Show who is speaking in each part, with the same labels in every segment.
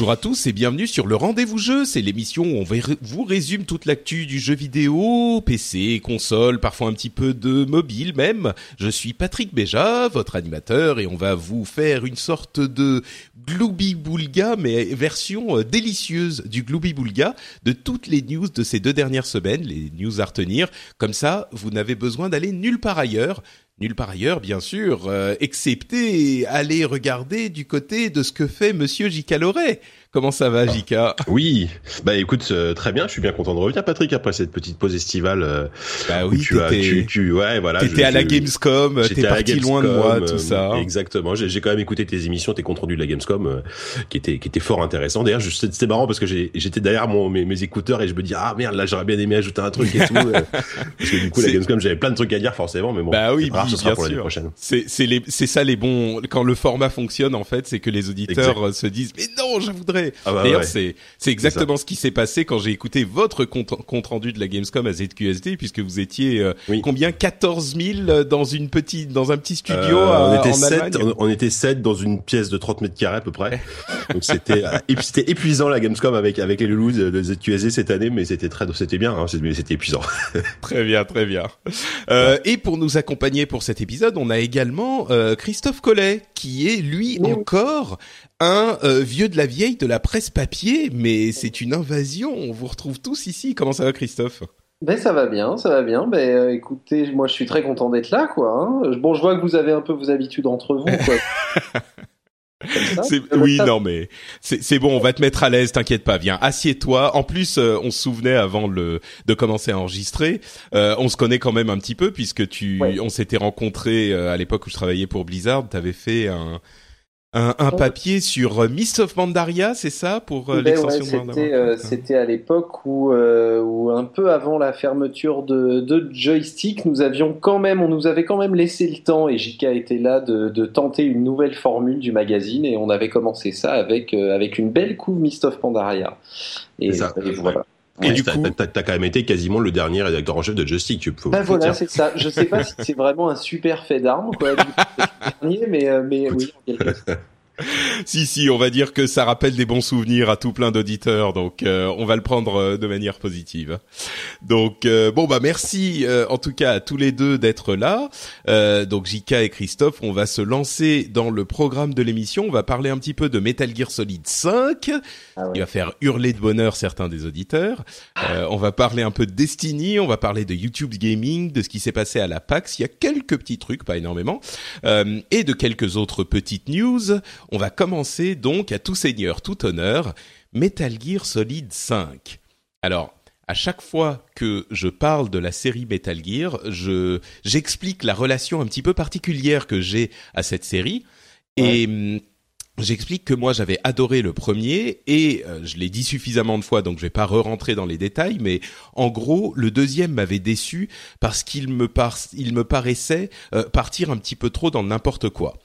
Speaker 1: Bonjour à tous et bienvenue sur le Rendez-vous Jeu. C'est l'émission où on vous résume toute l'actu du jeu vidéo, PC, console, parfois un petit peu de mobile même. Je suis Patrick Béja, votre animateur, et on va vous faire une sorte de Glooby Boulga, mais version euh, délicieuse du Glooby Boulga de toutes les news de ces deux dernières semaines, les news à retenir. Comme ça, vous n'avez besoin d'aller nulle part ailleurs. Nulle part ailleurs, bien sûr, euh, excepté aller regarder du côté de ce que fait Monsieur J.K. Comment ça va, Jika
Speaker 2: Oui, bah écoute, euh, très bien. Je suis bien content de revenir, Patrick, après cette petite pause estivale. Euh,
Speaker 1: bah oui,
Speaker 2: tu, as, tu, tu, ouais, voilà.
Speaker 1: T'étais à la Gamescom, t'es parti loin de moi, tout ça.
Speaker 2: Exactement. J'ai quand même écouté tes émissions, tes comptes rendus de la Gamescom, euh, qui étaient qui étaient fort intéressants. D'ailleurs, c'était marrant parce que j'étais derrière mon mes, mes, écouteurs et je me dis ah merde, là j'aurais bien aimé ajouter un truc et tout. parce que du coup, la Gamescom, j'avais plein de trucs à dire forcément, mais bon.
Speaker 1: Bah oui,
Speaker 2: ce sera pour l'année prochaine.
Speaker 1: C'est c'est c'est ça les bons quand le format fonctionne en fait, c'est que les auditeurs se disent mais non, je voudrais.
Speaker 2: Ah bah
Speaker 1: c'est exactement ce qui s'est passé quand j'ai écouté votre compte, compte, rendu de la Gamescom à ZQSD, puisque vous étiez euh, combien? 14 000 dans une petite dans un petit studio
Speaker 2: euh,
Speaker 1: on
Speaker 2: était
Speaker 1: en
Speaker 2: 7, on, était 7 dans une pièce de 30 mètres carrés à peu près. Donc c'était euh, c'était épuisant la Gamescom avec avec les loulous de, ZQSD cette année, mais c'était très c'était bien, hein, c'était épuisant.
Speaker 1: très bien, très bien. Euh, et pour nous accompagner pour cet épisode, on a également euh, Christophe Collet, qui est lui encore un euh, vieux de la vieille de la presse papier, mais c'est une invasion. On vous retrouve tous ici. Comment ça va, Christophe?
Speaker 3: Ben ça va bien, ça va bien. Ben euh, écoutez, moi je suis très content d'être là, quoi. Hein. Bon, je vois que vous avez un peu vos habitudes entre vous, quoi.
Speaker 1: oui, non, mais c'est bon, on va te mettre à l'aise, t'inquiète pas, viens, assieds-toi. En plus, euh, on se souvenait avant le de commencer à enregistrer, euh, on se connaît quand même un petit peu puisque tu, on s'était rencontrés à l'époque où je travaillais pour Blizzard. T'avais fait un un, un, papier sur euh, Mist of Pandaria, c'est ça pour euh, l'extension
Speaker 3: ouais, C'était euh, c'était à l'époque où, euh, où un peu avant la fermeture de, de joystick, nous avions quand même, on nous avait quand même laissé le temps et JK était là de, de tenter une nouvelle formule du magazine et on avait commencé ça avec avec une belle couve Mist of Pandaria.
Speaker 2: Et, ça, et voilà. Et du coup, t'as as quand même été quasiment le dernier rédacteur en chef de Joystick. Tu
Speaker 3: peux. Ben voilà, c'est ça. Je sais pas si c'est vraiment un super fait d'armes, quoi. dernier, mais euh, mais oui. En
Speaker 1: si si, on va dire que ça rappelle des bons souvenirs à tout plein d'auditeurs, donc euh, on va le prendre euh, de manière positive. Donc euh, bon bah merci en tout cas à tous les deux d'être là. donc Jika et Christophe, on va se lancer dans le programme de l'émission. On va parler un petit peu de Metal Gear Solid 5, ah qui va faire hurler de bonheur certains des auditeurs. on va parler un peu de Destiny, on va parler de YouTube Gaming, de ce qui s'est passé à la PAX. Il y a quelques petits trucs, pas énormément, et de quelques autres petites news. On va commencer donc à tout seigneur, tout honneur, Metal Gear Solid 5. Alors, à chaque fois que je parle de la série Metal Gear, je j'explique la relation un petit peu particulière que j'ai à cette série et hum, J'explique que moi j'avais adoré le premier et euh, je l'ai dit suffisamment de fois donc je vais pas re-rentrer dans les détails mais en gros le deuxième m'avait déçu parce qu'il me, par... il me paraissait euh, partir un petit peu trop dans n'importe quoi.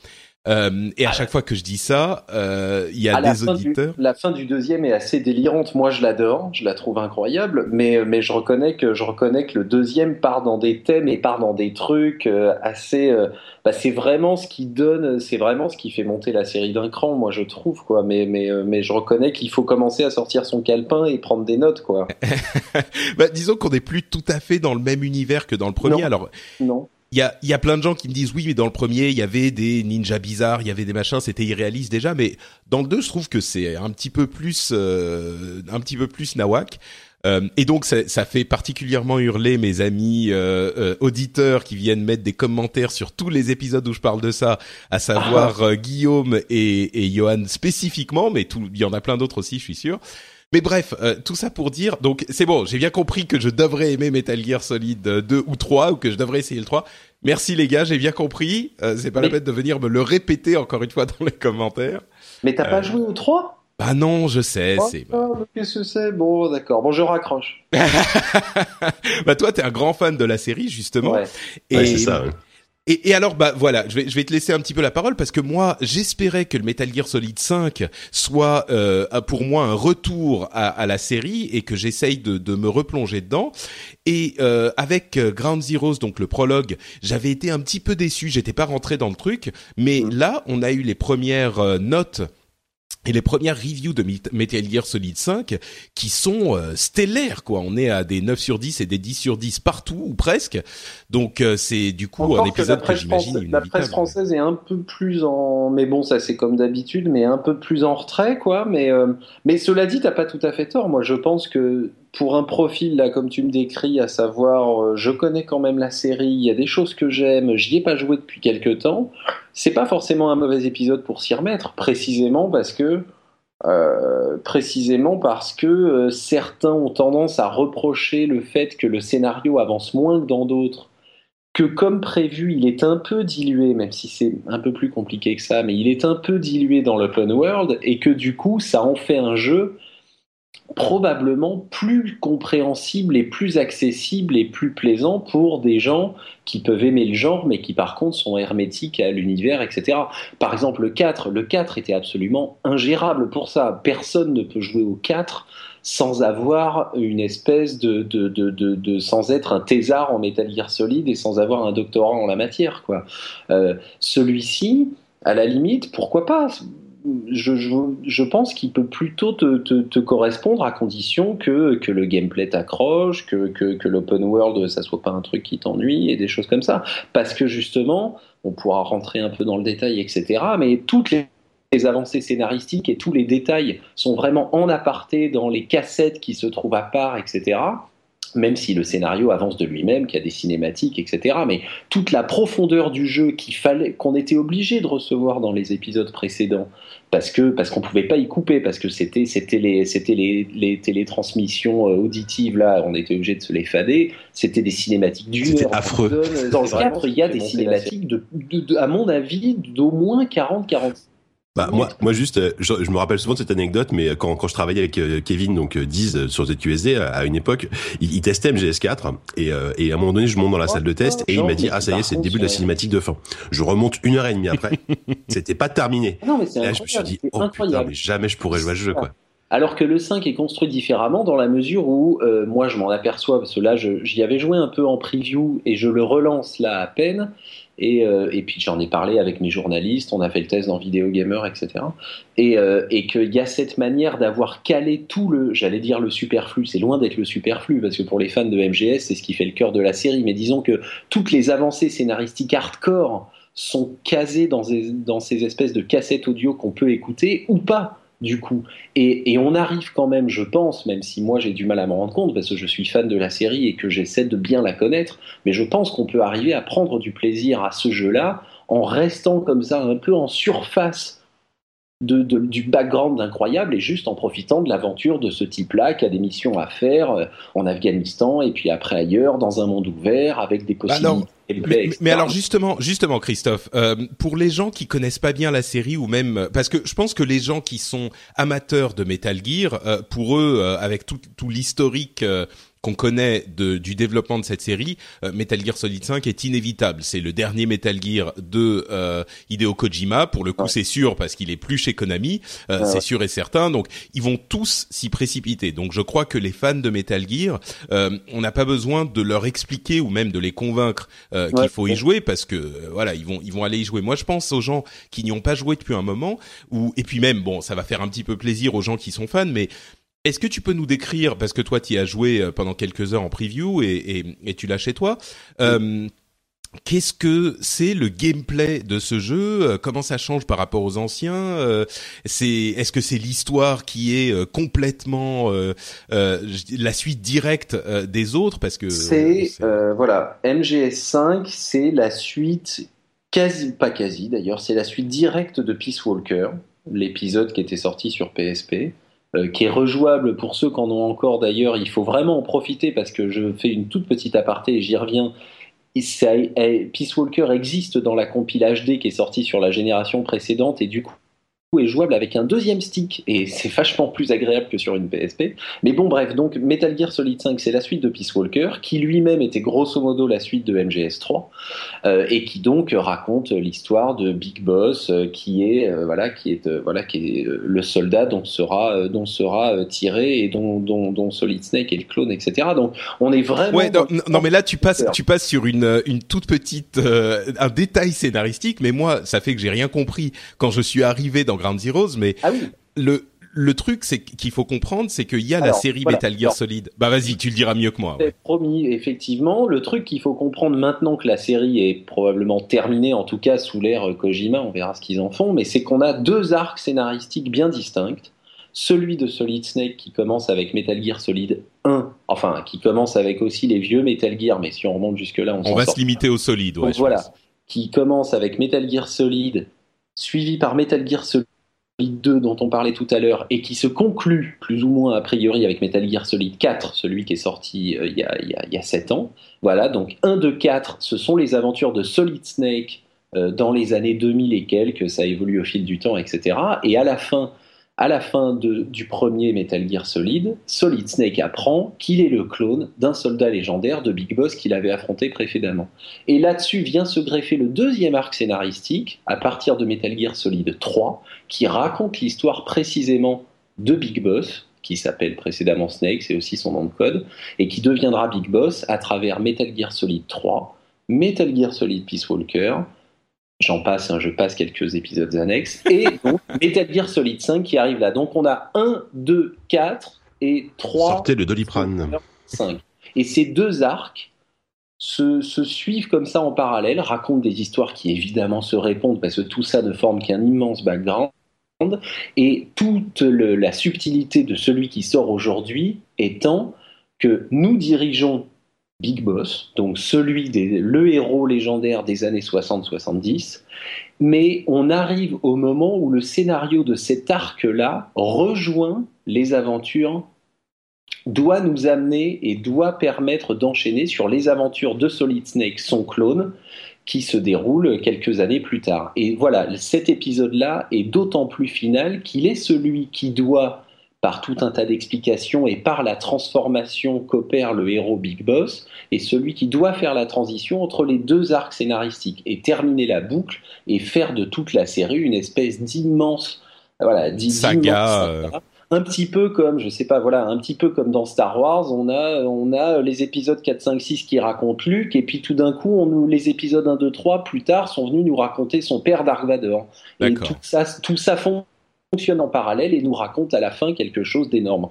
Speaker 1: Euh, et à chaque fois que je dis ça, euh, il y a des auditeurs.
Speaker 3: la fin du deuxième est assez délirante. Moi, je l'adore, je la trouve incroyable, mais mais je reconnais que je reconnais que le deuxième part dans des thèmes et part dans des trucs euh, assez. Euh, bah, c'est vraiment ce qui donne, c'est vraiment ce qui fait monter la série d'un cran. Moi, je trouve quoi. Mais mais mais je reconnais qu'il faut commencer à sortir son calepin et prendre des notes quoi.
Speaker 1: bah, disons qu'on n'est plus tout à fait dans le même univers que dans le premier. Alors
Speaker 3: non
Speaker 1: il y a, y a plein de gens qui me disent oui, mais dans le premier, il y avait des ninjas bizarres, il y avait des machins, c'était irréaliste déjà. Mais dans le 2, je trouve que c'est un petit peu plus, euh, un petit peu plus nawak. Euh, et donc ça, ça, fait particulièrement hurler mes amis euh, euh, auditeurs qui viennent mettre des commentaires sur tous les épisodes où je parle de ça, à savoir ah. Guillaume et, et Johan spécifiquement, mais il y en a plein d'autres aussi, je suis sûr. Mais bref, euh, tout ça pour dire, donc c'est bon, j'ai bien compris que je devrais aimer Metal Gear Solid 2 ou 3, ou que je devrais essayer le 3. Merci les gars, j'ai bien compris. Euh, c'est pas la peine de venir me le répéter encore une fois dans les commentaires.
Speaker 3: Mais t'as pas euh, joué au 3
Speaker 1: bah non, je sais,
Speaker 3: oh,
Speaker 1: c'est.
Speaker 3: Qu'est-ce que c'est? Bon, d'accord. Bon, je raccroche.
Speaker 1: bah toi, t'es un grand fan de la série justement. Ouais.
Speaker 2: Et c'est ça.
Speaker 1: Et, et, alors, bah voilà, je vais, je vais te laisser un petit peu la parole parce que moi, j'espérais que le Metal Gear Solid 5 soit euh, pour moi un retour à, à, la série et que j'essaye de, de, me replonger dedans. Et euh, avec euh, Ground Zeroes, donc le prologue, j'avais été un petit peu déçu, j'étais pas rentré dans le truc, mais mmh. là, on a eu les premières euh, notes et les premières reviews de Metal Gear Solid 5 qui sont euh, stellaires quoi. On est à des 9 sur 10 et des 10 sur 10 partout ou presque. Donc euh, c'est du coup un épisode que, j'imagine
Speaker 3: La presse française est un peu plus en mais bon ça c'est comme d'habitude mais un peu plus en retrait quoi mais euh, mais cela dit t'as pas tout à fait tort. Moi je pense que pour un profil là comme tu me décris, à savoir euh, je connais quand même la série, il y a des choses que j'aime, j'y ai pas joué depuis quelques temps, c'est pas forcément un mauvais épisode pour s'y remettre, précisément parce que euh, précisément parce que euh, certains ont tendance à reprocher le fait que le scénario avance moins que dans d'autres, que comme prévu, il est un peu dilué, même si c'est un peu plus compliqué que ça, mais il est un peu dilué dans l'open world, et que du coup, ça en fait un jeu probablement plus compréhensible et plus accessible et plus plaisant pour des gens qui peuvent aimer le genre mais qui par contre sont hermétiques à l'univers, etc. Par exemple le 4, le 4 était absolument ingérable pour ça. Personne ne peut jouer au 4 sans avoir une espèce de, de, de, de, sans être un thésard en Metal Gear Solid et sans avoir un doctorat en la matière quoi. Euh, celui-ci, à la limite, pourquoi pas? Je, pense qu'il peut plutôt te, correspondre à condition que, le gameplay t'accroche, que, l'open world ça soit pas un truc qui t'ennuie et des choses comme ça. Parce que justement, on pourra rentrer un peu dans le détail, etc. Mais toutes les avancées scénaristiques et tous les détails sont vraiment en aparté dans les cassettes qui se trouvent à part, etc même si le scénario avance de lui-même, qu'il y a des cinématiques, etc. Mais toute la profondeur du jeu qu'il fallait, qu'on était obligé de recevoir dans les épisodes précédents, parce que parce qu'on pouvait pas y couper, parce que c'était c'était les c'était les, les télétransmissions euh, auditives là, on était obligé de se les fader. C'était des cinématiques d'une
Speaker 2: heure. affreux.
Speaker 3: Dans le 4, il y a des cinématiques de, de, à mon avis, d'au moins 40 40
Speaker 2: bah, moi, moi juste, euh, je, me rappelle souvent de cette anecdote, mais quand, quand je travaillais avec euh, Kevin, donc Diz sur ZQSD à une époque, il, il testait MGS4 et, et à un moment donné, je monte dans la salle de test et il m'a dit ah ça y est, c'est le début de la cinématique de fin. Je remonte une heure et demie après, c'était pas terminé.
Speaker 3: Non, mais là,
Speaker 2: je me suis dit oh putain, mais jamais je pourrais jouer à ce jeu quoi.
Speaker 3: Alors que le 5 est construit différemment dans la mesure où, euh, moi je m'en aperçois, parce que là j'y avais joué un peu en preview et je le relance là à peine, et, euh, et puis j'en ai parlé avec mes journalistes, on a fait le test dans Vidéo Gamer, etc. Et, euh, et qu'il y a cette manière d'avoir calé tout le, j'allais dire le superflu, c'est loin d'être le superflu, parce que pour les fans de MGS, c'est ce qui fait le cœur de la série, mais disons que toutes les avancées scénaristiques hardcore sont casées dans ces espèces de cassettes audio qu'on peut écouter ou pas du coup. Et, on arrive quand même, je pense, même si moi j'ai du mal à m'en rendre compte, parce que je suis fan de la série et que j'essaie de bien la connaître, mais je pense qu'on peut arriver à prendre du plaisir à ce jeu-là en restant comme ça un peu en surface de, du background incroyable et juste en profitant de l'aventure de ce type-là qui a des missions à faire euh, en Afghanistan et puis après ailleurs dans un monde ouvert avec des possibilités.
Speaker 1: mais, alors justement, justement Christophe, euh, pour les gens qui connaissent pas bien la série ou même parce que je pense que les gens qui sont amateurs de Metal Gear, euh, pour eux, avec tout, tout l'historique qu'on connaît de, du développement de cette série, Metal Gear Solid 5 est inévitable. C'est le dernier Metal Gear de Hideo Kojima. Pour le coup, c'est sûr parce qu'il est plus chez Konami, c'est sûr et certain. Donc, ils vont tous s'y précipiter. Donc, je crois que les fans de Metal Gear, on n'a pas besoin de leur expliquer ou même de les convaincre qu'il faut y jouer parce que voilà, ils vont ils vont aller y jouer. Moi, je pense aux gens qui n'y ont pas joué depuis un moment, ou et puis même bon, ça va faire un petit peu plaisir aux gens qui sont fans, mais est-ce que tu peux nous décrire, parce que toi tu y as joué euh, pendant quelques heures en preview et, et, tu l'as chez toi, euh, Qu'est-ce que c'est le gameplay de ce jeu euh, Comment ça change par rapport aux anciens C'est est-ce que c'est l'histoire qui est complètement la suite directe des autres Parce que
Speaker 3: c'est voilà MGS5, c'est la suite quasi pas quasi d'ailleurs, c'est la suite directe de Peace Walker l'épisode qui était sorti sur PSP, qui est rejouable pour ceux qui en ont encore d'ailleurs. Il faut vraiment en profiter parce que je fais une toute petite aparté et j'y reviens. Peace Walker existe dans la compile HD qui est sortie sur la génération précédente et du coup est jouable avec un deuxième stick et c'est vachement plus agréable que sur une PSP. Mais bon, bref, donc Metal Gear Solid 5, c'est la suite de Peace Walker qui lui-même était grosso modo la suite de MGS 3 euh, et qui donc raconte l'histoire de Big Boss euh, qui est euh, voilà qui est voilà qui est le soldat dont sera dont sera tiré et dont, dont, dont, Solid Snake est le clone, etc. Donc on est vraiment
Speaker 1: ouais, non, mais là tu passes tu passes sur une une toute petite un détail scénaristique, mais moi ça fait que j'ai rien compris quand je suis arrivé dans Ground Zeroes, mais ah le le truc, c'est qu'il faut comprendre, c'est qu'il y a la série Metal Gear Solid. Bah vas-y, tu le diras mieux que moi.
Speaker 3: Promis, effectivement. Le truc qu'il faut comprendre maintenant que la série est probablement terminée, en tout cas sous l'ère Kojima, on verra ce qu'ils en font, mais c'est qu'on a deux arcs scénaristiques bien distincts. Celui de Solid Snake qui commence avec Metal Gear Solid 1, enfin qui commence avec aussi les vieux Metal Gear, mais si on remonte jusque là, on,
Speaker 1: on va se limiter au Solid. Ouais,
Speaker 3: voilà, qui commence avec Metal Gear Solid, suivi par Metal Gear Solid 2 dont on parlait tout à l'heure et qui se conclut plus ou moins a priori avec Metal Gear Solid 4, celui qui est sorti euh, il, y a, il, y a, 7 ans. Voilà, donc 1, 2, 4, ce sont les aventures de Solid Snake euh, dans les années 2000 et quelques, ça évolue au fil du temps, etc. Et à la fin, à la fin du premier Metal Gear Solid, Solid Snake apprend qu'il est le clone d'un soldat légendaire de Big Boss qu'il avait affronté précédemment. Et là-dessus vient se greffer le deuxième arc scénaristique, à partir de Metal Gear Solid 3, qui raconte l'histoire précisément de Big Boss, qui s'appelle précédemment Snake, c'est aussi son nom de code, et qui deviendra Big Boss à travers Metal Gear Solid 3, Metal Gear Solid Peace Walker, J'en passe, hein, je passe quelques épisodes annexes. Et donc, Metal Gear Solid 5 qui arrive là. Donc, on a 1, 2, 4 et 3.
Speaker 2: Sortez le Doliprane.
Speaker 3: 5. Et ces deux arcs se, suivent comme ça en parallèle, racontent des histoires qui évidemment se répondent parce que tout ça ne forme qu'un immense background. Et toute la subtilité de celui qui sort aujourd'hui étant que nous dirigeons Big Boss, donc celui des le héros légendaire des années 60-70, mais on arrive au moment où le scénario de cet arc-là rejoint les aventures doit nous amener et doit permettre d'enchaîner sur les aventures de Solid Snake, son clone, qui se déroule quelques années plus tard. Et voilà, cet épisode-là est d'autant plus final qu'il est celui qui doit par tout un tas d'explications et par la transformation qu'opère le héros Big Boss, et celui qui doit faire la transition entre les deux arcs scénaristiques et terminer la boucle et faire de toute la série une espèce d'immense voilà,
Speaker 1: saga. Euh.
Speaker 3: Un petit peu comme, je sais pas, voilà, un petit peu comme dans Star Wars, on a, on a les épisodes 4, 5, 6 qui racontent Luke, et puis tout d'un coup, on nous, les épisodes 1, 2, 3, plus tard, sont venus nous raconter son père Dark Vador. Et tout ça, tout ça fond fonctionne en parallèle et nous raconte à la fin quelque chose d'énorme.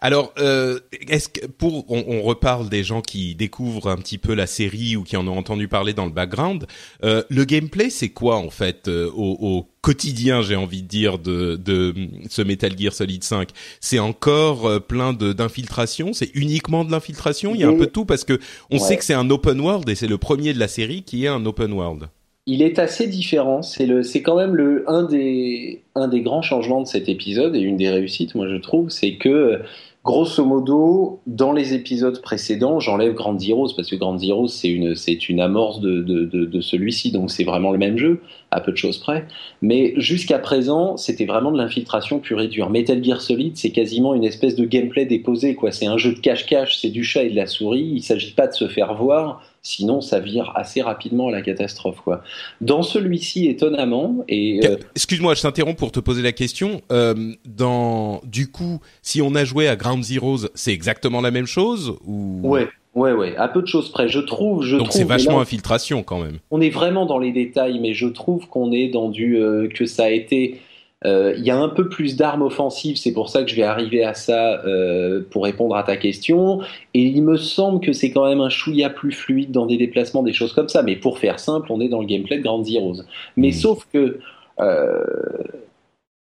Speaker 1: Alors, euh, est-ce que pour on, reparle des gens qui découvrent un petit peu la série ou qui en ont entendu parler dans le background, euh, le gameplay c'est quoi en fait euh, au, quotidien, j'ai envie de dire de, de ce Metal Gear Solid 5 C'est encore plein d'infiltration, c'est uniquement de l'infiltration, il y a un peu de tout? Parce que on sait que c'est un open world et c'est le premier de la série qui est un open world
Speaker 3: il est assez différent. C'est quand même le un des un des grands changements de cet épisode et une des réussites, moi je trouve, c'est que grosso modo, dans les épisodes précédents, j'enlève Grand Zeroes parce que Grand Zeroes c'est une une amorce de de, de, celui-ci, donc c'est vraiment le même jeu à peu de choses près. Mais jusqu'à présent, c'était vraiment de l'infiltration pure et dure. Metal Gear Solid, c'est quasiment une espèce de gameplay déposé, quoi. C'est un jeu de cache-cache, c'est du chat et de la souris. Il s'agit pas de se faire voir Sinon, ça vire assez rapidement à la catastrophe, quoi. Dans celui-ci, étonnamment, et euh,
Speaker 1: excuse-moi, je t'interromps pour te poser la question. Euh, dans du coup, si on a joué à Ground Zeroes, c'est exactement la même chose ou?
Speaker 3: Ouais, ouais, ouais, à peu de choses près. Je trouve, je
Speaker 1: Donc c'est vachement infiltration quand même.
Speaker 3: On est vraiment dans les détails, mais je trouve qu'on est dans du euh, que ça a été il y a un peu plus d'armes offensives, c'est pour ça que je vais arriver à ça euh, pour répondre à ta question. Et il me semble que c'est quand même un chouïa plus fluide dans des déplacements, des choses comme ça. Mais pour faire simple, on est dans le gameplay de Grand Zeroes. Mais mmh. sauf que euh,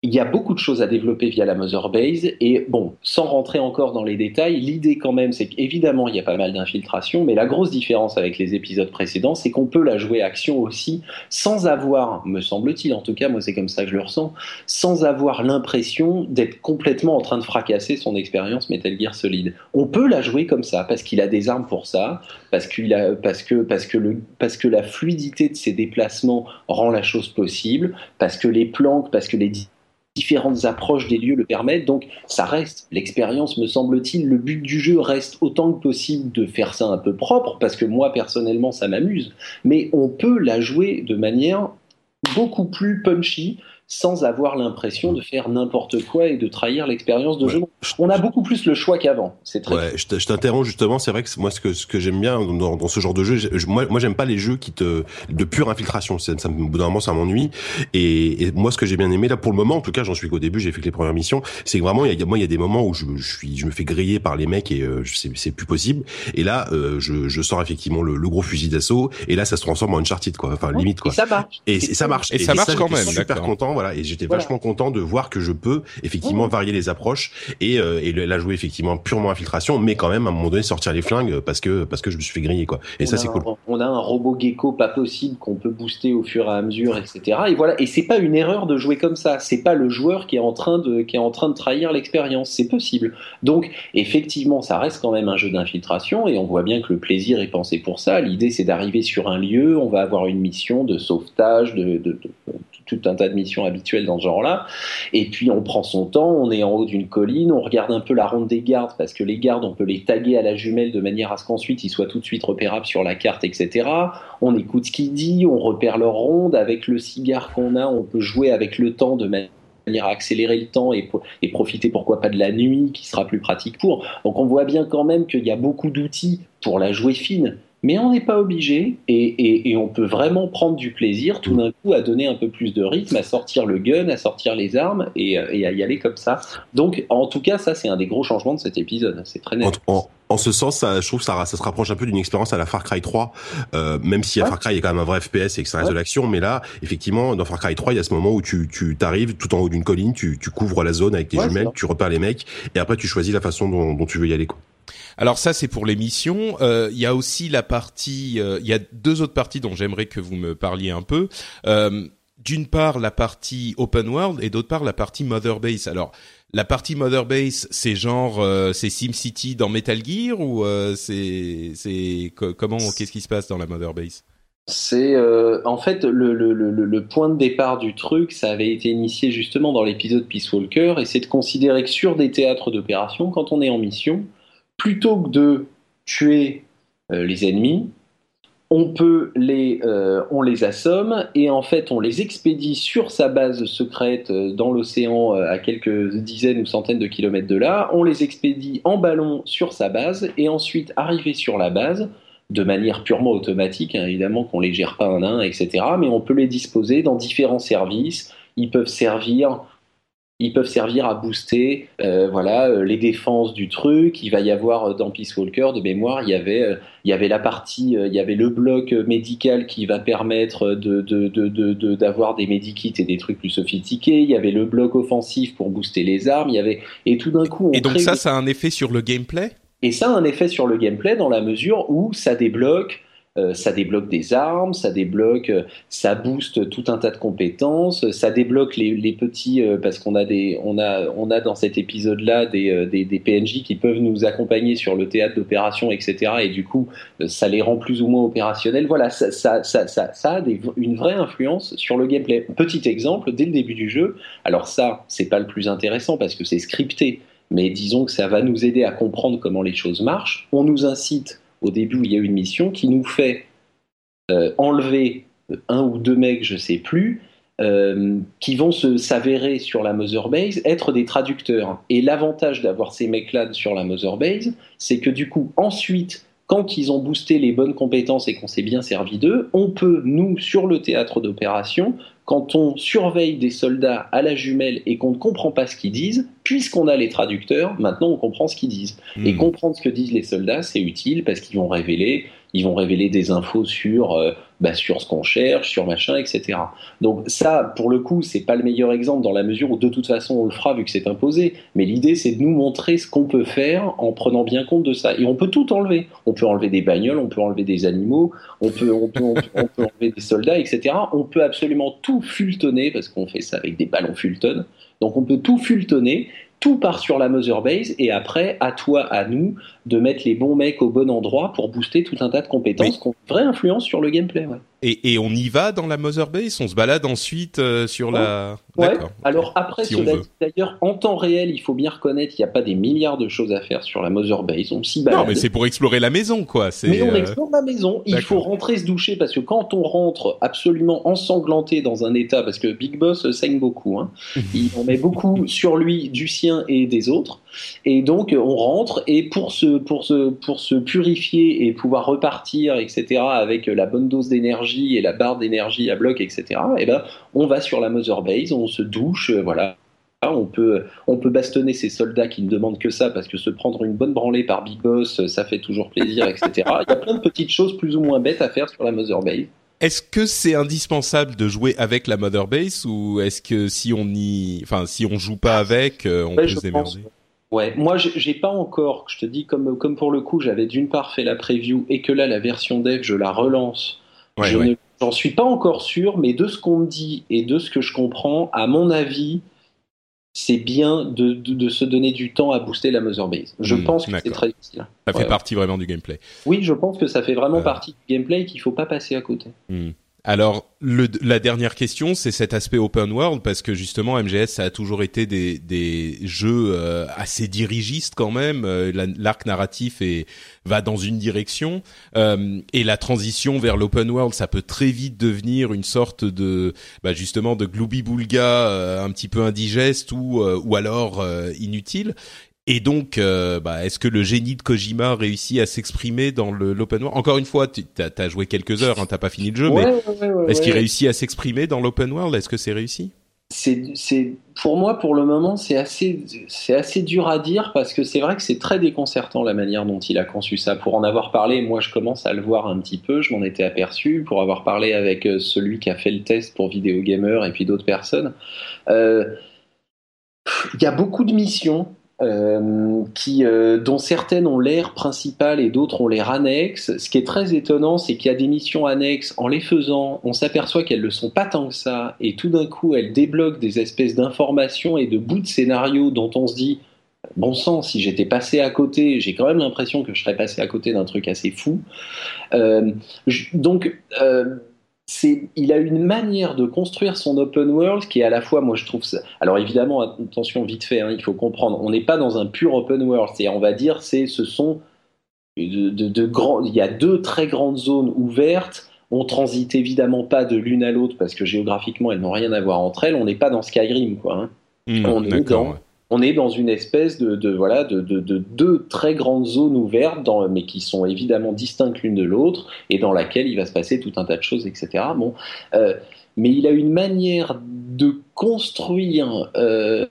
Speaker 3: il y a beaucoup de choses à développer via la Mother Base et bon, sans rentrer encore dans les détails, l'idée quand même, c'est qu'évidemment il y a pas mal d'infiltration, mais la grosse différence avec les épisodes précédents, c'est qu'on peut la jouer action aussi sans avoir, me semble-t-il, en tout cas moi c'est comme ça que je le ressens, sans avoir l'impression d'être complètement en train de fracasser son expérience Metal Gear Solid. On peut la jouer comme ça parce qu'il a des armes pour ça, parce qu'il a, parce que, parce que le, parce que la fluidité de ses déplacements rend la chose possible, parce que les planques, parce que les différentes approches des lieux le permettent. Donc ça reste, l'expérience me semble-t-il, le but du jeu reste autant que possible de faire ça un peu propre, parce que moi personnellement ça m'amuse, mais on peut la jouer de manière beaucoup plus punchy, sans avoir l'impression de faire n'importe quoi et de trahir l'expérience de jeu. On a beaucoup plus le choix qu'avant. C'est très.
Speaker 2: Ouais, je t'interromps justement. C'est vrai que moi, ce que ce que j'aime bien dans, dans, ce genre de jeu, moi, moi, j'aime pas les jeux qui te de pure infiltration. Ça, ça, au bout d'un moment, ça m'ennuie. Et, et, moi, ce que j'ai bien aimé là, pour le moment, en tout cas, j'en suis qu'au début. J'ai fait que les premières missions. C'est que vraiment, il y a, moi, il y a des moments où je, je suis, je me fais griller par les mecs et euh, c'est plus possible. Et là, euh, je, je sors effectivement le, le gros fusil d'assaut. Et là, ça se transforme en Uncharted, quoi. Enfin, limite, quoi.
Speaker 3: Et ça marche.
Speaker 2: Et, ça marche.
Speaker 1: Et, ça marche quand même.
Speaker 2: Super content voilà. Et j'étais vachement content de voir que je peux effectivement mmh. varier les approches et, euh, et la jouer effectivement purement infiltration, mais quand même à un moment donné sortir les flingues parce que parce que je me suis fait griller quoi. Et ça c'est cool.
Speaker 3: On a un robot gecko pas possible qu'on peut booster au fur et à mesure, etc. Et voilà. Et c'est pas une erreur de jouer comme ça. C'est pas le joueur qui est en train de qui est en train de trahir l'expérience. C'est possible. Donc effectivement, ça reste quand même un jeu d'infiltration et on voit bien que le plaisir est pensé pour ça. L'idée c'est d'arriver sur un lieu, on va avoir une mission de sauvetage, de, de, de tout un tas de missions habituelles dans ce genre-là. Et puis on prend son temps, on est en haut d'une colline, on regarde un peu la ronde des gardes parce que les gardes, on peut les taguer à la jumelle de manière à ce qu'ensuite ils soient tout de suite repérables sur la carte, etc. On écoute ce qu'il dit, on repère leur ronde. Avec le cigare qu'on a, on peut jouer avec le temps de manière à accélérer le temps et, et, profiter pourquoi pas de la nuit qui sera plus pratique pour. Donc on voit bien quand même qu'il y a beaucoup d'outils pour la jouer fine mais on n'est pas obligé et, on peut vraiment prendre du plaisir tout d'un coup à donner un peu plus de rythme, à sortir le gun, à sortir les armes et, à y aller comme ça. Donc en tout cas, ça c'est un des gros changements de cet épisode, c'est très net.
Speaker 2: En, ce sens, ça, je trouve ça, ça se rapproche un peu d'une expérience à la Far Cry 3, euh, même si à Far Cry il y a quand même un vrai FPS et que ça reste de l'action, mais là, effectivement, dans Far Cry 3, il y a ce moment où tu, tu t'arrives tout en haut d'une colline, tu, tu couvres la zone avec tes jumelles, tu repères les mecs et après tu choisis la façon dont, dont tu veux y aller. Quoi.
Speaker 1: Alors ça, c'est pour l'émission. Euh, il y a aussi la partie. Euh, il y a deux autres parties dont j'aimerais que vous me parliez un peu. Euh, d'une part, la partie open world et d'autre part la partie Mother Base. Alors, la partie Mother Base, c'est genre c'est SimCity dans Metal Gear ou c'est c'est comment qu'est-ce qui se passe dans la Mother Base?
Speaker 3: C'est en fait le, le, le, le, point de départ du truc, ça avait été initié justement dans l'épisode Peace Walker, et c'est de considérer que sur des théâtres d'opération, quand on est en mission, plutôt que de tuer euh, les ennemis, on peut les, euh, on les assomme et en fait on les expédie sur sa base secrète euh, dans l'océan à quelques dizaines ou centaines de kilomètres de là. On les expédie en ballon sur sa base et ensuite arriver sur la base de manière purement automatique, hein, évidemment qu'on les gère pas un à un, etc. Mais on peut les disposer dans différents services. Ils peuvent servir ils peuvent servir à booster euh, voilà euh, les défenses du truc. Il va y avoir euh, dans Peace Walker de mémoire, il y avait il y avait la partie, il y avait le bloc médical qui va permettre de d'avoir de, de, des medikits et des trucs plus sophistiqués. Il y avait le bloc offensif pour booster les armes. Il y avait et tout d'un coup. On
Speaker 1: et donc ça, ça a un effet sur le gameplay?
Speaker 3: Et ça a un effet sur le gameplay dans la mesure où ça débloque euh, ça débloque des armes, ça débloque, euh, ça booste tout un tas de compétences, ça débloque les, petits euh, parce qu'on a des, on a, on a dans cet épisode-là des, des, PNJ qui peuvent nous accompagner sur le théâtre d'opération, etc. Et du coup, ça les rend plus ou moins opérationnels. Voilà, ça, ça, ça, ça, a une vraie influence sur le gameplay. Petit exemple, dès le début du jeu. Alors ça, c'est pas le plus intéressant parce que c'est scripté, mais disons que ça va nous aider à comprendre comment les choses marchent. On nous incite au début il y a une mission qui nous fait euh, enlever un ou deux mecs, je sais plus, euh, qui vont s'avérer sur la Mother Base être des traducteurs. Et l'avantage d'avoir ces mecs-là sur la Mother Base, c'est que du coup, ensuite, quand ils ont boosté les bonnes compétences et qu'on s'est bien servi d'eux, on peut, nous, sur le théâtre d'opération, quand on surveille des soldats à la jumelle et qu'on ne comprend pas ce qu'ils disent, puisqu'on a les traducteurs, maintenant on comprend ce qu'ils disent. Et hmm. comprendre ce que disent les soldats, c'est utile parce qu'ils vont révéler ils vont révéler des infos sur, euh, bah, sur ce qu'on cherche, sur machin, etc. Donc ça, pour le coup, c'est pas le meilleur exemple dans la mesure où de toute façon on le fera vu que c'est imposé. Mais l'idée, c'est de nous montrer ce qu'on peut faire en prenant bien compte de ça. Et on peut tout enlever. On peut enlever des bagnoles, on peut enlever des animaux, on peut, enlever des soldats, etc. On peut absolument tout fultonner parce qu'on fait ça avec des ballons Fulton. Donc on peut tout fultonner tout part sur la Mother Base et après, à toi, à nous, de mettre les bons mecs au bon endroit pour booster tout un tas de compétences qui ont une vraie influence sur le gameplay. Ouais.
Speaker 1: Et, et, on y va dans la Mother Base? On se balade ensuite euh, sur la...
Speaker 3: Ouais. Alors après, d'ailleurs, en temps réel, il faut bien reconnaître qu'il n'y a pas des milliards de choses à faire sur la Mother Base. On s'y balade.
Speaker 1: Non, mais c'est pour explorer la maison, quoi.
Speaker 3: Mais on euh, explore la maison. Il faut rentrer se doucher parce que quand on rentre absolument ensanglanté dans un état, parce que Big Boss saigne beaucoup, hein, il en met beaucoup sur lui, du sien et des autres. Et donc, on rentre et pour se, pour se, pour se purifier et pouvoir repartir, etc., avec la bonne dose d'énergie et la barre d'énergie à bloc, etc., et eh ben, on va sur la Mother Base, on se douche, euh, voilà. On peut, on peut bastonner ces soldats qui ne demandent que ça parce que se prendre une bonne branlée par Big Boss, ça fait toujours plaisir, etc. Il y a plein de petites choses plus ou moins bêtes à faire sur la Mother Base.
Speaker 1: Est-ce que c'est indispensable de jouer avec la Mother Base ou est-ce que si on y, enfin si on joue pas avec, euh, on peut se démerder
Speaker 3: Ouais, moi j'ai pas encore, je te dis comme comme pour le coup, j'avais d'une part fait la preview et que là la version dev je la relance. je ne j'en suis pas encore sûr, mais de ce qu'on me dit et de ce que je comprends, à mon avis, c'est bien de, de, se donner du temps à booster la Mother Base. Je hmm, pense que c'est très utile.
Speaker 1: Ça fait partie vraiment du gameplay.
Speaker 3: Oui, je pense que ça fait vraiment euh. partie du gameplay et qu'il faut pas passer à côté.
Speaker 1: Hmm. Alors, le, la dernière question, c'est cet aspect open world, parce que justement, MGS, ça a toujours été des, jeux euh, assez dirigistes quand même. Euh, l'arc narratif est, va dans une direction, euh, et la transition vers l'open world, ça peut très vite devenir une sorte de, bah justement, de gloubi-boulga un petit peu indigeste ou, ou alors inutile. Et donc, euh, bah, est-ce que le génie de Kojima réussit à s'exprimer dans l'open world? Encore une fois, tu as, joué quelques heures, hein, t'as pas fini le jeu, mais est-ce qu'il réussit à s'exprimer dans l'open world? Est-ce que c'est réussi?
Speaker 3: C'est pour moi pour le moment c'est assez c'est assez dur à dire parce que c'est vrai que c'est très déconcertant la manière dont il a conçu ça. Pour en avoir parlé moi je commence à le voir un petit peu je m'en étais aperçu. Pour avoir parlé avec euh, celui qui a fait le test pour Video Gamer et puis d'autres personnes euh, il y a beaucoup de missions euh, qui, euh, dont certaines ont l'air principal et d'autres ont l'air annexes. Ce qui est très étonnant, c'est qu'il y a des missions annexes. En les faisant, on s'aperçoit qu'elles ne sont pas tant que ça, et tout d'un coup, elles débloquent des espèces d'informations et de bouts de scénario dont on se dit bon sang, si j'étais passé à côté, j'ai quand même l'impression que je serais passé à côté d'un truc assez fou. Euh, donc, euh, il a une manière de construire son open world qui est à la fois, moi je trouve ça. Alors évidemment, attention vite fait, hein, il faut comprendre, on n'est pas dans un pur open world. C'est, on va dire, c'est, ce sont de, de, grands. Il y a deux très grandes zones ouvertes. On transite évidemment pas de l'une à l'autre parce que géographiquement elles n'ont rien à voir entre elles. On n'est pas dans Skyrim, quoi. Hein.
Speaker 1: Mmh, on est dans
Speaker 3: on est dans une espèce de, voilà de, deux très grandes zones ouvertes, mais qui sont évidemment distinctes l'une de l'autre, et dans laquelle il va se passer tout un tas de choses, etc. Bon, euh, mais il a une manière de construire euh,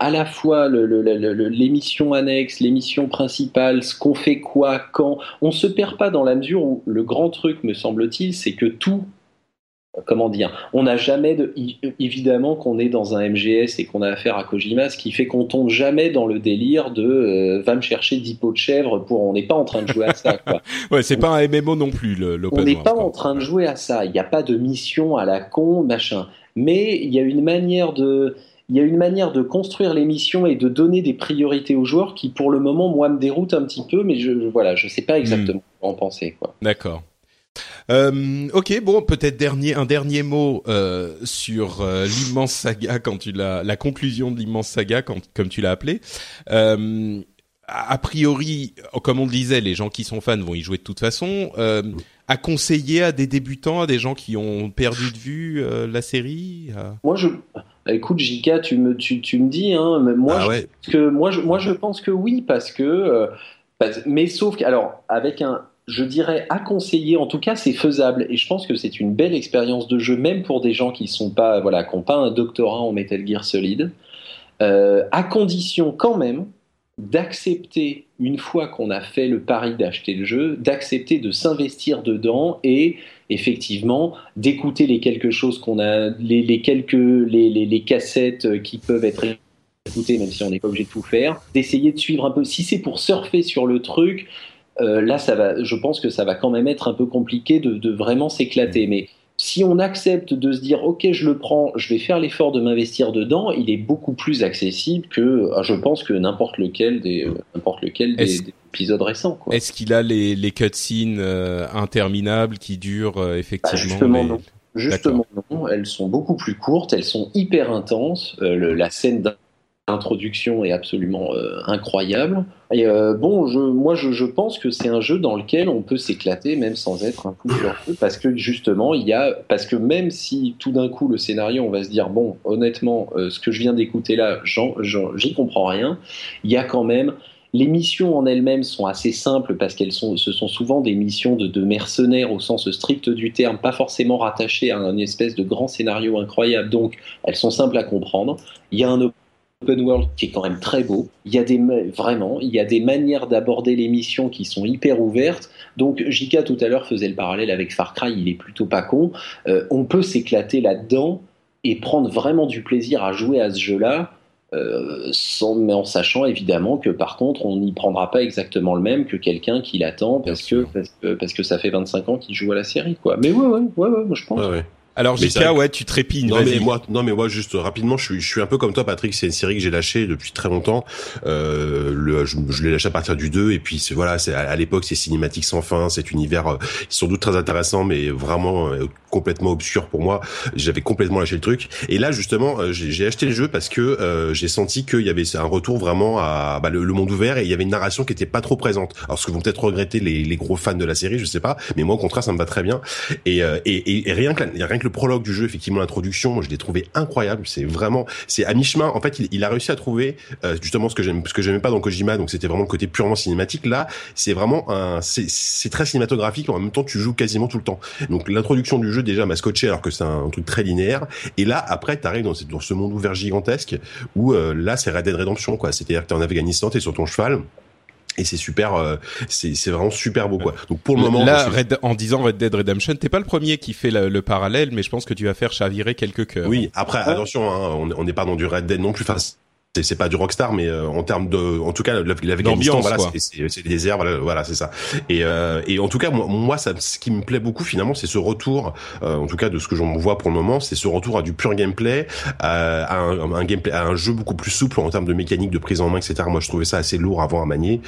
Speaker 3: à la fois l'émission annexe, l'émission principale, ce qu'on fait quoi, quand. On se perd pas dans la mesure où le grand truc, me semble-t-il, c'est que tout comment dire, on n'a jamais de, évidemment qu'on est dans un MGS et qu'on a affaire à Kojima, ce qui fait qu'on tombe jamais dans le délire de euh, va me chercher 10 pots de chèvre pour, on n'est pas en train de jouer à ça, quoi.
Speaker 1: ouais, c'est pas un MMO non plus, le,
Speaker 3: On n'est pas en train de jouer à ça. Il n'y a pas de mission à la con, machin. Mais il y a une manière de, il y a une manière de construire les missions et de donner des priorités aux joueurs qui, pour le moment, moi, me déroute un petit peu, mais je, voilà, je sais pas exactement hmm. quoi en penser, quoi.
Speaker 1: D'accord. Euh, ok, bon, peut-être dernier, un dernier mot euh, sur euh, l'immense saga quand tu l'as, la conclusion de l'immense saga quand, comme tu l'as appelé. A priori, comme on le disait, les gens qui sont fans vont y jouer de toute façon. À conseiller à des débutants, à des gens qui ont perdu de vue la série
Speaker 3: Moi, je, écoute, Jika, tu me, tu, tu me dis, hein, moi, ah je, que moi, je, moi, je pense que oui, parce que, mais sauf que, alors, avec un, je dirais à conseiller. En tout cas, c'est faisable et je pense que c'est une belle expérience de jeu, même pour des gens qui sont pas, voilà, n'ont pas un doctorat en Metal Gear Solid, euh, à condition quand même d'accepter une fois qu'on a fait le pari d'acheter le jeu, d'accepter de s'investir dedans et effectivement d'écouter les quelque chose qu'on a, les, quelques les, cassettes qui peuvent être écoutées, même si on n'est pas obligé de tout faire, d'essayer de suivre un peu. Si c'est pour surfer sur le truc, là, ça va, je pense que ça va quand même être un peu compliqué de, vraiment s'éclater. Mais si on accepte de se dire, ok, je le prends, je vais faire l'effort de m'investir dedans, il est beaucoup plus accessible que, ah, je pense que n'importe lequel des, euh, n'importe lequel des, épisodes récents.
Speaker 1: Est-ce qu'il a les, les cutscenes euh, interminables qui durent effectivement bah,
Speaker 3: Justement, non. Justement, non. Elles sont beaucoup plus courtes, elles sont hyper intenses. la scène L'introduction est absolument euh, incroyable. Et euh, bon, je, moi, je, pense que c'est un jeu dans lequel on peut s'éclater même sans être un coup sur feu, parce que justement, il y a, parce que même si tout d'un coup le scénario, on va se dire bon, honnêtement, euh, ce que je viens d'écouter là, j'y comprends rien. Il y a quand même les missions en elles-mêmes sont assez simples parce qu'elles sont, ce sont souvent des missions de, de, mercenaires au sens strict du terme, pas forcément rattachées à un espèce de grand scénario incroyable. Donc, elles sont simples à comprendre. Il y a un open world qui est quand même très beau. Il y a des vraiment, il y a des manières d'aborder les missions qui sont hyper ouvertes. Donc Jika tout à l'heure faisait le parallèle avec Far Cry, il est plutôt pas con. Euh, on peut s'éclater là-dedans et prendre vraiment du plaisir à jouer à ce jeu-là. Euh, sans, mais en sachant évidemment que par contre on n'y prendra pas exactement le même que quelqu'un qui l'attend parce que, parce que, ça fait 25 ans qu'il joue à la série quoi. Mais ouais ouais ouais, ouais moi je pense.
Speaker 1: Alors Jika, ouais, tu trépignes.
Speaker 2: Non mais moi, non mais moi juste rapidement, je suis, je suis un peu comme toi, Patrick. C'est une série que j'ai lâchée depuis très longtemps. Euh, le, je, je l'ai lâché à partir du 2 et puis voilà, c'est à, l'époque c'est cinématique sans fin, cet univers euh, sans doute très intéressant, mais vraiment euh, complètement obscur pour moi. J'avais complètement lâché le truc. Et là justement, euh, j'ai acheté le jeu parce que euh, j'ai senti qu'il y avait un retour vraiment à bah, le, monde ouvert et il y avait une narration qui était pas trop présente. Alors ce que vont peut-être regretter les, les, gros fans de la série, je sais pas, mais moi au contraire ça me va très bien. Et, et, et rien que rien que le prologue du jeu, effectivement l'introduction, je l'ai trouvé incroyable. C'est vraiment, c'est à mi-chemin. En fait, il, a réussi à trouver euh, justement ce que j'aime, ce que j'aimais pas dans Kojima. Donc c'était vraiment le côté purement cinématique. Là, c'est vraiment un, c'est très cinématographique. En même temps, tu joues quasiment tout le temps. Donc l'introduction du jeu déjà m'a scotché alors que c'est un, truc très linéaire. Et là, après, t'arrives dans, dans ce monde ouvert gigantesque où euh, là, c'est Red Dead Redemption quoi. C'est-à-dire que t'es en Afghanistan, t'es sur ton cheval et c'est super euh, c'est vraiment super beau quoi. Donc pour le moment
Speaker 1: là en disant Red Dead Redemption t'es pas le premier qui fait le, parallèle mais je pense que tu vas faire chavirer quelques cœurs.
Speaker 2: Oui après attention hein, on n'est pas dans du Red Dead non plus. Enfin c'est pas du rockstar mais euh, en termes de en tout cas l'Afghanistan voilà c'est des airs voilà, voilà c'est ça. Et euh, et en tout cas moi, moi ça ce qui me plaît beaucoup finalement c'est ce retour euh, en tout cas de ce que j'en vois pour le moment c'est ce retour à du pur gameplay à, un, un, gameplay à un jeu beaucoup plus souple en termes de mécanique de prise en main etc moi je trouvais ça assez lourd avant à manier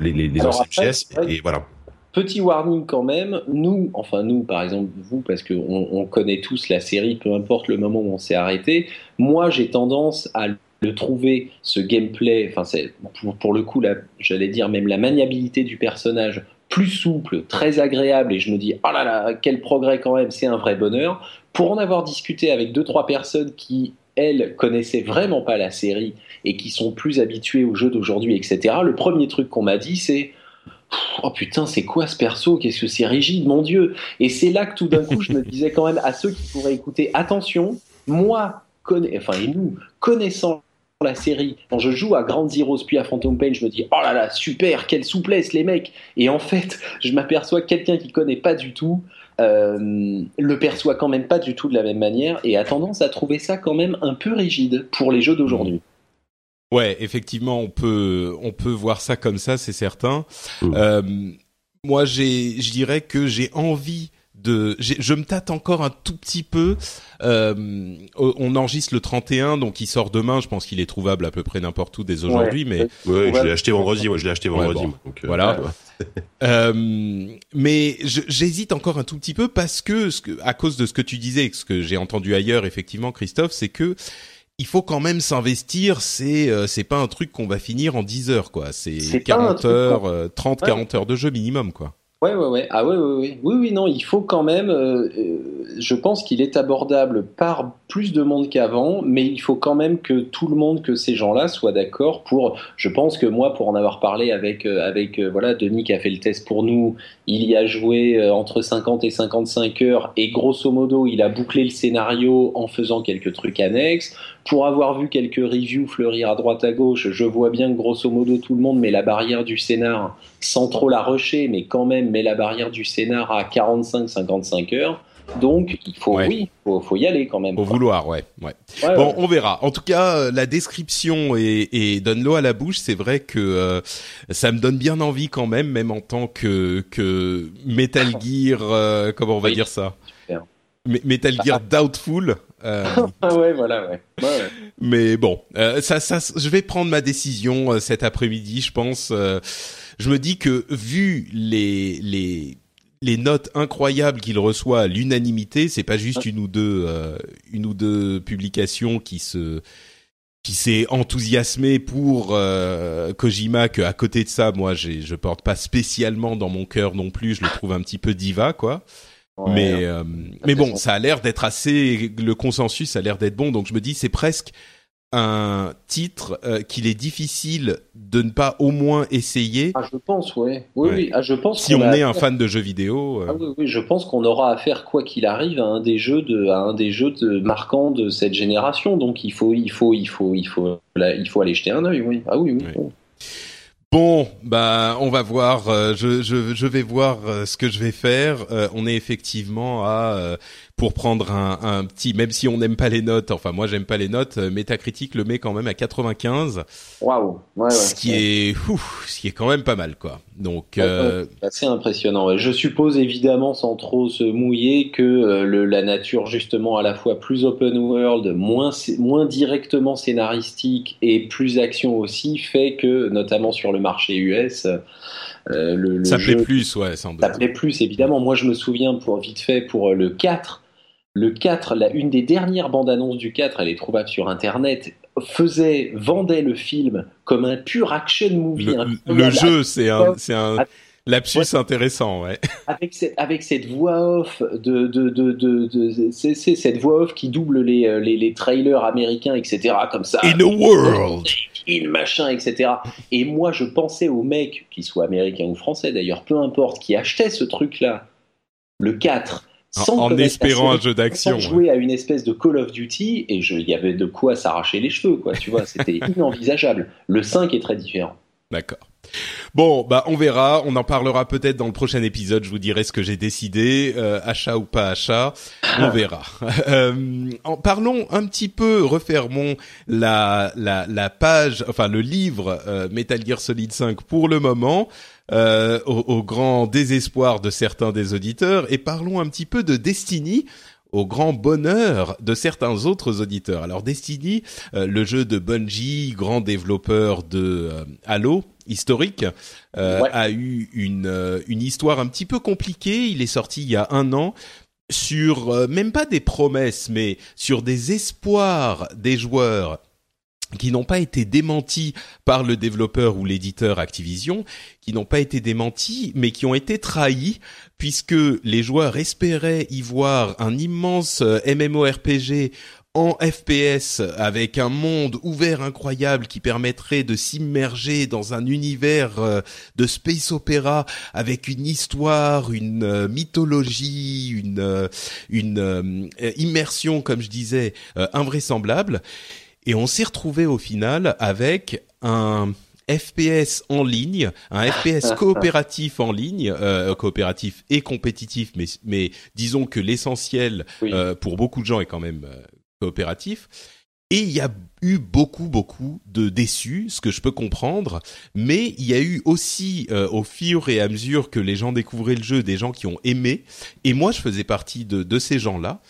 Speaker 2: les les, les anciennes pièces et voilà.
Speaker 3: Petit warning quand même, nous, enfin nous par exemple, vous, parce qu'on on connaît tous la série, peu importe le moment où on s'est arrêté, moi j'ai tendance à de trouver ce gameplay, enfin c'est pour, le coup, j'allais dire même la maniabilité du personnage plus souple, très agréable, et je me dis, oh là là, quel progrès quand même, c'est un vrai bonheur. Pour en avoir discuté avec deux, trois personnes qui, elles, connaissaient vraiment pas la série et qui sont plus habituées aux jeux d'aujourd'hui, etc., le premier truc qu'on m'a dit, c'est Oh putain, c'est quoi ce perso? Qu'est-ce que c'est rigide, mon Dieu Et c'est là que tout d'un coup, je me disais quand même à ceux qui pourraient écouter, attention, moi, enfin, et nous, connaissant la série, quand je joue à Grand Zeroes puis à Phantom Pain, je me dis oh là là, super, quelle souplesse les mecs. Et en fait, je m'aperçois que quelqu'un qui connaît pas du tout, le perçoit quand même pas du tout de la même manière et a tendance à trouver ça quand même un peu rigide pour les jeux d'aujourd'hui.
Speaker 1: Ouais, effectivement, on peut on peut voir ça comme ça, c'est certain. Mmh. moi, j'ai, je dirais que j'ai envie de, je me tâte encore un tout petit peu. Euh, on enregistre le 31, donc il sort demain. Je pense qu'il est trouvable à peu près n'importe où dès aujourd'hui. Mais
Speaker 2: ouais, je l'ai acheté vendredi. Moi, je l'ai acheté vendredi. donc,
Speaker 1: euh, voilà. euh, mais j'hésite encore un tout petit peu parce que, ce que, à cause de ce que tu disais, ce que j'ai entendu ailleurs, effectivement, Christophe, c'est que il faut quand même s'investir. C'est euh, c'est pas un truc qu'on va finir en 10 heures, quoi. C'est 40 heures, 30, 40 heures de jeu minimum, quoi.
Speaker 3: Ouais, ouais, ouais. Ah ouais, ouais, ouais. Oui, oui, non, il faut quand même. Euh, euh, je pense qu'il est abordable par plus de monde qu'avant, mais il faut quand même que tout le monde, que ces gens-là soient d'accord pour. Je pense que moi, pour en avoir parlé avec euh, avec voilà Denis qui a fait le test pour nous, il y a joué entre 50 et 55 heures et grosso modo, il a bouclé le scénario en faisant quelques trucs annexes. Pour avoir vu quelques reviews fleurir à droite à gauche, je vois bien que grosso modo tout le monde met la barrière du scénar sans trop la rusher, mais quand même met la barrière du scénar à 45-55 heures. Donc, il faut, oui, faut, faut y aller quand même.
Speaker 1: Faut vouloir, ouais, ouais. bon, on verra. En tout cas, euh, la description et, et donne l'eau à la bouche. C'est vrai que euh, ça me donne bien envie quand même, même en tant que que Metal Gear, euh, comment on va dire ça? Metal Gear Doubtful.
Speaker 3: Euh, ouais, voilà, ouais. ouais,
Speaker 1: Mais bon, euh, ça, ça, je vais prendre ma décision euh, cet après-midi, je pense. je me dis que vu les les les notes incroyables qu'il reçoit à l'unanimité, c'est pas juste une ou deux une ou deux publications qui se qui s'est enthousiasmé pour Kojima que à côté de ça, moi, je porte pas spécialement dans mon cœur non plus. Je le trouve un petit peu diva, quoi mais euh, mais bon, ça a l'air d'être assez. Le consensus a l'air d'être bon, donc je me dis c'est presque un titre euh, qu'il est difficile de ne pas au moins essayer.
Speaker 3: Ah, je pense, ouais. oui. Oui, Ah, je pense.
Speaker 1: Si on, est un fan de jeux vidéo.
Speaker 3: Euh. Ah, oui, oui, je pense qu'on aura à faire quoi qu'il arrive à un des jeux de, à un des jeux de, marquants de cette génération. Donc il faut, il faut, il faut, il faut, il faut aller jeter un œil, oui. Ah oui, oui.
Speaker 1: Bon, bah on va voir. Euh, je, je, je, vais voir euh, ce que je vais faire. Euh, on est effectivement à pour prendre un, un, petit, même si on n'aime pas les notes, enfin moi j'aime pas les notes, euh, Metacritic le met quand même à 95.
Speaker 3: Waouh, ouais, ouais,
Speaker 1: ce qui est, ouf, ce qui est quand même pas mal quoi. Donc euh...
Speaker 3: assez impressionnant. Je suppose évidemment sans trop se mouiller que euh, le, la nature justement à la fois plus open world, moins moins directement scénaristique et plus action aussi fait que notamment sur le marché US.
Speaker 1: Euh, le, le ça plaît plus, ouais, sans doute.
Speaker 3: Ça plaît plus, évidemment. Moi, je me souviens, pour vite fait, pour le 4, le 4, la, une des dernières bandes annonces du 4, elle est trouvable sur internet, faisait, vendait le film comme un pur action movie.
Speaker 1: Le, jeu, c'est un, c'est un lapsus intéressant, ouais.
Speaker 3: Avec cette, avec cette voix off de, de, de, de, c'est, cette voix off qui double les, euh, les, les, trailers américains, etc., comme ça.
Speaker 1: In a world!
Speaker 3: In machin, etc. Et moi, je pensais aux mecs, qu'ils soient américains ou français d'ailleurs, peu importe, qui achetaient ce truc-là, le 4,
Speaker 1: en espérant un jeu d'action.
Speaker 3: Jouer à une espèce de Call of Duty et il y avait de quoi s'arracher les cheveux, quoi. Tu vois, c'était inenvisageable. Le 5 est très différent.
Speaker 1: D'accord. Bon, bah on verra, on en parlera peut-être dans le prochain épisode. Je vous dirai ce que j'ai décidé, euh, achat ou pas achat, on verra. euh, en, parlons un petit peu, refermons la la, la page, enfin le livre euh, Metal Gear Solid 5 pour le moment euh, au, grand désespoir de certains des auditeurs, et parlons un petit peu de Destiny au grand bonheur de certains autres auditeurs. Alors Destiny, euh, le jeu de Bungie, grand développeur de euh, Halo historique, euh, a eu une, une histoire un petit peu compliquée. Il est sorti il y a un an sur même pas des promesses, mais sur des espoirs des joueurs qui n'ont pas été démentis par le développeur ou l'éditeur Activision, qui n'ont pas été démentis, mais qui ont été trahis, puisque les joueurs espéraient y voir un immense euh, MMORPG en FPS avec un monde ouvert incroyable qui permettrait de s'immerger dans un univers euh, de space opéra avec une histoire, une euh, mythologie, une une immersion comme je disais invraisemblable et on s'est retrouvé au final avec un FPS en ligne, un FPS coopératif en ligne, euh, coopératif et compétitif, mais, mais disons que l'essentiel euh, pour beaucoup de gens est quand même euh, coopératif. Et il y a eu beaucoup, beaucoup de déçus, ce que je peux comprendre. Mais il y a eu aussi, au fur et à mesure que les gens découvraient le jeu, des gens qui ont aimé. Et moi, je faisais partie de, de ces gens-là.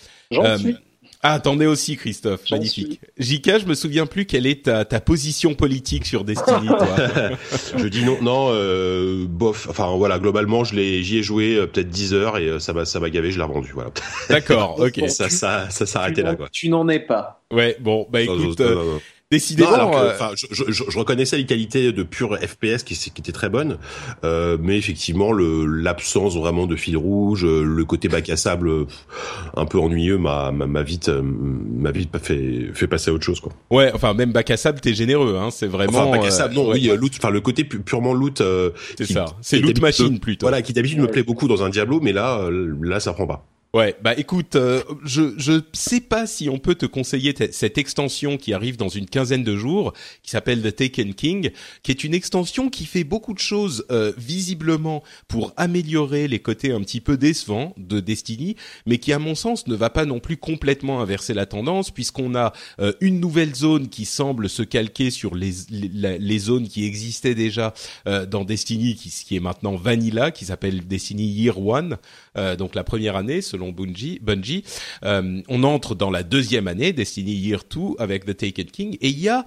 Speaker 1: Ah, attendez aussi, Christophe. Magnifique. Jika, je me souviens plus quelle est ta, ta position politique sur Destiny, toi.
Speaker 2: je dis non, non, euh, bof. Enfin, voilà, globalement, je l'ai, j'y ai joué euh, peut-être 10 heures et euh, ça m'a, ça m'a gavé, je l'ai revendu, voilà.
Speaker 1: D'accord, ok.
Speaker 2: ça, ça, ça s'arrêtait là, quoi.
Speaker 3: Tu n'en es pas.
Speaker 1: Ouais, bon, bah écoute, Décidément.
Speaker 2: Euh, enfin, je, je, je, reconnaissais les qualités de pure FPS qui, qui étaient très bonnes, euh, mais effectivement, le l'absence vraiment de fil rouge, euh, le côté bac à sable un peu ennuyeux m'a m'a vite m'a vite fait fait passer à autre chose quoi.
Speaker 1: Ouais, enfin même bac à sable, t'es généreux, hein, c'est vraiment.
Speaker 2: Enfin, bac à sable, non, oui, loot, enfin le côté purement loot.
Speaker 1: c'est ça. C'est loot machine plutôt.
Speaker 2: Voilà, qui d'habitude me plaît beaucoup dans un Diablo, mais là là ça prend pas.
Speaker 1: Ouais, bah écoute, euh, je je sais pas si on peut te conseiller cette extension qui arrive dans une quinzaine de jours, qui s'appelle The Taken King, qui est une extension qui fait beaucoup de choses euh, visiblement pour améliorer les côtés un petit peu décevants de Destiny, mais qui à mon sens ne va pas non plus complètement inverser la tendance, puisqu'on a euh, une nouvelle zone qui semble se calquer sur les les, les zones qui existaient déjà dans Destiny, qui, qui est maintenant Vanilla, qui s'appelle Destiny Year One, donc la première année selon Bungie. Bungie. Euh, on entre dans la deuxième année, Destiny Year 2, avec The Taken King, et il y a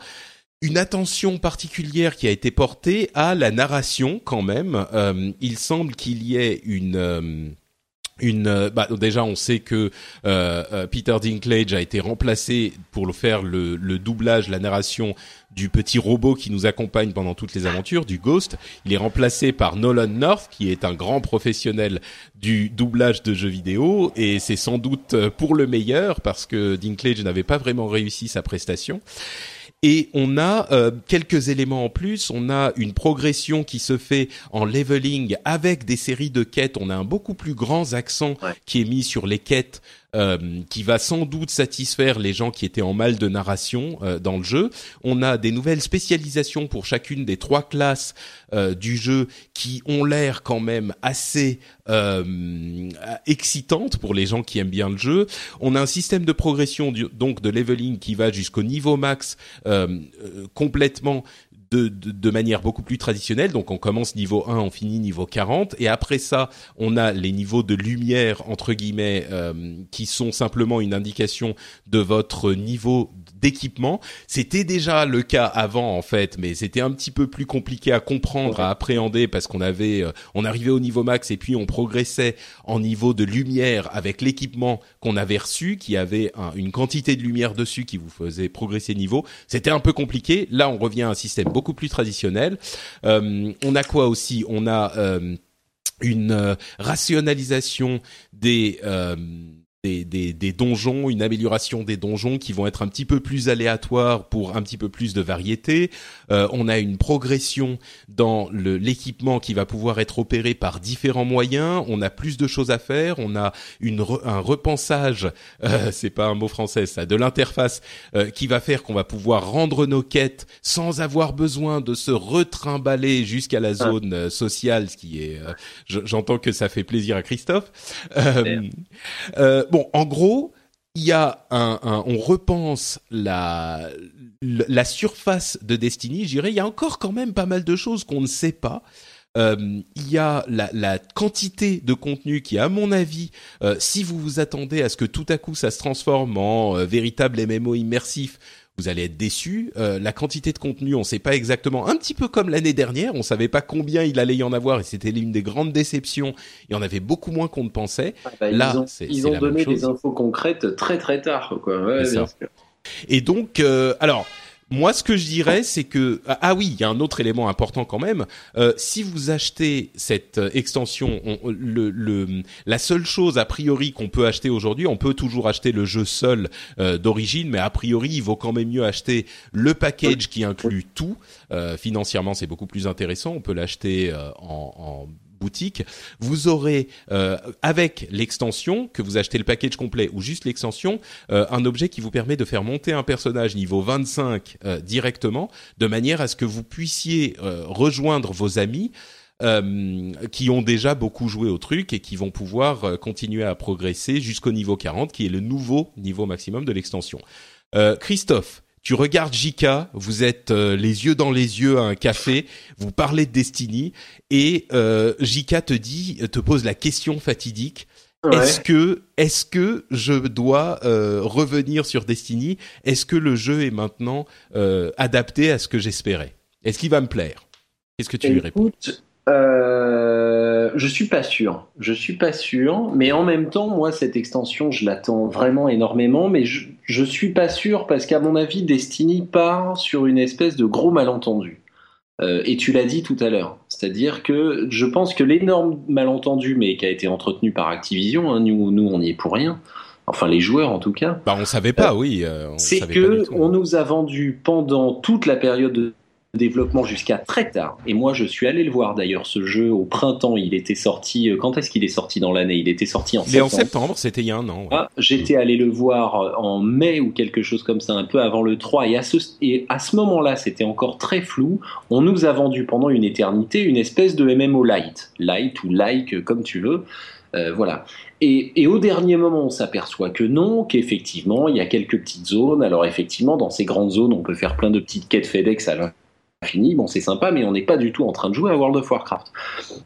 Speaker 1: une attention particulière qui a été portée à la narration quand même. Euh, il semble qu'il y ait une euh, une bah, déjà on sait que Peter Dinklage a été remplacé pour faire le, le doublage la narration du petit robot qui nous accompagne pendant toutes les aventures, du Ghost. Il est remplacé par Nolan North, qui est un grand professionnel du doublage de jeux vidéo, et c'est sans doute pour le meilleur, parce que Dinklage n'avait pas vraiment réussi sa prestation. Et on a euh, quelques éléments en plus. On a une progression qui se fait en leveling avec des séries de quêtes. On a un beaucoup plus grand accent qui est mis sur les quêtes euh, qui va sans doute satisfaire les gens qui étaient en mal de narration euh, dans le jeu. On a des nouvelles spécialisations pour chacune des trois classes euh, du jeu qui ont l'air quand même assez excitantes pour les gens qui aiment bien le jeu. On a un système de progression donc de leveling qui va jusqu'au niveau max complètement de, manière beaucoup plus traditionnelle. Donc on commence niveau 1, on finit niveau 40. Et après ça, on a les niveaux de lumière, entre guillemets, euh, qui sont simplement une indication de votre niveau d'équipement. C'était déjà le cas avant en fait, mais c'était un petit peu plus compliqué à comprendre, à appréhender parce qu'on avait, euh, on arrivait au niveau max et puis on progressait en niveau de lumière avec l'équipement qu'on avait reçu, qui avait une quantité de lumière dessus qui vous faisait progresser niveau. C'était un peu compliqué. Là, on revient à un système beaucoup plus traditionnel. Euh, on a quoi aussi? On a euh, une euh, rationalisation des des, des, des, donjons, une amélioration des donjons qui vont être un petit peu plus aléatoires pour un petit peu plus de variété. Euh, on a une progression dans l'équipement qui va pouvoir être opéré par différents moyens. On a plus de choses à faire. On a une un repensage, euh, c'est pas un mot français ça, de l'interface euh, qui va faire qu'on va pouvoir rendre nos quêtes sans avoir besoin de se retrimballer jusqu'à la ah. zone euh, sociale, ce qui est, euh, j'entends que ça fait plaisir à Christophe. bon, bon, en gros, il y a un, on repense la la surface de Destiny. Je dirais, il y a encore quand même pas mal de choses qu'on ne sait pas. Euh, il y a la, la, quantité de contenu qui, à mon avis, euh, si vous vous attendez à ce que tout à coup ça se transforme en euh, véritable MMO immersif, vous allez être déçus. Euh, la quantité de contenu, on ne sait pas exactement. Un petit peu comme l'année dernière, on savait pas combien il allait y en avoir et c'était l'une des grandes déceptions. Il y en avait beaucoup moins qu'on ne pensait.
Speaker 3: Ah bah, Là, ils ont, ils ont donné des infos concrètes très très tard. Quoi. Ouais,
Speaker 1: Et donc, euh, alors moi, ce que je dirais, c'est que ah, ah oui, il y a un autre élément important quand même. Euh, si vous achetez cette euh, extension, le, le, la seule chose a priori qu'on peut acheter aujourd'hui, on peut toujours acheter le jeu seul euh, d'origine, mais a priori, il vaut quand même mieux acheter le package qui inclut tout. Euh, financièrement, c'est beaucoup plus intéressant. On peut l'acheter en boutique, vous aurez euh, avec l'extension que vous achetez le package complet ou juste l'extension, euh, un objet qui vous permet de faire monter un personnage niveau 25 euh, directement, de manière à ce que vous puissiez rejoindre vos amis. qui ont déjà beaucoup joué au truc et qui vont pouvoir continuer à progresser jusqu'au niveau 40, qui est le nouveau niveau maximum de l'extension. Christophe, tu regardes Jika, vous êtes euh, les yeux dans les yeux à un café, vous parlez de Destiny et euh, Jika te dit, te pose la question fatidique. Est-ce que, est-ce que je dois euh, revenir sur Destiny? Est-ce que le jeu est maintenant euh, adapté à ce que j'espérais? Est-ce qu'il va me plaire? Qu'est-ce que tu lui réponds?
Speaker 3: Euh, je suis pas sûr. Je suis pas sûr. Mais en même temps, moi, cette extension, je l'attends vraiment énormément. Mais je, je suis pas sûr parce qu'à mon avis, Destiny part sur une espèce de gros malentendu. Euh, et tu l'as dit tout à l'heure. C'est-à-dire que je pense que l'énorme malentendu, mais qui a été entretenu par Activision, hein, nous, nous, on n'y est pour rien. Enfin, les joueurs en tout cas.
Speaker 1: Bah, on savait pas, euh, oui.
Speaker 3: C'est que on nous a vendu pendant toute la période de développement jusqu'à très tard. Et moi, je suis allé le voir d'ailleurs, ce jeu au printemps. Il était sorti. Euh, quand est-ce qu'il est sorti dans l'année? Il était sorti en septembre.
Speaker 1: en septembre, c'était il y a un an.
Speaker 3: Ah, J'étais allé le voir euh, en mai ou quelque chose comme ça, un peu avant le 3. Et à ce, et à ce moment-là, c'était encore très flou. On nous a vendu pendant une éternité une espèce de MMO light. Light ou like, comme tu veux. Euh, voilà. Et, et, au dernier moment, on s'aperçoit que non, qu'effectivement, il y a quelques petites zones. Alors effectivement, dans ces grandes zones, on peut faire plein de petites quêtes FedEx à fini, bon c'est sympa, mais on n'est pas du tout en train de jouer à World of Warcraft.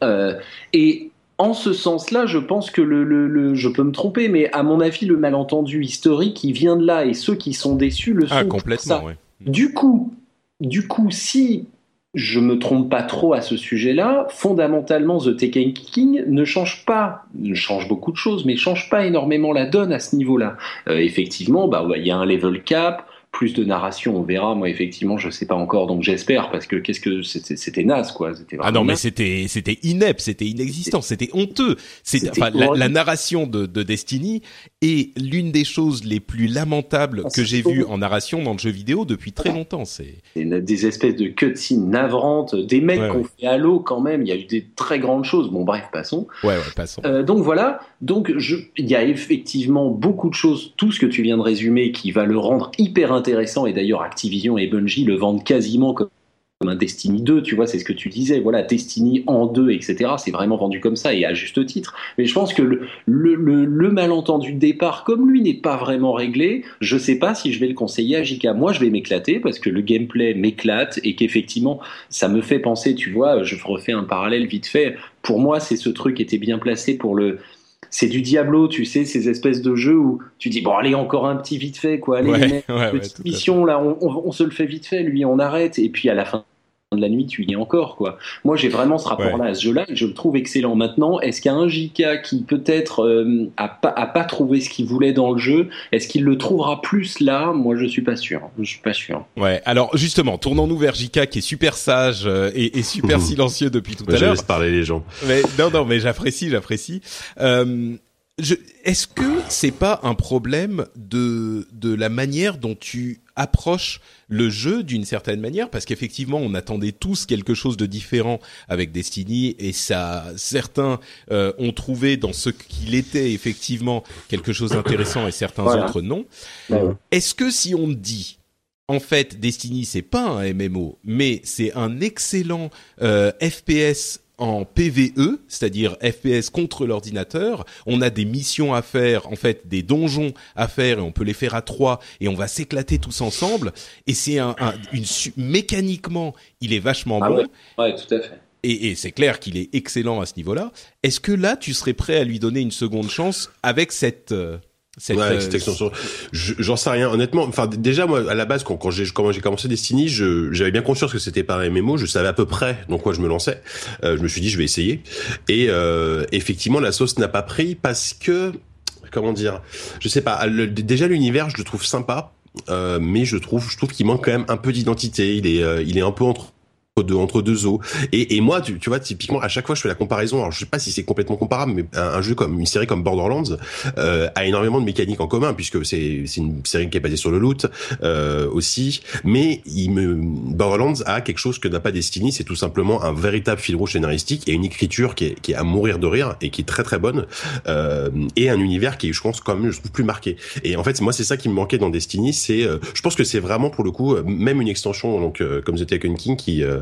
Speaker 3: Euh, et en ce sens-là, je pense que le, je peux me tromper, mais à mon avis, le malentendu historique, il vient de là, et ceux qui sont déçus le ah, sont.
Speaker 1: complètement.
Speaker 3: Du coup, du coup, si je me trompe pas trop à ce sujet-là, fondamentalement, The Taken King ne change pas, ne change beaucoup de choses, mais change pas énormément la donne à ce niveau-là. Euh, effectivement, bah, il y a un level cap, plus de narration, on verra. Moi, effectivement, je sais pas encore, donc j'espère parce que qu'est-ce que c'était naze, quoi.
Speaker 1: Ah non, mais c'était c'était inepte, c'était inexistant, c'était honteux. C'est enfin la, narration de, de Destiny est l'une des choses les plus lamentables ah, que j'ai vues en narration dans le jeu vidéo depuis très longtemps. C'est
Speaker 3: des espèces de cutscenes navrantes, des mecs qu'on fait à l'eau quand même. Il y a eu des très grandes choses. Bon, bref, passons.
Speaker 1: Ouais, ouais, passons.
Speaker 3: Euh, donc voilà. Donc il y a effectivement beaucoup de choses. Tout ce que tu viens de résumer qui va le rendre hyper intéressant intéressant, et d'ailleurs Activision et Bungie le vendent quasiment comme un Destiny 2, tu vois, c'est ce que tu disais, voilà, Destiny en deux, etc. C'est vraiment vendu comme ça et à juste titre. Mais je pense que le, malentendu de départ, comme lui n'est pas vraiment réglé, je sais pas si je vais le conseiller à JK. Moi, je vais m'éclater parce que le gameplay m'éclate et qu'effectivement, ça me fait penser, tu vois, je refais un parallèle vite fait. Pour moi, c'est ce truc qui était bien placé pour le, c'est du Diablo, tu sais, ces espèces de jeux où tu dis bon allez encore un petit vite fait quoi, allez petite mission là, on, se le fait vite fait, lui on arrête. Et puis à la fin de la nuit, tu y es encore, quoi. Moi, j'ai vraiment ce rapport-là à ce jeu-là et je le trouve excellent. Maintenant, est-ce qu'il y a un JK qui peut-être euh, a, pas, a pas trouvé ce qu'il voulait dans le jeu Est-ce qu'il le trouvera plus là? Moi, je suis pas sûr. Je suis pas sûr.
Speaker 1: Ouais. Alors, justement, tournons-nous vers JK qui est super sage euh, et, et, super silencieux depuis tout à l'heure. Je
Speaker 2: laisse parler les gens.
Speaker 1: Mais non, non, mais j'apprécie, j'apprécie. Euh, est-ce que c'est pas un problème de de la manière dont tu approches le jeu d'une certaine manière? Parce qu'effectivement on attendait tous quelque chose de différent avec Destiny et ça certains euh, ont trouvé dans ce qu'il était effectivement quelque chose d'intéressant et certains autres non. Est-ce que si on dit en fait, Destiny, c'est pas un MMO, mais c'est un excellent euh, FPS en PVE, c'est-à-dire FPS contre l'ordinateur. On a des missions à faire, en fait, des donjons à faire, et on peut les faire à trois, et on va s'éclater tous ensemble. Et c'est un, une mécaniquement, il est vachement ah bon.
Speaker 3: Ouais. tout à fait.
Speaker 1: Et, et c'est clair qu'il est excellent à ce niveau-là. Est-ce que là, tu serais prêt à lui donner une seconde chance avec cette euh,
Speaker 2: cette, ouais, cette extension. J'en sais rien, honnêtement. Enfin, déjà, moi, à la base, quand, quand j'ai j'ai commencé Destiny, j'avais bien conscience que c'était pas un MMO. Je savais à peu près dans quoi je me lançais. Euh, je me suis dit, je vais essayer. Et euh, effectivement, la sauce n'a pas pris parce que, comment dire, je sais pas. Le, déjà, l'univers, je le trouve sympa, euh, mais je trouve, je trouve qu'il manque quand même un peu d'identité. Il est, euh, il est un peu entre deux, entre deux eaux. Et, et moi, tu, tu, vois, typiquement, à chaque fois, je fais la comparaison. Alors, je sais pas si c'est complètement comparable, mais un, jeu comme une série comme Borderlands euh, a énormément de mécaniques en commun, puisque c'est une série qui est basée sur le loot euh, aussi. Mais il me, Borderlands a quelque chose que n'a pas Destiny, c'est tout simplement un véritable fil rouge scénaristique et une écriture qui est, qui est à mourir de rire et qui est très très bonne, euh, et un univers qui je pense, quand même, je trouve plus marqué. Et en fait, moi, c'est ça qui me manquait dans Destiny. C'est, euh, je pense que c'est vraiment pour le coup, même une extension, donc euh, comme The Taken King, qui euh,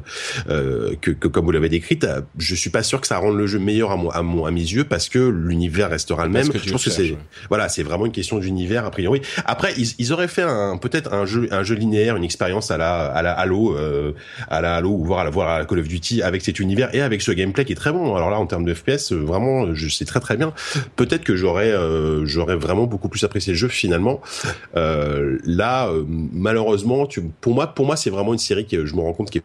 Speaker 2: que, que, comme vous l'avez décrite, euh, je suis pas sûr que ça rende le jeu meilleur à, mon, à, mon, à mes yeux parce que l'univers restera le même. Je pense que c'est voilà, c'est vraiment une question d'univers a priori. Après, ils, ils auraient fait un peut-être un jeu un jeu linéaire, une expérience à la à la Halo, euh, à la Halo ou voir à la voir à la Call of Duty avec cet univers et avec ce gameplay qui est très bon. Alors là, en termes de FPS, vraiment, je sais très très bien. Peut-être que j'aurais euh, j'aurais vraiment beaucoup plus apprécié le jeu finalement. Euh, là, malheureusement, tu, pour moi, pour moi, c'est vraiment une série que je me rends compte qui est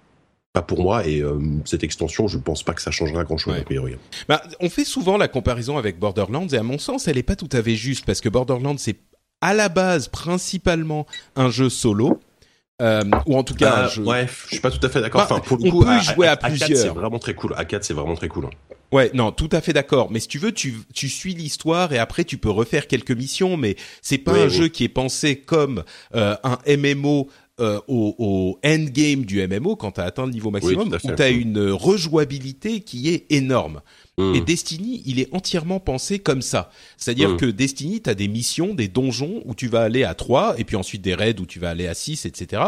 Speaker 2: pas pour moi et euh, cette extension je pense pas que ça changera grand chose a priori.
Speaker 1: Bah, on fait souvent la comparaison avec Borderlands et à mon sens elle est pas tout à fait juste parce que Borderlands c'est à la base principalement un jeu solo. Euh, ou en tout cas,
Speaker 2: bah,
Speaker 1: jeu...
Speaker 2: ouais, je suis pas tout à fait d'accord.
Speaker 1: Bah, enfin, pour le coup, peut jouer à, plusieurs.
Speaker 2: C'est vraiment très cool. A4, c'est vraiment très cool.
Speaker 1: Ouais, non, tout à fait d'accord. Mais si tu veux, tu, tu suis l'histoire et après tu peux refaire quelques missions. Mais c'est pas un jeu qui est pensé comme euh, un MMO euh, au, au endgame du MMO, quand tu as atteint le niveau maximum, où tu as une rejouabilité qui est énorme. Hmm. Et Destiny, il est entièrement pensé comme ça. C'est-à-dire hmm. que Destiny, tu as des missions, des donjons où tu vas aller à 3, et puis ensuite des raids où tu vas aller à 6, etc.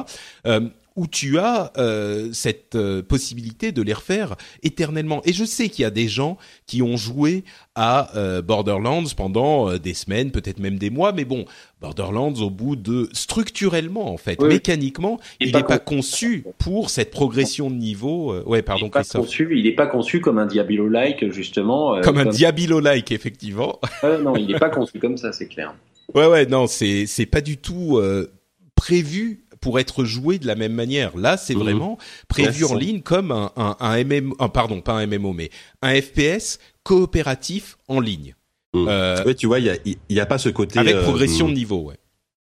Speaker 1: Euh, où tu as euh, cette euh, possibilité de les refaire éternellement. Et je sais qu'il y a des gens qui ont joué à euh, Borderlands pendant des semaines, peut-être même des mois, mais bon, Borderlands au bout de structurellement en fait, mécaniquement, il n'est pas, conçu pour cette progression de niveau. ouais, pardon,
Speaker 3: il. Pas conçu, il n'est pas conçu comme un Diablo-like justement.
Speaker 1: comme, comme, un Diablo-like effectivement.
Speaker 3: non, il n'est pas conçu comme ça, c'est clair.
Speaker 1: Ouais, ouais, non, c'est c'est pas du tout prévu pour être joué de la même manière. Là, c'est mhm. vraiment prévu en ligne comme un, un, un MMO, pardon, pas un MMO, mais un FPS coopératif en ligne.
Speaker 2: Mhm. Euh, tu vois, il y a, y a pas ce côté
Speaker 1: avec progression euh, de niveau, ouais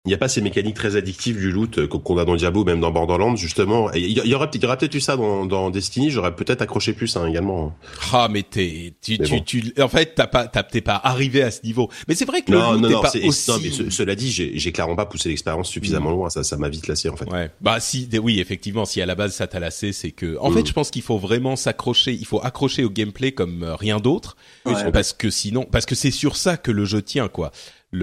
Speaker 2: il n'y a pas ces mécaniques très addictives du loot euh, qu'on a dans Diablo, même dans Borderlands, justement. Il y, aurait, y peut-être eu ça dans, dans Destiny, j'aurais peut-être accroché plus hein, également.
Speaker 1: Ah, mais t'es, tu, tu, tu, en fait, t'as pas, t'es pas arrivé à ce niveau. Mais c'est vrai que le loot non, pas aussi... Non,
Speaker 2: mais cela dit, j'ai clairement pas poussé l'expérience suffisamment mm. loin. Ça, ça m'a vite lassé, en fait.
Speaker 1: Ouais. Bah, si, oui, effectivement, si à la base ça t'a lassé, c'est que, en fait, mm. je pense qu'il faut vraiment s'accrocher, il faut accrocher au gameplay comme euh, rien d'autre. parce que sinon, parce que c'est sur ça que le jeu tient, quoi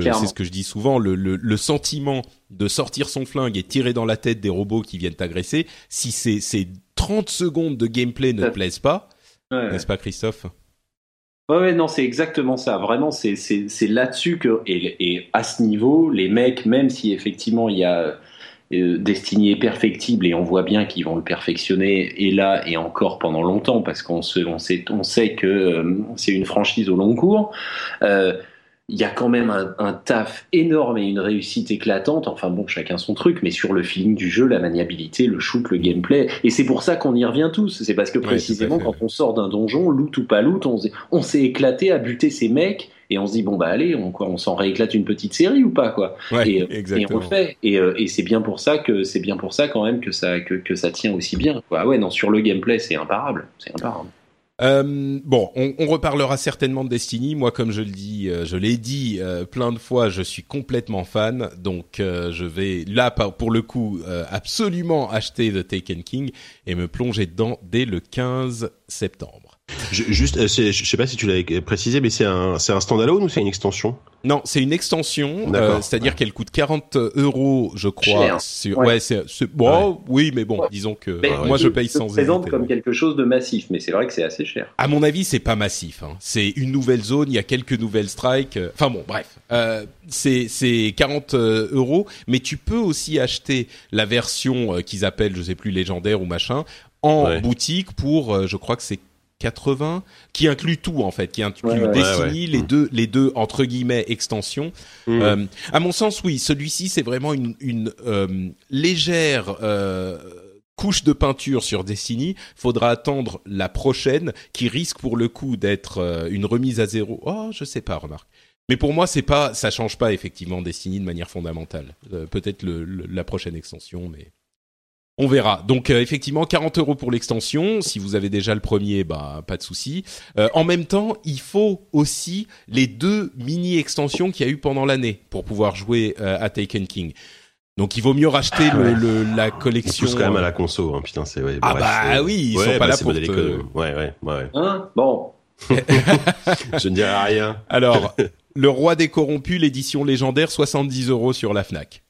Speaker 1: c'est ce que je dis souvent, le, le, le, sentiment de sortir son flingue et tirer dans la tête des robots qui viennent t'agresser, si ces, ces 30 secondes de gameplay ne te plaisent pas, n'est-ce pas Christophe?
Speaker 3: Ouais, ouais, non, c'est exactement ça. Vraiment, c'est, là-dessus que, et, et, à ce niveau, les mecs, même si effectivement il y a euh, Destiny est perfectible et on voit bien qu'ils vont le perfectionner et là et encore pendant longtemps parce qu'on se, on sait, on sait que euh, c'est une franchise au long cours. Euh, il y a quand même un, taf énorme et une réussite éclatante. Enfin bon, chacun son truc, mais sur le feeling du jeu, la maniabilité, le shoot, le gameplay. Et c'est pour ça qu'on y revient tous. C'est parce que précisément, quand on sort d'un donjon, loot ou pas loot, on, s'est éclaté à buter ces mecs et on se dit bon bah allez, on quoi, on s'en rééclate une petite série ou pas quoi. et, on le fait. Euh, et, c'est bien pour ça que c'est bien pour ça quand même que ça que, que ça tient aussi bien. Quoi. Ouais non, sur le gameplay, c'est imparable, c'est imparable.
Speaker 1: Euh, bon, on, reparlera certainement de Destiny. Moi, comme je le dis, euh, je l'ai dit euh, plein de fois, je suis complètement fan. Donc, euh, je vais là, pour le coup, absolument acheter The Taken King et me plonger dedans dès le 15 septembre.
Speaker 2: Je, juste, euh, je sais pas si tu l'avais précisé, mais c'est un, c'est un standalone ou c'est une extension?
Speaker 1: Non, c'est une extension, euh, c'est-à-dire qu'elle coûte 40 euros, je crois. Sur, ouais, c'est, bon, oui, mais bon, disons que moi je paye sans.
Speaker 3: présente comme quelque chose de massif, mais c'est vrai que c'est assez cher.
Speaker 1: À mon avis, c'est pas massif. Hein. C'est une nouvelle zone, il y a quelques nouvelles strikes. Euh, enfin bon, bref, euh, c'est c'est 40 euros, mais tu peux aussi acheter la version qu'ils appellent, je sais plus légendaire ou machin, en boutique pour, je crois que c'est 80 qui inclut tout en fait, qui inclut Destiny, les mm. deux les deux entre guillemets extensions. Mm. Euh, à mon sens, oui, celui-ci c'est vraiment une, une euh, légère euh, couche de peinture sur Destiny. Faudra attendre la prochaine qui risque pour le coup d'être euh, une remise à zéro. Oh, je sais pas, remarque. Mais pour moi, c'est pas, ça change pas effectivement Destiny de manière fondamentale. Euh, peut-être le, la prochaine extension, mais On verra. Donc euh, effectivement, 40 euros pour l'extension. Si vous avez déjà le premier, bah pas de souci. Euh, en même temps, il faut aussi les deux mini extensions qu'il y a eu pendant l'année pour pouvoir jouer euh, à Taken King. Donc il vaut mieux racheter le, le, la collection.
Speaker 2: Pousse quand même à la conso, hein. putain, c'est ouais.
Speaker 1: Ah bah oui, ils sont pas là pour te...
Speaker 2: Ouais, ouais, ouais.
Speaker 3: Hein? Bon.
Speaker 2: Je ne dirai rien.
Speaker 1: Alors, le roi des corrompus, l'édition légendaire, 70 euros sur la Fnac.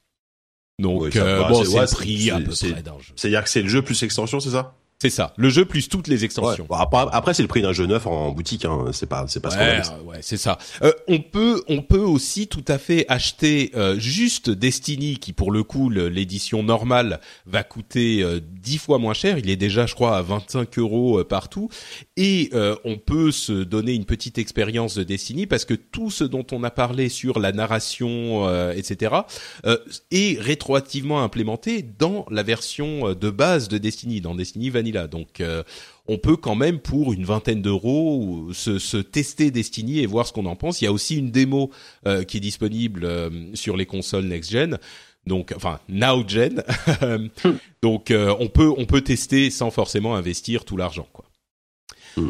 Speaker 1: Donc, euh, bon,
Speaker 2: c'est- ouais,
Speaker 1: le prix à peu près d'un jeu.
Speaker 2: C'est-à-dire que c'est le jeu plus extension, c'est ça?
Speaker 1: C'est ça. Le jeu plus toutes les
Speaker 2: Ouais.
Speaker 1: extensions.
Speaker 2: Bon, après, après, c'est le prix d'un jeu neuf en boutique, hein. C'est pas, c'est pas
Speaker 1: Ouais, ouais, c'est ça. Euh, on peut, on peut aussi tout à fait acheter euh, juste Destiny, qui pour le coup, l'édition normale va coûter euh, 10 fois moins cher. Il est déjà, je crois, à 25 euros euh, partout. Et euh, on peut se donner une petite expérience de Destiny parce que tout ce dont on a parlé sur la narration, euh, etc., euh, est rétroactivement implémenté dans la version euh, de base de Destiny, dans Destiny Vanilla. Donc euh, on peut quand même pour une vingtaine d'euros se, se tester Destiny et voir ce qu'on en pense. Il y a aussi une démo euh, qui est disponible euh, sur les consoles next gen. Donc, enfin, now gen. Donc, euh, on peut on peut tester sans forcément investir tout l'argent, quoi.
Speaker 2: Hmm.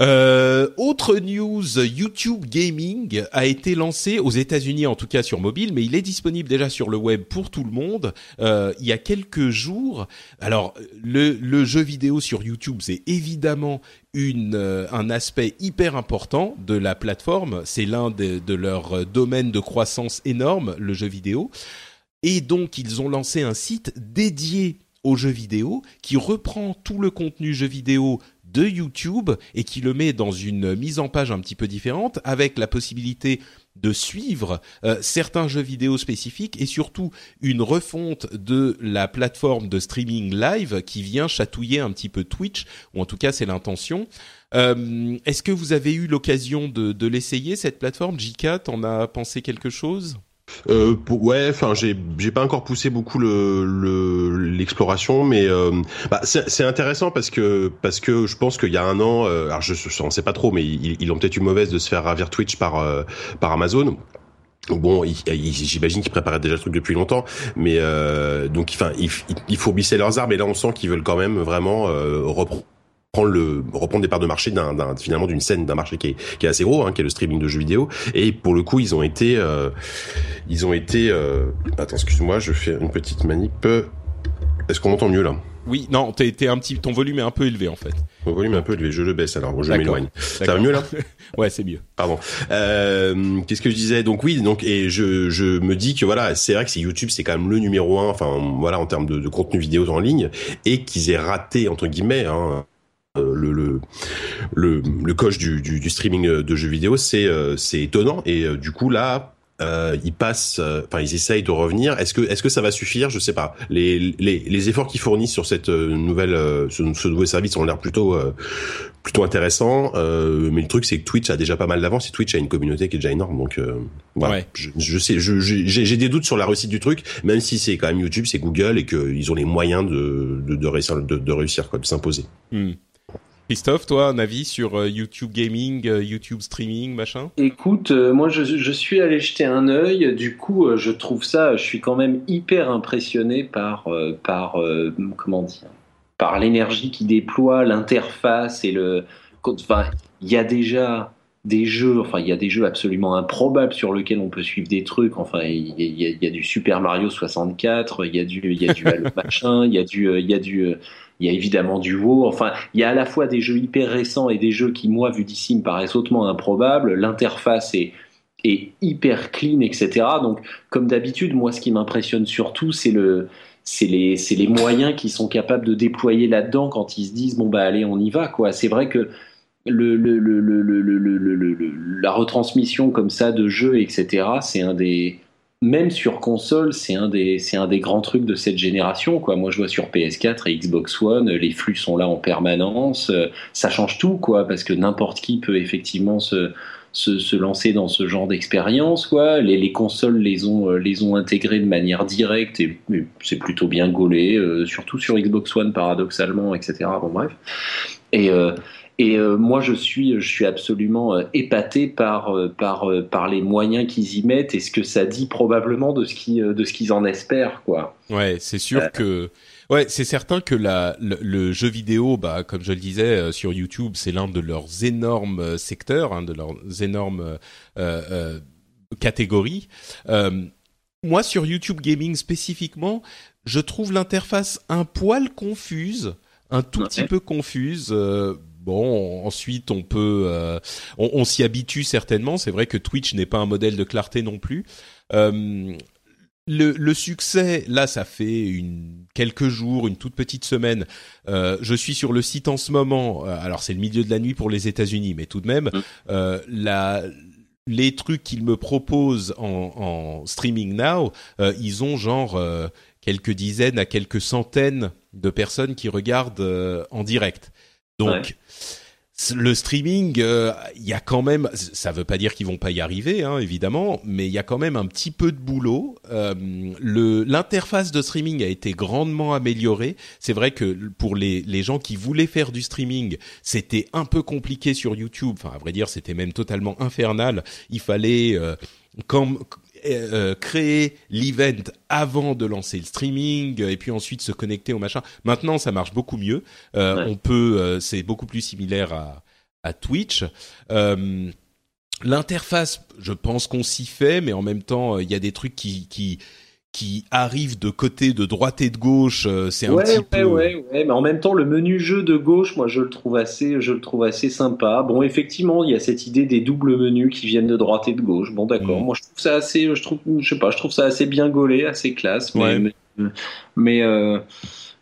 Speaker 1: Euh, autre news, YouTube Gaming a été lancé aux États-Unis, en tout cas sur mobile, mais il est disponible déjà sur le web pour tout le monde. Euh, il y a quelques jours. Alors, le, le jeu vidéo sur YouTube, c'est évidemment une, euh, un aspect hyper important de la plateforme. C'est l'un de, de leurs domaines de croissance énorme, le jeu vidéo. Et donc, ils ont lancé un site dédié aux jeux vidéo qui reprend tout le contenu jeux vidéo de YouTube et qui le met dans une mise en page un petit peu différente avec la possibilité de suivre euh, certains jeux vidéo spécifiques et surtout une refonte de la plateforme de streaming live qui vient chatouiller un petit peu Twitch ou en tout cas c'est l'intention. Euh, Est-ce que vous avez eu l'occasion de, de l'essayer cette plateforme? JK T'en as pensé quelque chose?
Speaker 2: Euh, ouais, enfin, j'ai j'ai pas encore poussé beaucoup le le- l'exploration, mais euh, bah, c'est intéressant parce que parce que je pense qu'il y a un an, euh, alors je je on sait pas trop, mais ils, ils ont peut-être eu mauvaise de se faire ravir Twitch par euh, par Amazon. Bon, j'imagine qu'ils préparaient déjà le truc depuis longtemps, mais euh, donc enfin, ils, ils, ils fourbissaient leurs armes, et là on sent qu'ils veulent quand même vraiment euh, reprendre prendre le reprendre des parts de marché d'un finalement d'une scène d'un marché qui est qui est assez gros hein, qui est le streaming de jeux vidéo et pour le coup ils ont été euh, ils ont été euh... attends excuse-moi je fais une petite manip est-ce qu'on entend mieux là?
Speaker 1: Oui, non, t'es t'es un petit, ton volume est un peu élevé en fait.
Speaker 2: mon volume est un peu élevé je le baisse alors je m'éloigne ça va mieux là?
Speaker 1: Ouais, c'est mieux.
Speaker 2: Pardon. Euh, Qu'est-ce que je disais? Donc oui, donc et je je me dis que voilà, c'est vrai que c'est YouTube, c'est quand même le numéro un. Enfin voilà en termes de, de contenu vidéo en ligne et qu'ils aient raté entre guillemets. Hein, le, le le le coche du, du, du streaming euh, de jeux vidéo, c'est euh, c'est étonnant et euh, du coup là. Euh, ils passent, euh, enfin ils essayent de revenir. Est-ce que est-ce que ça va suffire? Je sais pas. Les les, les efforts qu'ils fournissent sur cette euh, nouvelle euh, ce, ce nouveau service ont l'air plutôt euh, plutôt intéressant. Euh, mais le truc, c'est que Twitch a déjà pas mal d'avance et Twitch a une communauté qui est déjà énorme. Donc, euh, voilà.
Speaker 1: Ouais.
Speaker 2: Je, je sais, j'ai des doutes sur la réussite du truc, même si c'est quand même YouTube, c'est Google et qu'ils ont les moyens de, de, de réussir, de, de réussir, quoi, de s'imposer.
Speaker 1: Hmm. Christophe, toi, un avis sur euh, YouTube Gaming, euh, YouTube Streaming, machin?
Speaker 3: Écoute, euh, moi je, je suis allé jeter un œil. Du coup, euh, je trouve ça, je suis quand même hyper impressionné par, euh, par comment dire, par l'énergie qui déploie, l'interface et le. Enfin, il y a déjà des jeux, enfin il y a des jeux absolument improbables sur lesquels on peut suivre des trucs. Enfin, il y, a- y y du Super Mario 64, il y a du, il y a du Halo machin, il y a du, il y a du. Il y a évidemment du WoW. Enfin, il y a à la fois des jeux hyper récents et des jeux qui, moi, vu d'ici, me paraissent hautement improbables. L'interface est, hyper clean, etc. Donc, comme d'habitude, moi, ce qui m'impressionne surtout, c'est le, c'est les, moyens qu'ils sont capables de déployer là-dedans quand ils se disent bon bah allez, on y va. C'est vrai que la retransmission comme ça de jeux, etc. C'est un des même sur console, c'est un des c'est un des grands trucs de cette génération quoi. Moi je vois sur PS4 et Xbox One, les flux sont là en permanence, euh, ça change tout quoi parce que n'importe qui peut effectivement se se, se lancer dans ce genre d'expérience quoi. Les, les consoles les ont euh, les ont intégrées de manière directe et, c'est plutôt bien gaulé, euh, surtout sur Xbox One paradoxalement, etc. Bon bref. Et euh, Et moi, je suis, je suis absolument épaté par, par, par les moyens qu'ils y mettent et ce que ça dit probablement de ce qu'ils, de ce qu'ils en espèrent, quoi.
Speaker 1: Ouais, c'est sûr que Ouais, c'est certain que la, le, jeu vidéo, bah, comme je le disais euh, sur YouTube, c'est l'un de leurs énormes euh, secteurs, hein, de leurs énormes euh, euh catégories. moi, sur YouTube Gaming spécifiquement, je trouve l'interface un poil confuse, un tout petit peu confuse. Bon, ensuite on peut, on, on s'y habitue certainement. C'est vrai que Twitch n'est pas un modèle de clarté non plus. Euh, le, succès, là, ça fait une, quelques jours, une toute petite semaine. Euh, je suis sur le site en ce moment. Euh, alors, c'est le milieu de la nuit pour les États-Unis, mais tout de même, mmh. euh, la, les trucs qu'ils me proposent en, streaming now, ils ont genre quelques dizaines à quelques centaines de personnes qui regardent en direct. Donc, le streaming, il euh, y a quand même, ça veut pas dire qu'ils vont pas y arriver, hein, évidemment, mais il y a quand même un petit peu de boulot. Euh, l'interface de streaming a été grandement améliorée. C'est vrai que pour les les gens qui voulaient faire du streaming, c'était un peu compliqué sur YouTube. Enfin, à vrai dire, c'était même totalement infernal. Il fallait euh, comme euh, créer l'event avant de lancer le streaming et puis ensuite se connecter au machin. Maintenant, ça marche beaucoup mieux. Euh, On peut, euh, c'est beaucoup plus similaire à, à Twitch. Euh, L'interface, je pense qu'on s'y fait, mais en même temps, il y a des trucs qui, qui qui arrive de côté de droite et de gauche, euh, c'est un
Speaker 3: ouais,
Speaker 1: petit
Speaker 3: ouais,
Speaker 1: peu.
Speaker 3: Ouais, ouais, mais en même temps, le menu jeu de gauche, moi, je le trouve assez, je le trouve assez sympa. Bon, effectivement, il y a cette idée des doubles menus qui viennent de droite et de gauche. Bon, d'accord. Mm. Moi, je trouve ça assez, je trouve, je sais pas, je trouve ça assez bien gaulé, assez classe. Mais, mais, mais euh,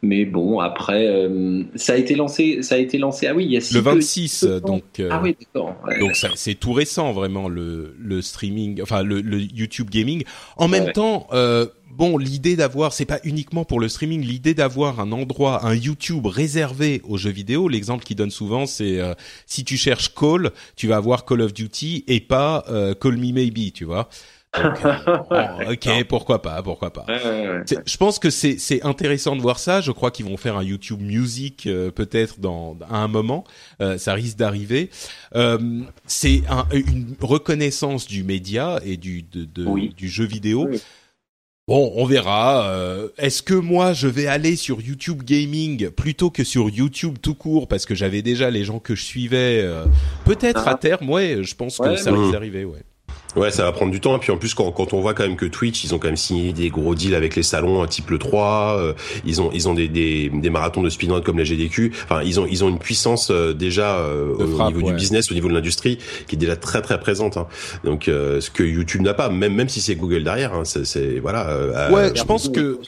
Speaker 3: mais bon, après, euh, ça a été lancé, ça a été lancé. Ah oui, il y a
Speaker 1: le 26, donc.
Speaker 3: Euh, ah oui, d'accord.
Speaker 1: donc c'est tout récent, vraiment le le streaming, enfin le, le YouTube gaming. En même temps, euh, bon, l'idée d'avoir, c'est pas uniquement pour le streaming, l'idée d'avoir un endroit, un YouTube réservé aux jeux vidéo. L'exemple qu'il donne souvent, c'est euh, si tu cherches Call, tu vas avoir Call of Duty et pas Call Me Maybe, tu vois. Euh, ok, pourquoi pas, pourquoi pas. je pense que c'est c'est intéressant de voir ça. Je crois qu'ils vont faire un YouTube Music euh, peut-être dans à un moment. Euh, ça risque d'arriver. c'est un, une reconnaissance du média et du de, du jeu vidéo. Bon, on verra. Est-ce que moi je vais aller sur YouTube Gaming plutôt que sur YouTube tout court? Parce que j'avais déjà les gens que je suivais Peut-être ah. à terme, ouais. Je pense que ça risque d'arriver, ouais.
Speaker 2: Ouais, ça va prendre du temps. Et puis en plus, quand, quand on voit quand même que Twitch, ils ont quand même signé des gros deals avec les salons, type le 3, euh, ils ont ils ont des, des, des marathons de speedrun comme la GDQ. Enfin, ils ont ils ont une puissance euh, déjà euh, au niveau du business, au niveau de l'industrie, qui est déjà très très présente. Hein. Donc, ce que YouTube n'a pas, même même si c'est Google derrière, hein, c'est voilà.
Speaker 1: ouais, je pense que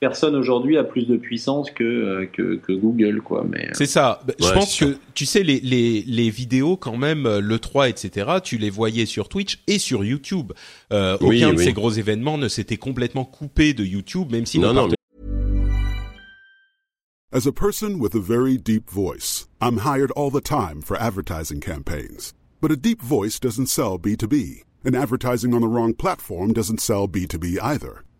Speaker 3: personne aujourd'hui a plus de puissance que, euh, que, que Google, quoi. Mais euh.
Speaker 1: c'est ça. Bah, je pense que tu sais les, les, les vidéos quand même, euh, le 3, etc. Tu les voyais sur Twitch et sur YouTube. Euh, aucun de ces gros événements ne s'était complètement coupé de YouTube, même si non, non, mais...
Speaker 4: As a person with a very deep voice, I'm hired all the time for advertising campaigns. But a deep voice doesn't sell B2B, and advertising on the wrong platform doesn't sell B2B either.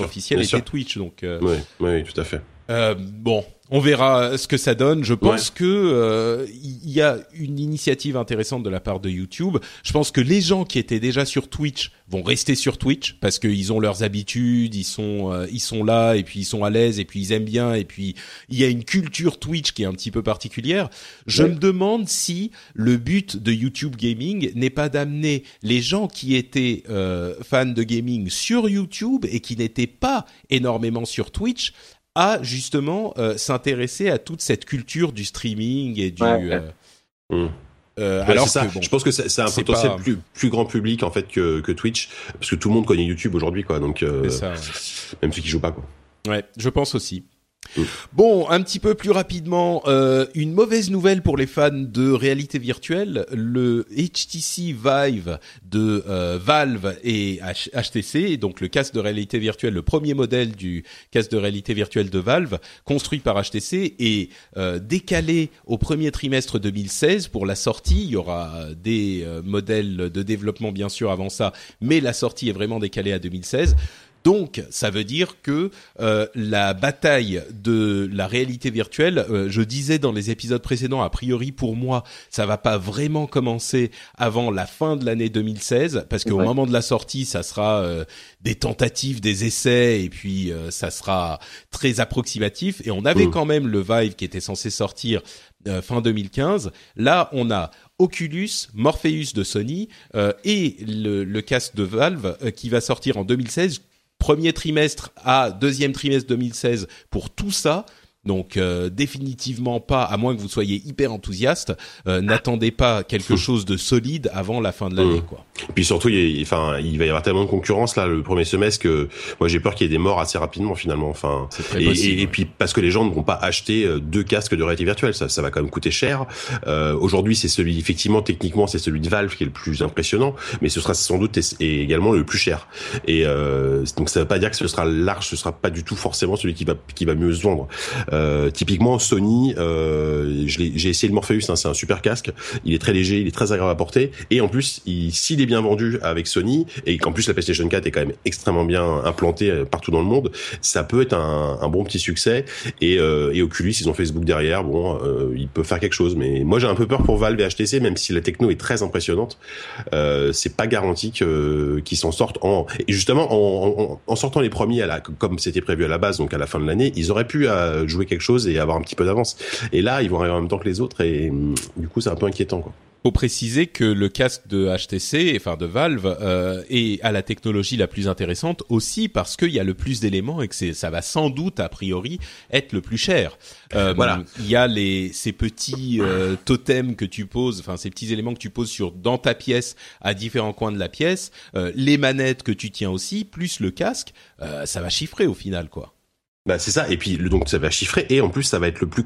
Speaker 1: officiel était Twitch, donc.
Speaker 2: Oui, oui, tout à fait.
Speaker 1: Euh, bon, on verra ce que ça donne. Je pense que euh, il y a une initiative intéressante de la part de YouTube. Je pense que les gens qui étaient déjà sur Twitch vont rester sur Twitch parce qu'ils ont leurs habitudes, ils sont euh, ils sont là et puis ils sont à l'aise et puis ils aiment bien et puis il y a une culture Twitch qui est un petit peu particulière. Je me demande si le but de YouTube Gaming n'est pas d'amener les gens qui étaient fans de gaming sur YouTube et qui n'étaient pas énormément sur Twitch à justement euh, s'intéresser à toute cette culture du streaming et du. Euh,
Speaker 2: mmh. Euh, alors ça. je pense que c'est un potentiel plus, plus grand public en fait que, que Twitch, parce que tout le monde connaît YouTube aujourd'hui, quoi. Donc euh, ça, même ceux qui jouent pas, quoi.
Speaker 1: Ouais, je pense aussi. Bon, un petit peu plus rapidement, euh, une mauvaise nouvelle pour les fans de réalité virtuelle. Le HTC Vive de euh, Valve et HTC, donc le casque de réalité virtuelle, le premier modèle du casque de réalité virtuelle de Valve, construit par HTC, est euh, décalé au premier trimestre 2016 pour la sortie. Il y aura des modèles de développement bien sûr avant ça, mais la sortie est vraiment décalée à 2016. Donc, ça veut dire que euh, la bataille de la réalité virtuelle, euh, je disais dans les épisodes précédents, a priori pour moi, ça va pas vraiment commencer avant la fin de l'année 2016, parce qu'au moment de la sortie, ça sera euh, des tentatives, des essais, et puis ça sera très approximatif. Et on avait mmh. quand même le Vive qui était censé sortir fin 2015. Là, on a Oculus, Morpheus de Sony et le, le casque de Valve qui va sortir en 2016 premier trimestre à deuxième trimestre 2016 pour tout ça. Donc euh, définitivement pas, à moins que vous soyez hyper enthousiaste, euh, n'attendez pas quelque chose de solide avant la fin de l'année, mmh. quoi.
Speaker 2: Puis surtout, il, enfin, il va y avoir tellement de concurrence là le premier semestre que moi j'ai peur qu'il y ait des morts assez rapidement finalement. Enfin, et, et, puis parce que les gens ne vont pas acheter euh, deux casques de réalité virtuelle, ça, ça va quand même coûter cher. Euh, Aujourd'hui, c'est celui effectivement techniquement c'est celui de Valve qui est le plus impressionnant, mais ce sera sans doute et, également le plus cher. Et euh, donc ça veut pas dire que ce sera large, ce sera pas du tout forcément celui qui va qui va mieux se vendre. Euh, typiquement Sony, euh, j'ai essayé le Morpheus, hein, c'est un super casque, il est très léger, il est très agréable à porter, et en plus, s'il est bien vendu avec Sony, et qu'en plus la PlayStation 4 est quand même extrêmement bien implantée euh, partout dans le monde, ça peut être un, bon petit succès. Et, euh, Oculus, ils ont Facebook derrière, bon, euh, ils peuvent faire quelque chose. Mais moi, j'ai un peu peur pour Valve et HTC, même si la techno est très impressionnante, euh, c'est pas garanti qu'ils s'en sortent en. Et justement, en, sortant les premiers, comme c'était prévu à la base, donc à la fin de l'année, ils auraient pu euh, jouer quelque chose et avoir un petit peu d'avance. Et là, ils vont arriver en même temps que les autres, et du coup, c'est un peu inquiétant, quoi
Speaker 1: faut préciser que le casque de HTC, enfin de Valve, euh, est à la technologie la plus intéressante aussi parce qu'il y a le plus d'éléments et que ça va sans doute a priori être le plus cher. Euh, voilà. Il y a les ces petits euh, totems que tu poses, enfin ces petits éléments que tu poses sur dans ta pièce à différents coins de la pièce, euh, les manettes que tu tiens aussi, plus le casque, euh, ça va chiffrer au final quoi.
Speaker 2: Bah c'est ça. Et puis donc ça va chiffrer. Et en plus ça va être le plus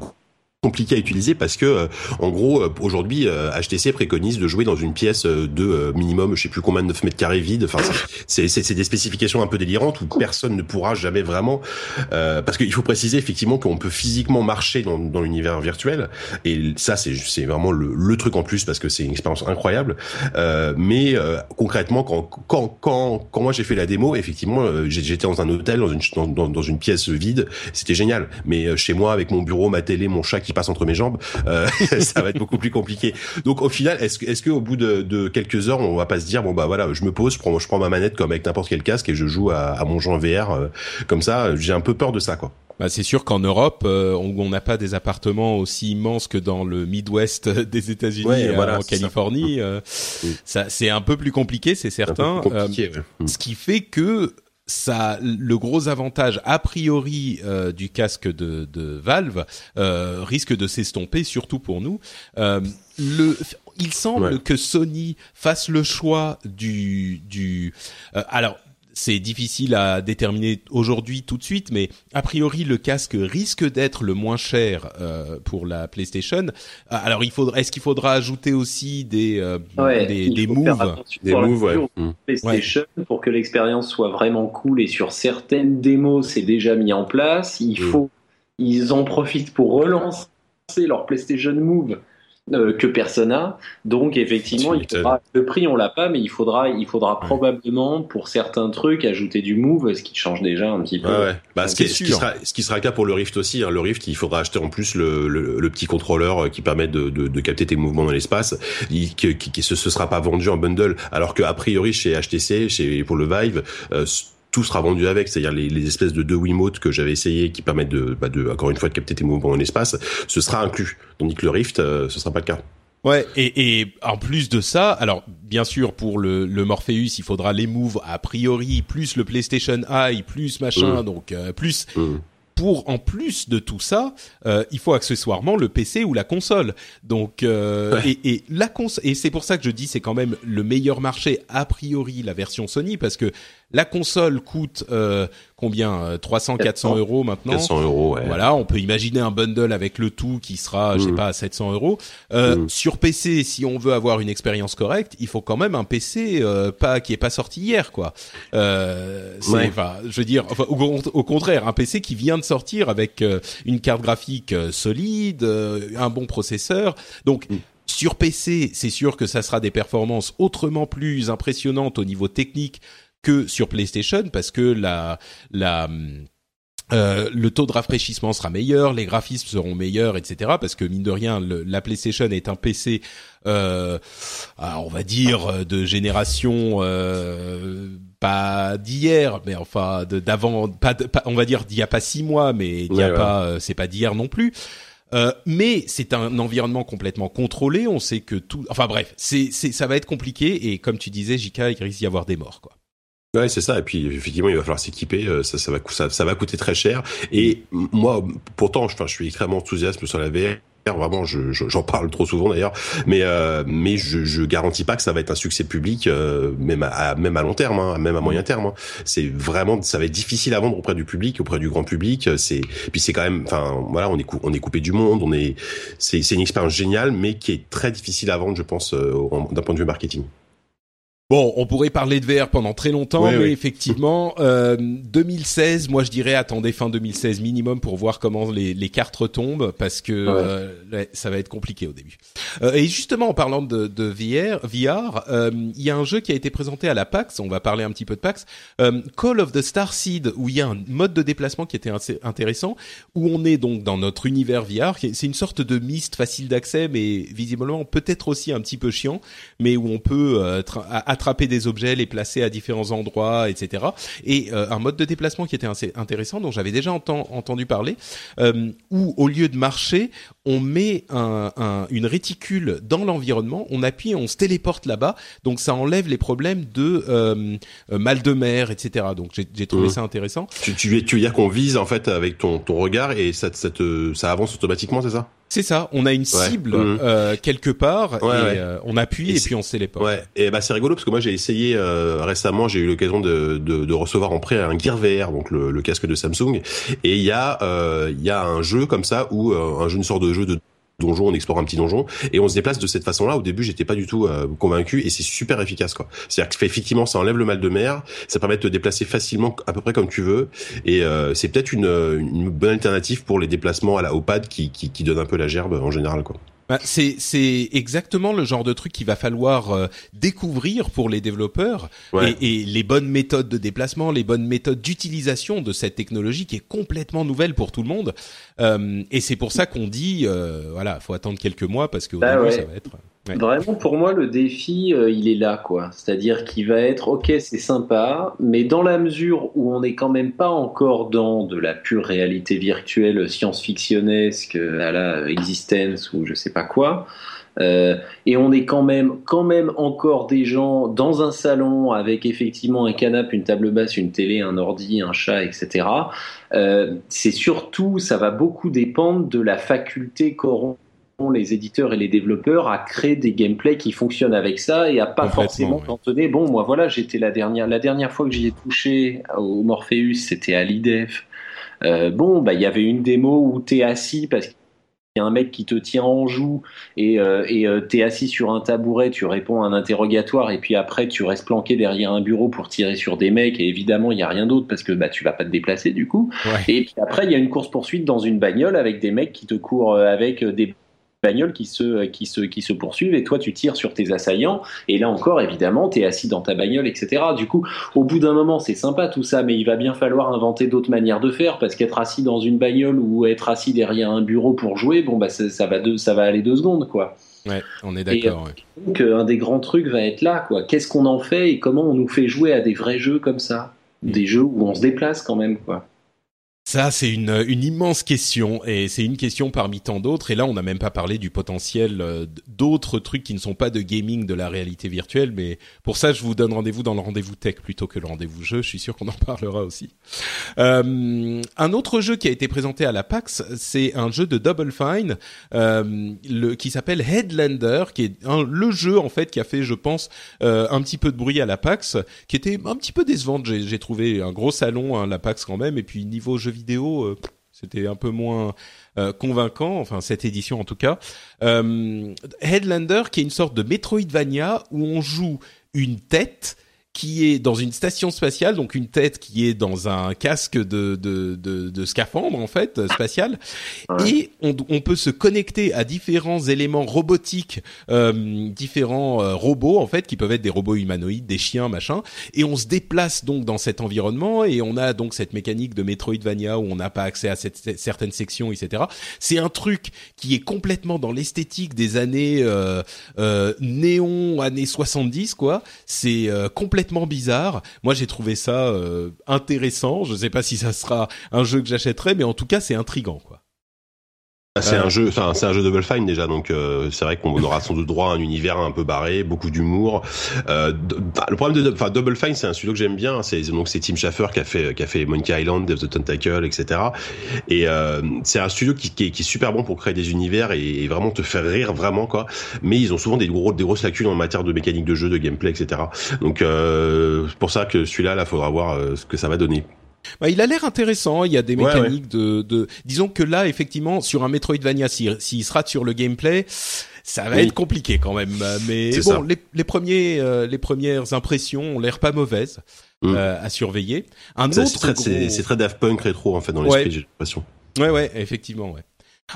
Speaker 2: compliqué à utiliser parce que euh, en gros euh, aujourd'hui HTC euh, préconise de jouer dans une pièce de minimum je sais plus combien de 9 mètres carrés vide. Enfin c'est c'est des spécifications un peu délirantes où personne ne pourra jamais vraiment parce qu'il faut préciser effectivement qu'on peut physiquement marcher dans, dans l'univers virtuel. Et ça c'est c'est vraiment le, le, truc en plus parce que c'est une expérience incroyable. Mais concrètement quand quand quand quand moi j'ai fait la démo effectivement j'étais dans un hôtel dans une dans, dans une pièce vide. C'était génial. Mais chez moi avec mon bureau ma télé mon chat qui passe entre mes jambes, euh, ça va être beaucoup plus compliqué. Donc au final, est-ce que, est-ce que au bout de, de, quelques heures, on va pas se dire bon bah voilà, je me pose, je prends, je prends ma manette comme avec n'importe quel casque et je joue à, à mon jeu en VR euh, comme ça. J'ai un peu peur de ça quoi.
Speaker 1: Bah, c'est sûr qu'en Europe, euh, on n'a pas des appartements aussi immenses que dans le Midwest des États-Unis, voilà, en Californie. Ça, ça c'est un peu plus compliqué, c'est certain. Ce qui fait que ça, le gros avantage a priori euh, du casque de, de Valve euh, risque de s'estomper, surtout pour nous. Euh, le, il semble que Sony fasse le choix du, du alors c'est difficile à déterminer aujourd'hui tout de suite, mais a priori le casque risque d'être le moins cher euh, pour la PlayStation. Alors il faudra, est-ce qu'il faudra ajouter aussi des euh, des, des moves,
Speaker 3: des moves ouais. Mm. PlayStation pour que l'expérience soit vraiment cool et sur certaines démos c'est déjà mis en place. Il mm. faut, ils en profitent pour relancer leur PlayStation Move euh, que Persona. Donc effectivement, il faudra, le prix on l'a pas, mais il faudra, il faudra probablement pour certains trucs ajouter du move, ce qui change déjà un petit peu.
Speaker 2: Ouais, Bah, ce, qui, ce, qui sera, ce qui sera le cas pour le Rift aussi. Hein. Le Rift, il faudra acheter en plus le, le, le petit contrôleur qui permet de, de, de, capter tes mouvements dans l'espace. Qui, qui, qui, ce, ce sera pas vendu en bundle, alors que a priori chez HTC, chez pour le Vive. Euh, tout sera vendu avec, c'est-à-dire les, les, espèces de deux Wiimote que j'avais essayé qui permettent de, bah de, encore une fois, de capter tes mouvements dans l'espace, ce sera inclus. Tandis que le Rift, euh, ce sera pas le cas.
Speaker 1: Ouais, et, et, en plus de ça, alors bien sûr pour le, le Morpheus, il faudra les moves a priori plus le PlayStation Eye plus machin, mmh. donc euh, plus mmh pour en plus de tout ça, euh, il faut accessoirement le PC ou la console. Donc euh, ouais. et, et, la cons et c'est pour ça que je dis c'est quand même le meilleur marché a priori la version Sony parce que la console coûte euh, combien 300 400 euros maintenant
Speaker 2: 400 euros ouais.
Speaker 1: voilà on peut imaginer un bundle avec le tout qui sera mmh. je sais mm. pas à 700 euros euh, mmh. sur PC si on veut avoir une expérience correcte il faut quand même un PC euh, pas qui est pas sorti hier quoi euh, c'est ouais. enfin je veux dire enfin, au, au, contraire un PC qui vient de sortir avec euh, une carte graphique euh, solide un bon processeur donc mmh. Sur PC, c'est sûr que ça sera des performances autrement plus impressionnantes au niveau technique que sur PlayStation parce que la la euh, le taux de rafraîchissement sera meilleur, les graphismes seront meilleurs, etc. Parce que mine de rien, le, la PlayStation est un PC, euh, on va dire de génération euh, pas d'hier, mais enfin d'avant, pas, pas, on va dire d'il y a pas six mois, mais il y a ouais, pas, ouais. c'est pas d'hier non plus. Euh, mais c'est un environnement complètement contrôlé. On sait que tout, enfin bref, c'est, c'est, ça va être compliqué. Et comme tu disais, JK, il risque d'y avoir des morts, quoi.
Speaker 2: Ouais, c'est ça. Et puis effectivement, il va falloir s'équiper. Euh, ça, ça va, ça, ça va coûter très cher. Et moi, pourtant, je, enfin, je suis extrêmement enthousiaste sur la VR. Vraiment, je, j'en je, parle trop souvent d'ailleurs, mais euh, mais je, je garantis pas que ça va être un succès public, euh, même à même à long terme, hein, même à moyen terme. Hein. C'est vraiment, ça va être difficile à vendre auprès du public, auprès du grand public. C'est puis c'est quand même, enfin voilà, on est on est coupé du monde, on est, c'est c'est une expérience géniale, mais qui est très difficile à vendre, je pense, euh, d'un point de vue marketing.
Speaker 1: Bon, on pourrait parler de VR pendant très longtemps, mais oui. effectivement, euh, 2016, moi je dirais attendez fin 2016 minimum pour voir comment les, les cartes retombent, parce que ouais. euh, ça va être compliqué au début. Euh, et justement, en parlant de, de VR, VR, euh, il y a un jeu qui a été présenté à la PAX, on va parler un petit peu de PAX, euh, Call of the Star Seed, où il y a un mode de déplacement qui était intéressant, où on est donc dans notre univers VR, c'est une sorte de mist facile d'accès, mais visiblement peut-être aussi un petit peu chiant, mais où on peut euh, attraper des objets, les placer à différents endroits, etc. Et euh, un mode de déplacement qui était assez intéressant, dont j'avais déjà enten entendu parler, euh, où au lieu de marcher, on met un, un, une réticule dans l'environnement, on appuie, on se téléporte là-bas, donc ça enlève les problèmes de euh, mal de mer, etc. Donc j'ai trouvé mmh. ça intéressant.
Speaker 2: Tu, tu, tu veux dire qu'on vise en fait avec ton, ton regard et ça, ça, te, ça avance automatiquement, c'est ça?
Speaker 1: C'est ça, on a une cible ouais. mmh. euh, quelque part ouais, et ouais. Euh, on appuie et, et puis on se téléporte.
Speaker 2: Ouais. Et bah c'est rigolo parce que moi j'ai essayé euh, récemment, j'ai eu l'occasion de, de, de, recevoir en prêt un Gear VR, donc le, le casque de Samsung, et il y a euh, il y a un jeu comme ça où euh, un jeu une sorte de jeu de donjon, on explore un petit donjon et on se déplace de cette façon-là. Au début, j'étais pas du tout euh, convaincu et c'est super efficace quoi. C'est-à-dire que effectivement, ça enlève le mal de mer, ça permet de te déplacer facilement à peu près comme tu veux et euh, c'est peut-être une, bonne alternative pour les déplacements à la au pad qui, qui, qui donne un peu la gerbe en général quoi.
Speaker 1: Bah, c'est c'est exactement le genre de truc qu'il va falloir euh, découvrir pour les développeurs ouais. et, et, les bonnes méthodes de déplacement, les bonnes méthodes d'utilisation de cette technologie qui est complètement nouvelle pour tout le monde. Euh, et c'est pour ça qu'on dit euh, voilà, faut attendre quelques mois parce que
Speaker 3: bah
Speaker 1: début,
Speaker 3: ouais.
Speaker 1: ça va être.
Speaker 3: Vraiment, pour moi, le défi, euh, il est là, quoi. C'est-à-dire qu'il va être, ok, c'est sympa, mais dans la mesure où on n'est quand même pas encore dans de la pure réalité virtuelle science-fictionnesque à la existence ou je sais pas quoi, euh, et on est quand même, quand même encore des gens dans un salon avec effectivement un canapé, une table basse, une télé, un ordi, un chat, etc. Euh, c'est surtout, ça va beaucoup dépendre de la faculté qu'auront les éditeurs et les développeurs à créer des gameplays qui fonctionnent avec ça et à pas forcément cantonner. Bon, moi voilà, j'étais la dernière, la dernière fois que j'y ai touché au Morpheus, c'était à l'IDEF. Euh, bon, bah il y avait une démo où t'es assis parce qu'il y a un mec qui te tient en joue et euh, et euh, t'es assis sur un tabouret, tu réponds à un interrogatoire et puis après tu restes planqué derrière un bureau pour tirer sur des mecs et évidemment il y a rien d'autre parce que bah tu vas pas te déplacer du coup. Ouais. Et puis après il y a une course poursuite dans une bagnole avec des mecs qui te courent avec des bagnoles qui se, qui, se, qui se poursuivent et toi tu tires sur tes assaillants et là encore évidemment tu es assis dans ta bagnole etc. Du coup au bout d'un moment c'est sympa tout ça mais il va bien falloir inventer d'autres manières de faire parce qu'être assis dans une bagnole ou être assis derrière un bureau pour jouer bon bah ça, va, deux, ça va aller deux secondes quoi.
Speaker 1: Ouais, on est d'accord.
Speaker 3: Donc un des grands trucs va être là quoi. Qu'est-ce qu'on en fait et comment on nous fait jouer à des vrais jeux comme ça? Des jeux où on se déplace quand même quoi.
Speaker 1: Ça, c'est une, une immense question et c'est une question parmi tant d'autres. Et là, on n'a même pas parlé du potentiel euh, d'autres trucs qui ne sont pas de gaming de la réalité virtuelle. Mais pour ça, je vous donne rendez-vous dans le rendez-vous tech plutôt que le rendez-vous jeu. Je suis sûr qu'on en parlera aussi. Euh, un autre jeu qui a été présenté à la PAX, c'est un jeu de Double Fine euh, le, qui s'appelle Headlander, qui est le jeu en fait qui a fait, je pense, euh, un petit peu de bruit à la PAX, qui était un petit peu décevante. J'ai trouvé un gros salon à hein, la PAX quand même. Et puis niveau jeu euh, c'était un peu moins euh, convaincant, enfin cette édition en tout cas. Euh, Headlander, qui est une sorte de Metroidvania où on joue une tête qui est dans une station spatiale, donc une tête qui est dans un casque de, de, de, de scaphandre en fait spatial, et on, on, peut se connecter à différents éléments robotiques, euh, différents euh, robots en fait qui peuvent être des robots humanoïdes, des chiens, machin, et on se déplace donc dans cet environnement et on a donc cette mécanique de Metroidvania où on n'a pas accès à cette, certaines sections, etc. C'est un truc qui est complètement dans l'esthétique des années euh, euh néon, années 70 quoi. C'est euh, complètement bizarre. Moi, j'ai trouvé ça euh, intéressant. Je ne sais pas si ça sera un jeu que j'achèterai, mais en tout cas, c'est intrigant, quoi.
Speaker 2: Ah, c'est un jeu, enfin c'est un jeu Double Fine déjà, donc euh, c'est vrai qu'on aura sans doute droit à un univers un peu barré, beaucoup d'humour. Euh, le problème de, enfin Double Fine, c'est un studio que j'aime bien. C'est donc c'est Tim Schafer qui a fait qui a fait Monkey Island, The Tentacle, etc. Et euh, c'est un studio qui, qui, est, qui, est, super bon pour créer des univers et, vraiment te faire rire vraiment quoi. Mais ils ont souvent des gros des grosses lacunes en matière de mécanique de jeu, de gameplay, etc. Donc euh, pour ça que celui-là, là, faudra voir euh, ce que ça va donner.
Speaker 1: Bah, il a l'air intéressant. Il y a des mécaniques de, de, disons que là, effectivement, sur un Metroidvania, s'il si, sera sur le gameplay, ça va être compliqué quand même. Mais bon, les, les, premiers, euh, les premières impressions ont l'air pas mauvaises mm. euh, à surveiller.
Speaker 2: Un autre, c'est très, très Daft Punk rétro en fait dans l'esprit, j'ai l'impression.
Speaker 1: Ouais, ouais, effectivement, ouais.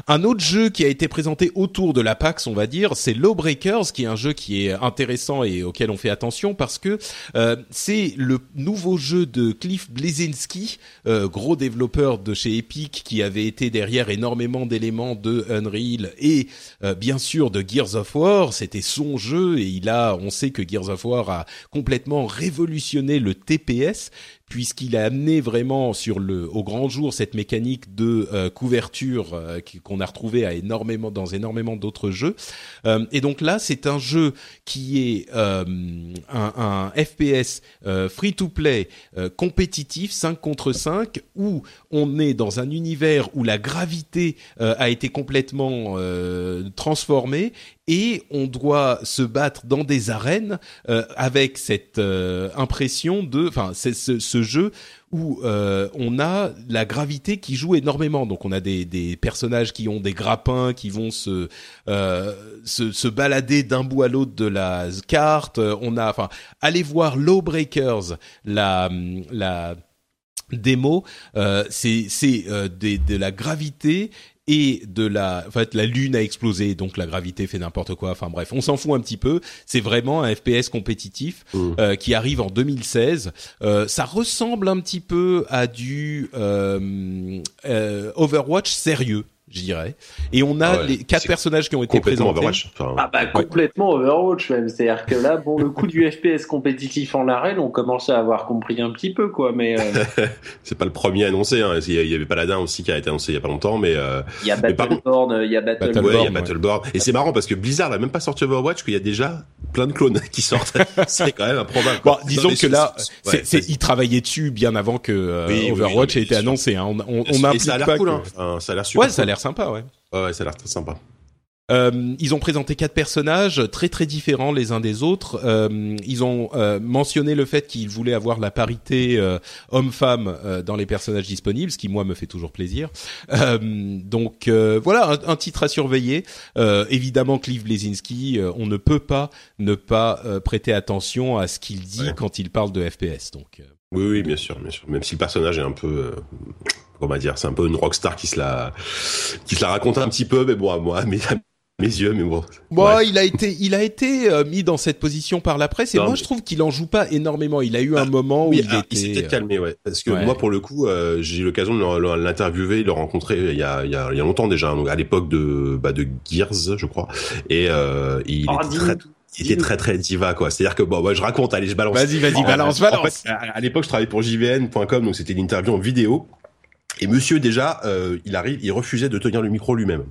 Speaker 1: Un autre jeu qui a été présenté autour de la PAX, on va dire, c'est Lawbreakers, qui est un jeu qui est intéressant et auquel on fait attention parce que euh, c'est le nouveau jeu de Cliff Bleszinski, euh, gros développeur de chez Epic, qui avait été derrière énormément d'éléments de Unreal et euh, bien sûr de Gears of War. C'était son jeu et il a, on sait que Gears of War a complètement révolutionné le TPS puisqu'il a amené vraiment sur le au grand jour cette mécanique de euh, couverture euh, qu'on a retrouvé à énormément dans énormément d'autres jeux. Euh, et donc là, c'est un jeu qui est un, un, FPS free to play compétitif 5 contre 5 où on est dans un univers où la gravité a été complètement transformée et on doit se battre dans des arènes euh, avec cette euh, impression de, enfin, c'est ce, ce, jeu où euh, on a la gravité qui joue énormément. Donc on a des, des personnages qui ont des grappins, qui vont se se, se, balader d'un bout à l'autre de la carte. On a, enfin, allez voir Lawbreakers, la la démo, euh, c'est c'est de la gravité et de la, en fait, la lune a explosé, donc la gravité fait n'importe quoi. Enfin bref, on s'en fout un petit peu. C'est vraiment un FPS compétitif mmh. euh, qui arrive en 2016. Euh, ça ressemble un petit peu à du euh, euh Overwatch sérieux je dirais. Et on a ah les quatre personnages qui ont été présentés.
Speaker 3: Overwatch. ah bah complètement Overwatch même. C'est-à-dire que là, bon, le coup du FPS compétitif en arène, on commence à avoir compris un petit peu quoi. Mais euh...
Speaker 2: c'est pas le premier annoncé. Hein. Il y avait Paladin aussi qui a été annoncé il y a pas longtemps, mais euh...
Speaker 3: il y a Battleborn, il y a Battleborn,
Speaker 2: ouais, il y a Battleborn. Et c'est marrant parce que Blizzard n'a même pas sorti Overwatch, qu'il y a déjà plein de clones qui sortent. c'est quand même improbable.
Speaker 1: Bon, disons que là, c'est, ils travaillaient dessus bien avant que euh, Overwatch ait été annoncé. Hein. On, on, on
Speaker 2: a ça a l'air cool. Hein. ça a l'air super.
Speaker 1: L'air sympa, ouais.
Speaker 2: Ouais, ça a l'air très sympa.
Speaker 1: Euh, ils ont présenté quatre personnages très très différents les uns des autres. Euh, ils ont euh, mentionné le fait qu'ils voulaient avoir la parité homme-femme dans les personnages disponibles, ce qui moi me fait toujours plaisir. donc voilà un, un, titre à surveiller. évidemment, Cliff Blesinski, on ne peut pas ne pas prêter attention à ce qu'il dit quand il parle de FPS. Donc
Speaker 2: oui, oui, bien sûr, bien sûr. Même si le personnage est un peu comment dire, c'est un peu une rockstar qui se la, qui se la raconte un petit peu, mais bon, moi, mais mes yeux, mais bon.
Speaker 1: Bon, il a été, il a été euh, mis dans cette position par la presse et moi je trouve qu'il en joue pas énormément. Il a eu un ah, moment où il ah, était.
Speaker 2: Il s'est peut-être calmé, ouais. Parce que moi, pour le coup, euh, j'ai eu l'occasion de l'interviewer, de le rencontrer il y a, il y a, il y a longtemps déjà, donc à l'époque de, bah, de Gears, je crois. Et euh, il oh, était très il était très très diva quoi. C'est-à-dire que bon, moi je raconte, allez, je balance.
Speaker 1: Vas-y, vas-y, balance, balance.
Speaker 2: à, l'époque, je travaillais pour JVN.com, donc c'était une interview en vidéo. Et monsieur déjà, euh, il arrive, il refusait de tenir le micro lui-même.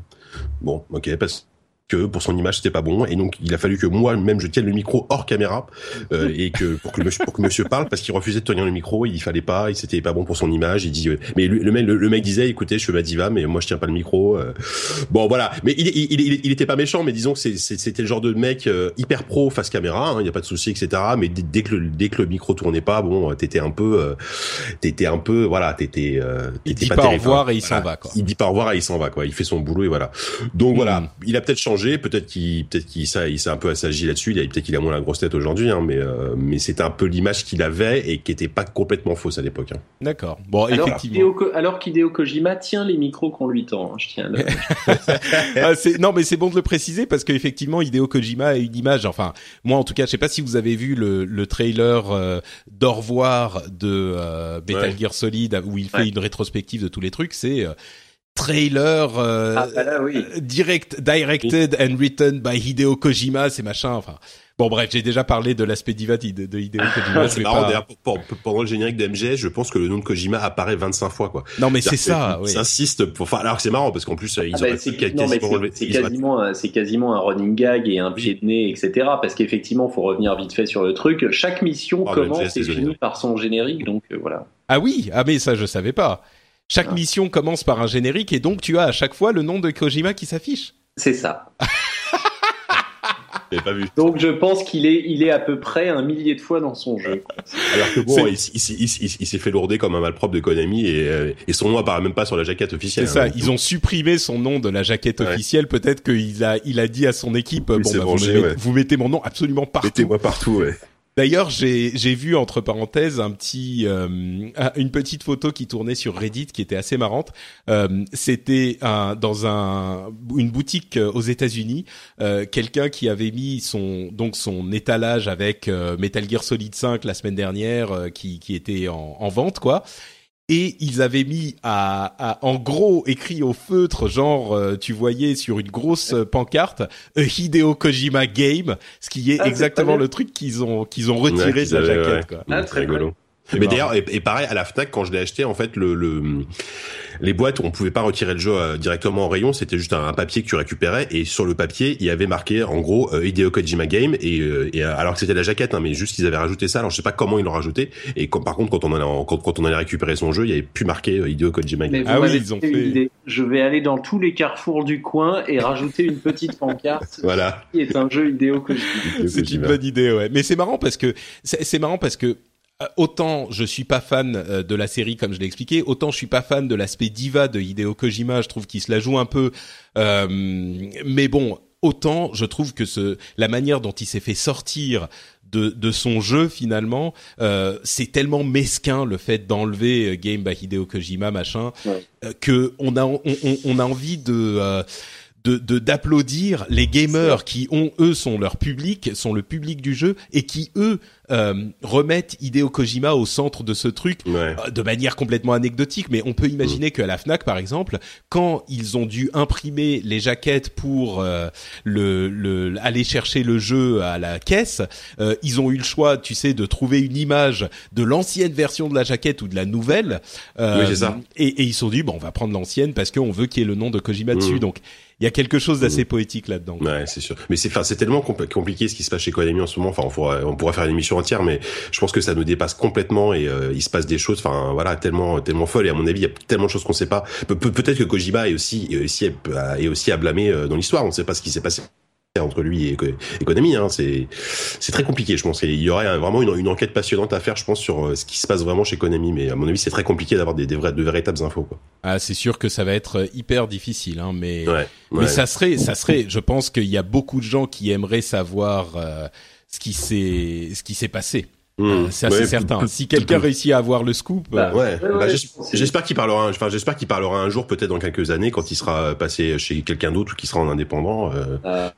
Speaker 2: Bon, ok, parce que pour son image c'était pas bon. Et donc il a fallu que moi-même je tienne le micro hors caméra euh, et que pour que monsieur, pour que monsieur parle parce qu'il refusait de tenir le micro il fallait pas il c'était pas bon pour son image. Il dit euh, mais le, mec le, mec disait écoutez je suis ma diva mais moi je tiens pas le micro euh. bon voilà. Mais il, il, il, il, était pas méchant mais disons que c'était le genre de mec hyper pro face caméra il hein, y a pas de souci etc mais dès, que le, dès que le micro tournait pas bon t'étais un peu t'étais un peu voilà t'étais
Speaker 1: il dit pas, au revoir et il s'en va quoi.
Speaker 2: Il dit pas au revoir et il s'en va quoi. Il fait son boulot et voilà. Donc voilà. Hmm. il a peut-être changé Peut-être qu'il, peut-être qu'il ça, il s'est un peu assagi là-dessus. Il a, peut-être qu'il a moins la grosse tête aujourd'hui, hein, mais euh, mais c'était un peu l'image qu'il avait et qui était pas complètement fausse à l'époque. Hein.
Speaker 1: D'accord. Bon,
Speaker 3: alors,
Speaker 1: effectivement.
Speaker 3: alors qu'Hideo Kojima tient les micros qu'on lui tend. Hein, je tiens. Le...
Speaker 1: ah, non, mais c'est bon de le préciser parce qu'effectivement, Hideo Kojima a une image. Enfin, moi en tout cas, je sais pas si vous avez vu le, le trailer euh, d'au revoir de euh, Metal Gear Solid où il fait une rétrospective de tous les trucs. C'est trailer euh, ah, bah direct directed and written by Hideo Kojima c'est machin enfin. Bon bref j'ai déjà parlé de l'aspect diva de, de Hideo Kojima
Speaker 2: c'est marrant pas... pendant le générique de MGS je pense que le nom de Kojima apparaît 25 fois quoi.
Speaker 1: Non mais c'est ça oui.
Speaker 2: insiste pour enfin alors c'est marrant parce qu'en plus ils
Speaker 3: ah, bah, c'est quasiment c'est quasiment un running gag et un pied de nez etc parce qu'effectivement faut revenir vite fait sur le truc. Chaque mission oh, commence et finit par son générique donc euh, voilà.
Speaker 1: Ah oui ah mais ça je savais pas chaque mission commence par un générique et donc tu as à chaque fois le nom de Kojima qui s'affiche.
Speaker 3: C'est ça.
Speaker 2: pas vu.
Speaker 3: Donc je pense qu'il est, il est à peu près un millier de fois dans son jeu.
Speaker 2: Alors que bon, il, s'est fait lourder comme un malpropre de Konami et, euh, et son nom apparaît même pas sur la jaquette officielle.
Speaker 1: C'est ça, hein. ils ont supprimé son nom de la jaquette officielle. Peut-être qu'il a, il a dit à son équipe, bon, bah, vous, mettez, mon nom absolument partout.
Speaker 2: Mettez-moi partout, ouais.
Speaker 1: D'ailleurs, j'ai vu entre parenthèses un petit euh, une petite photo qui tournait sur Reddit qui était assez marrante. Euh, C'était dans un une boutique euh, aux États-Unis, quelqu'un qui avait mis son donc son étalage avec Metal Gear Solid 5 la semaine dernière qui qui était en, en vente quoi et ils avaient mis à, en gros écrit au feutre genre euh, tu voyais sur une grosse pancarte A Hideo Kojima game ce qui est ah, exactement le truc qu'ils ont qu'ils ont retiré de la jaquette quoi.
Speaker 2: Ah, très rigolo. Mais d'ailleurs, et, pareil, à la Fnac, quand je l'ai acheté, en fait, le, le, les boîtes, on pouvait pas retirer le jeu euh, directement en rayon, c'était juste un, papier que tu récupérais, et sur le papier, il y avait marqué, en gros, euh, Hideo Kojima Game, et, euh, et alors que c'était la jaquette, hein, mais juste qu'ils avaient rajouté ça, alors je sais pas comment ils l'ont rajouté, et par contre, quand on, a, quand, quand, on allait récupérer son jeu, il y avait plus marqué Hideo Kojima Game.
Speaker 3: ah oui, ils ont fait... Je vais aller dans tous les carrefours du coin et rajouter une petite pancarte.
Speaker 2: voilà.
Speaker 3: Qui est un jeu Hideo Kojima.
Speaker 1: C'est une bonne idée, ouais. Mais c'est marrant parce que, c'est marrant parce que, euh, autant je suis pas fan euh, de la série comme je l'ai expliqué, autant je suis pas fan de l'aspect diva de Hideo Kojima. Je trouve qu'il se la joue un peu, euh, mais bon, autant je trouve que ce la manière dont il s'est fait sortir de, de son jeu finalement, euh, c'est tellement mesquin le fait d'enlever Game by Hideo Kojima machin que on a on, on, a envie de de d'applaudir les gamers qui ont eux sont leur public, sont le public du jeu et qui eux euh, remettent Hideo Kojima au centre de ce truc euh, de manière complètement anecdotique. Mais on peut imaginer mm. qu'à la Fnac par exemple, quand ils ont dû imprimer les jaquettes pour euh, le, le, aller chercher le jeu à la caisse, euh, ils ont eu le choix, tu sais, de trouver une image de l'ancienne version de la jaquette ou de la nouvelle.
Speaker 2: oui, ça.
Speaker 1: Et, et, ils se sont dit bon, on va prendre l'ancienne parce qu'on veut qu'il y ait le nom de Kojima dessus. Mm. Donc il y a quelque chose d'assez mmh. poétique là-dedans.
Speaker 2: Ouais, c'est sûr. Mais c'est, enfin, c'est tellement compliqué ce qui se passe chez Konami en ce moment. Enfin, on pourrait, on faire une émission entière, mais je pense que ça nous dépasse complètement et euh, il se passe des choses, enfin, voilà, tellement, tellement folles. Et à mon avis, il y a tellement de choses qu'on sait pas. peut-être que Kojima est aussi, est aussi, est aussi à blâmer euh, dans l'histoire. On ne sait pas ce qui s'est passé entre lui et, Konami. Hein. C'est c'est très compliqué. Je pense qu'il y aurait vraiment une, une, enquête passionnante à faire, je pense, sur euh, ce qui se passe vraiment chez Konami. Mais à mon avis, c'est très compliqué d'avoir des, des vrais, de véritables infos. Quoi.
Speaker 1: Ah, c'est sûr que ça va être hyper difficile, hein, mais mais ça serait, ça serait. Je pense qu'il y a beaucoup de gens qui aimeraient savoir euh, ce qui s'est ce qui s'est passé. Euh, c'est assez certain. Si quelqu'un réussit à avoir le scoop,
Speaker 2: bah, ouais. Bah, j'espère qu'il parlera. Enfin, j'espère qu'il parlera un jour, peut-être dans quelques années, quand il sera passé chez quelqu'un d'autre ou qu'il sera en indépendant. Euh,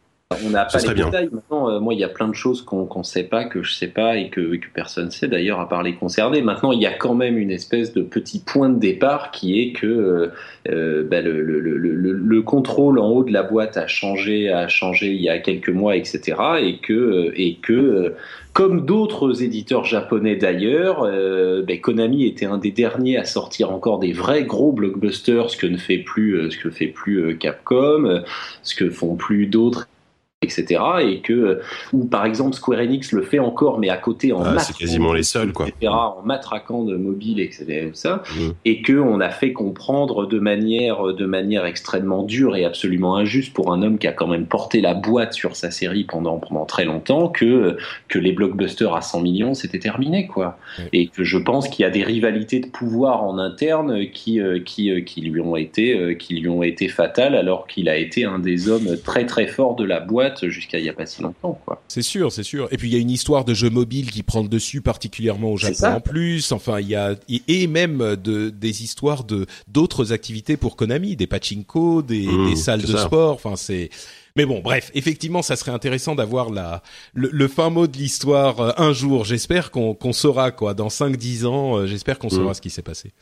Speaker 3: on n'a pas les détails. Maintenant, euh, moi, il y a plein de choses qu'on ne sait pas, que je sais pas et que, que personne sait d'ailleurs, à part les concernés. Maintenant, il y a quand même une espèce de petit point de départ qui est que euh, euh bah, le, le, le, le, contrôle en haut de la boîte a changé, a changé il y a quelques mois, etc. Et que, euh, et que comme d'autres éditeurs japonais d'ailleurs, euh, ben, Konami était un des derniers à sortir encore des vrais gros blockbusters, ce que ne fait plus, ce que fait plus Capcom, ce que font plus d'autres etc. Et que, ou par exemple Square Enix le fait encore, mais à côté en
Speaker 2: ah, c'est quasiment les seuls, quoi.
Speaker 3: en matraquant de mobile, etc. Ça, mmh. Et que on a fait comprendre de manière, de manière extrêmement dure et absolument injuste pour un homme qui a quand même porté la boîte sur sa série pendant pendant très longtemps que que les blockbusters à 100 millions c'était terminé, quoi. Et que je pense qu'il y a des rivalités de pouvoir en interne qui euh, qui euh, qui lui ont été euh, qui lui ont été fatales alors qu'il a été un des hommes très très forts de la boîte jusqu'à il n'y a pas si longtemps.
Speaker 1: C'est sûr, c'est sûr. Et puis il y a une histoire de jeu mobile qui prend le dessus, particulièrement au Japon en plus. Enfin, il y a et même de des histoires de d'autres activités pour Konami, des pachinko, des, mmh, des salles de sport. Enfin, c'est mais bon, bref, effectivement, ça serait intéressant d'avoir la le, fin mot de l'histoire euh, un jour. J'espère qu'on qu'on saura quoi dans 5-10 ans. Euh, j'espère qu'on saura mmh. ce qui s'est passé.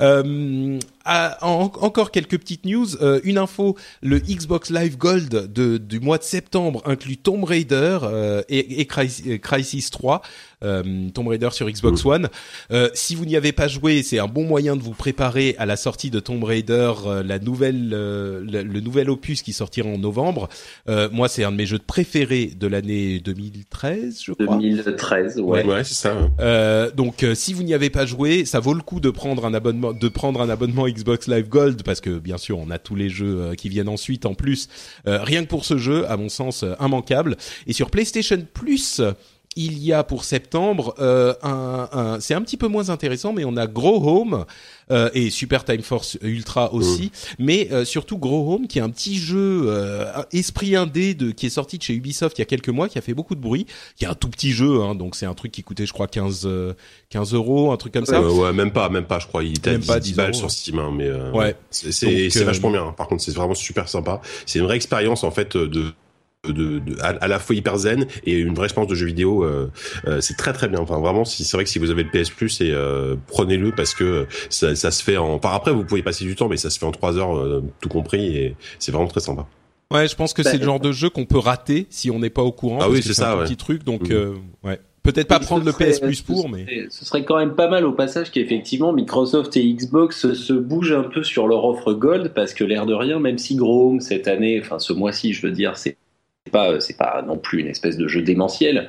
Speaker 1: Euh, encore quelques petites news. Euh, une info, le Xbox Live Gold de, du mois de septembre inclut Tomb Raider euh, et, et, Crisis 3. Euh, Tomb Raider sur Xbox One. Euh, si vous n'y avez pas joué, c'est un bon moyen de vous préparer à la sortie de Tomb Raider, euh, la nouvelle, le, le, nouvel opus qui sortira en novembre. moi, c'est un de mes jeux préférés de l'année 2013, je crois.
Speaker 3: 2013, ouais.
Speaker 2: Ouais, c'est ça.
Speaker 1: donc, si vous n'y avez pas joué, ça vaut le coup de prendre un abonnement, de prendre un abonnement Xbox Live Gold parce que bien sûr, on a tous les jeux qui viennent ensuite en plus. rien que pour ce jeu, à mon sens, immanquable. Et sur PlayStation Plus il y a pour septembre euh, un, un c'est un petit peu moins intéressant, mais on a Grow Home euh, et Super Time Force Ultra aussi, mmh. mais euh, surtout Grow Home qui est un petit jeu euh, esprit indé de qui est sorti de chez Ubisoft il y a quelques mois, qui a fait beaucoup de bruit, qui est un tout petit jeu, hein, donc c'est un truc qui coûtait je crois 15 15 euros, un truc comme ça.
Speaker 2: ouais, même pas, même pas, je crois, il était même 10, pas 10 balles sur Steam, hein, mais ouais, c'est c'est vachement bien. Par contre, c'est vraiment super sympa. C'est une vraie expérience en fait de de, de à, la fois hyper zen et une vraie expérience de jeu vidéo. Euh, euh, c'est très très bien. Enfin vraiment, si c'est vrai que si vous avez le PS Plus, et euh, prenez-le parce que ça, ça, se fait en. Par après, vous pouvez passer du temps, mais ça se fait en trois heures, tout compris, et c'est vraiment très sympa.
Speaker 1: Ouais, je pense que c'est le genre de jeu qu'on peut rater si on n'est pas au courant.
Speaker 2: Ah oui, c'est ça.
Speaker 1: Un petit truc, donc mmh. ouais. Peut-être pas prendre le PS Plus pour, mais
Speaker 3: ce serait quand même pas mal au passage qu'effectivement Microsoft et Xbox se bougent un peu sur leur offre Gold parce que l'air de rien, même si Chrome cette année, enfin ce mois-ci, je veux dire, c'est pas, c'est pas non plus une espèce de jeu démentiel.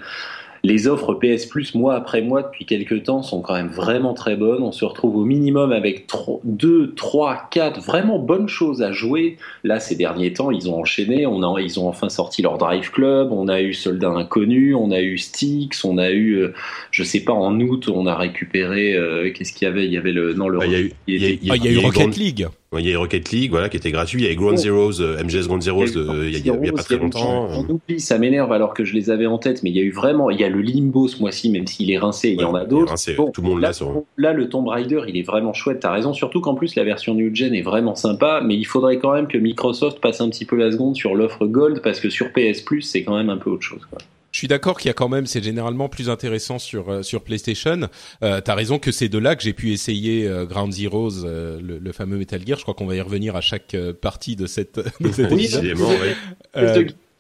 Speaker 3: Les offres PS Plus mois après mois depuis quelques temps sont quand même vraiment très bonnes. On se retrouve au minimum avec 2, 3, 4 vraiment bonnes choses à jouer. Là, ces derniers temps, ils ont enchaîné. On a, ils ont enfin sorti leur Drive Club. On a eu Soldat Inconnu. On a eu Styx. On a eu, euh, je sais pas, en août, on a récupéré. Euh, qu'est-ce qu'il y avait? Il y avait le. Non, le.
Speaker 1: il y a eu, il y a eu Rocket League.
Speaker 2: Il y a Rocket League, voilà, qui était gratuit. Il y a Ground Zeroes, euh, MGS Ground Zeroes, euh, il, y a, pas très longtemps.
Speaker 3: On oublie, ça m'énerve alors que je les avais en tête, mais il y a eu vraiment, il y a le Limbo ce mois-ci, même s'il est rincé, il y en a d'autres.
Speaker 2: tout le monde
Speaker 3: là,
Speaker 2: sur...
Speaker 3: là, le Tomb Raider, il est vraiment chouette. T'as raison, surtout qu'en plus la version New Gen est vraiment sympa, mais il faudrait quand même que Microsoft passe un petit peu la seconde sur l'offre Gold parce que sur PS Plus, c'est quand même un peu autre chose. Quoi.
Speaker 1: Je suis d'accord qu'il y a quand même, c'est généralement plus intéressant sur euh, sur PlayStation. Euh, T'as raison que c'est de là que j'ai pu essayer euh, Ground Zeroes, euh, le, le, fameux Metal Gear. Je crois qu'on va y revenir à chaque partie de cette de cette
Speaker 2: oui,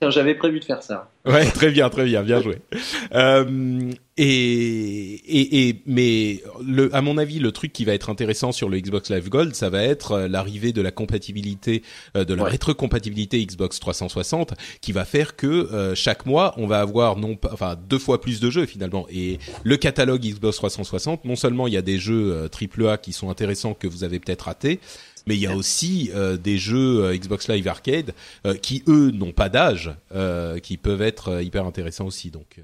Speaker 3: J'avais prévu de faire ça.
Speaker 1: Ouais, très bien, très bien, bien joué. Euh, et, et, et, mais le, à mon avis, le truc qui va être intéressant sur le Xbox Live Gold, ça va être euh, l'arrivée de la compatibilité, euh, de la rétrocompatibilité Xbox 360, qui va faire que euh, chaque mois, on va avoir non pas, enfin deux fois plus de jeux finalement. Et le catalogue Xbox 360, non seulement il y a des jeux AAA qui sont intéressants que vous avez peut-être ratés, mais il y a aussi euh, des jeux euh, Xbox Live Arcade euh, qui eux n'ont pas d'âge, qui peuvent être hyper intéressants aussi. Donc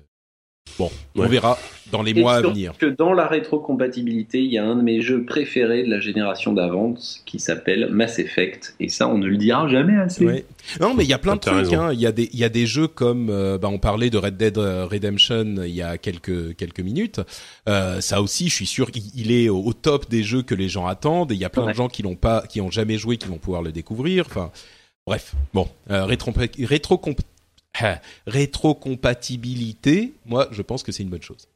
Speaker 1: Bon, on verra dans les
Speaker 3: Et
Speaker 1: mois à venir.
Speaker 3: que dans la rétrocompatibilité, il y a un de mes jeux préférés de la génération d'avance qui s'appelle Mass Effect. Et ça, on ne le dira jamais assez.
Speaker 1: Ouais. Non, mais il y a plein de
Speaker 2: T'as
Speaker 1: trucs. Hein. Il y a des, il y a des jeux comme, euh, bah, on parlait de Red Dead euh, Redemption il y a quelques quelques minutes. Euh, ça aussi, je suis sûr, il, il est au, au top des jeux que les gens attendent. Et il y a plein
Speaker 3: Ouais.
Speaker 1: de gens qui l'ont pas, qui ont jamais joué, qui vont pouvoir le découvrir. Enfin, bref. Bon, euh, rétro rétro rétrocompatibilité. Moi, je pense que c'est une bonne chose.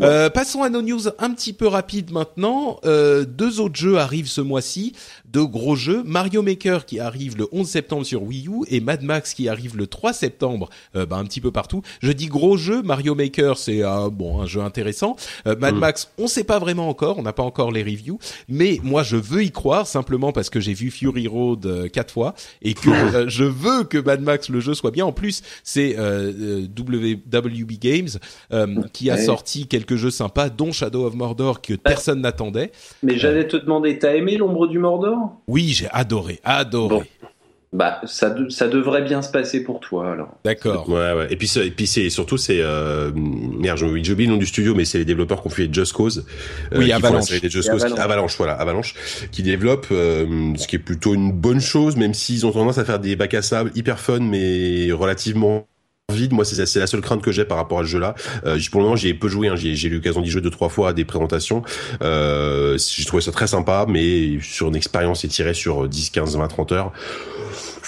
Speaker 1: Euh, passons à nos news un petit peu rapides maintenant. Euh, deux autres jeux arrivent ce mois-ci, deux gros jeux. Mario Maker qui arrive le 11 septembre sur Wii U et Mad Max qui arrive le 3 septembre, euh, bah, un petit peu partout. Je dis gros jeu, Mario Maker c'est un bon un jeu intéressant. Euh, Mad
Speaker 2: Mm.
Speaker 1: Max, on sait pas vraiment encore, on n'a pas encore les reviews, mais moi je veux y croire simplement parce que j'ai vu Fury Road euh, quatre fois et que euh, je veux que Mad Max le jeu soit bien. En plus, c'est WB Games euh, qui a
Speaker 3: Ouais.
Speaker 1: sorti quelques jeux sympas, dont Shadow of Mordor que personne n'attendait.
Speaker 3: Mais j'allais te demander, t'as aimé l'ombre du Mordor?
Speaker 1: Oui, j'ai adoré, adoré.
Speaker 3: Bon. Bah, ça, de- ça devrait bien se passer pour toi alors.
Speaker 1: D'accord.
Speaker 2: Ouais, ouais. Et puis, et puis c'est surtout c'est euh, merde, oublié le nom du studio, mais c'est les développeurs qui ont fait Just Cause. euh,
Speaker 1: Oui,
Speaker 2: qui font la
Speaker 1: Avalanche.
Speaker 2: série des Just
Speaker 3: Et
Speaker 2: Cause,
Speaker 3: Avalanche.
Speaker 2: Avalanche. voilà, Avalanche, qui développe, euh, ce qui est plutôt une bonne chose, même s'ils ont tendance à faire des bacs à sable hyper fun, mais relativement vide. Moi, c'est la seule crainte que j'ai par rapport à ce jeu-là. Euh, pour le moment, j'y ai peu joué. Hein. J'ai j'ai eu l'occasion d'y jouer deux trois fois à des présentations. Euh, j'ai trouvé ça très sympa, mais sur une expérience étirée sur 10, 15, 20, 30 heures,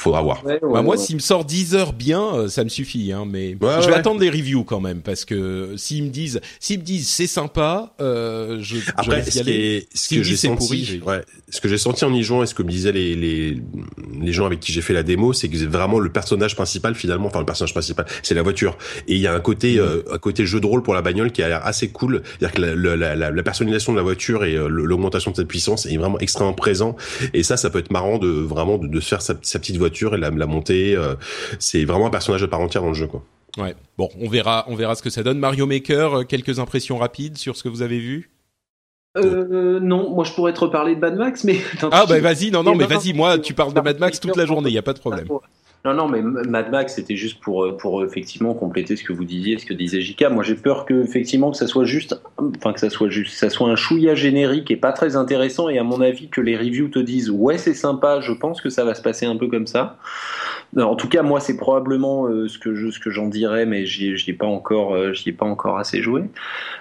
Speaker 2: faudra voir.
Speaker 3: Ouais, ouais,
Speaker 1: Bah, moi,
Speaker 3: ouais.
Speaker 1: s'il me sort 10 heures bien, euh, ça me suffit. Hein, mais
Speaker 2: Ouais,
Speaker 1: je vais
Speaker 2: ouais.
Speaker 1: attendre les reviews quand même parce que s'ils me disent, s'ils me disent c'est sympa, euh, je, je
Speaker 2: Après,
Speaker 1: y
Speaker 2: ce, qui
Speaker 1: aller.
Speaker 2: est, ce
Speaker 1: S'il
Speaker 2: que j'ai
Speaker 1: c'est
Speaker 2: senti,
Speaker 1: pourri, j'ai-
Speaker 2: ouais, ce que j'ai senti en y jouant et ce que me disaient les, les, les gens avec qui j'ai fait la démo, c'est que vraiment le personnage principal finalement, enfin le personnage principal, c'est la voiture. Et il y a un côté, euh, un côté jeu de rôle pour la bagnole qui a l'air assez cool. C'est-à-dire que la, la, la, la personnalisation de la voiture et euh, l'augmentation de cette puissance est vraiment extrêmement présent. Et ça, ça peut être marrant de vraiment de, de se faire sa, sa petite voiture et la, la monter. euh, c'est vraiment un personnage à part entière dans le jeu, quoi.
Speaker 1: Ouais. Bon, on verra, on verra ce que ça donne. Mario Maker, euh, quelques impressions rapides sur ce que vous avez vu?
Speaker 3: Euh, non, moi je pourrais te reparler de Mad Max, mais.
Speaker 1: Ah bah vas-y, non non, mais vas-y, moi tu parles de Mad Max toute la journée, il y a pas de problème.
Speaker 3: Non, non, mais Mad Max, c'était juste pour, euh, pour effectivement compléter ce que vous disiez, ce que disait Jika. Moi, j'ai peur que, effectivement, que ça soit juste, enfin, que ça soit juste, ça soit un chouïa générique et pas très intéressant. Et à mon avis, que les reviews te disent, ouais, c'est sympa, je pense que ça va se passer un peu comme ça. Non, En tout cas, moi, c'est probablement euh, ce que je, ce j'en dirais, mais j'y ai pas encore, euh, j'y ai pas encore assez joué.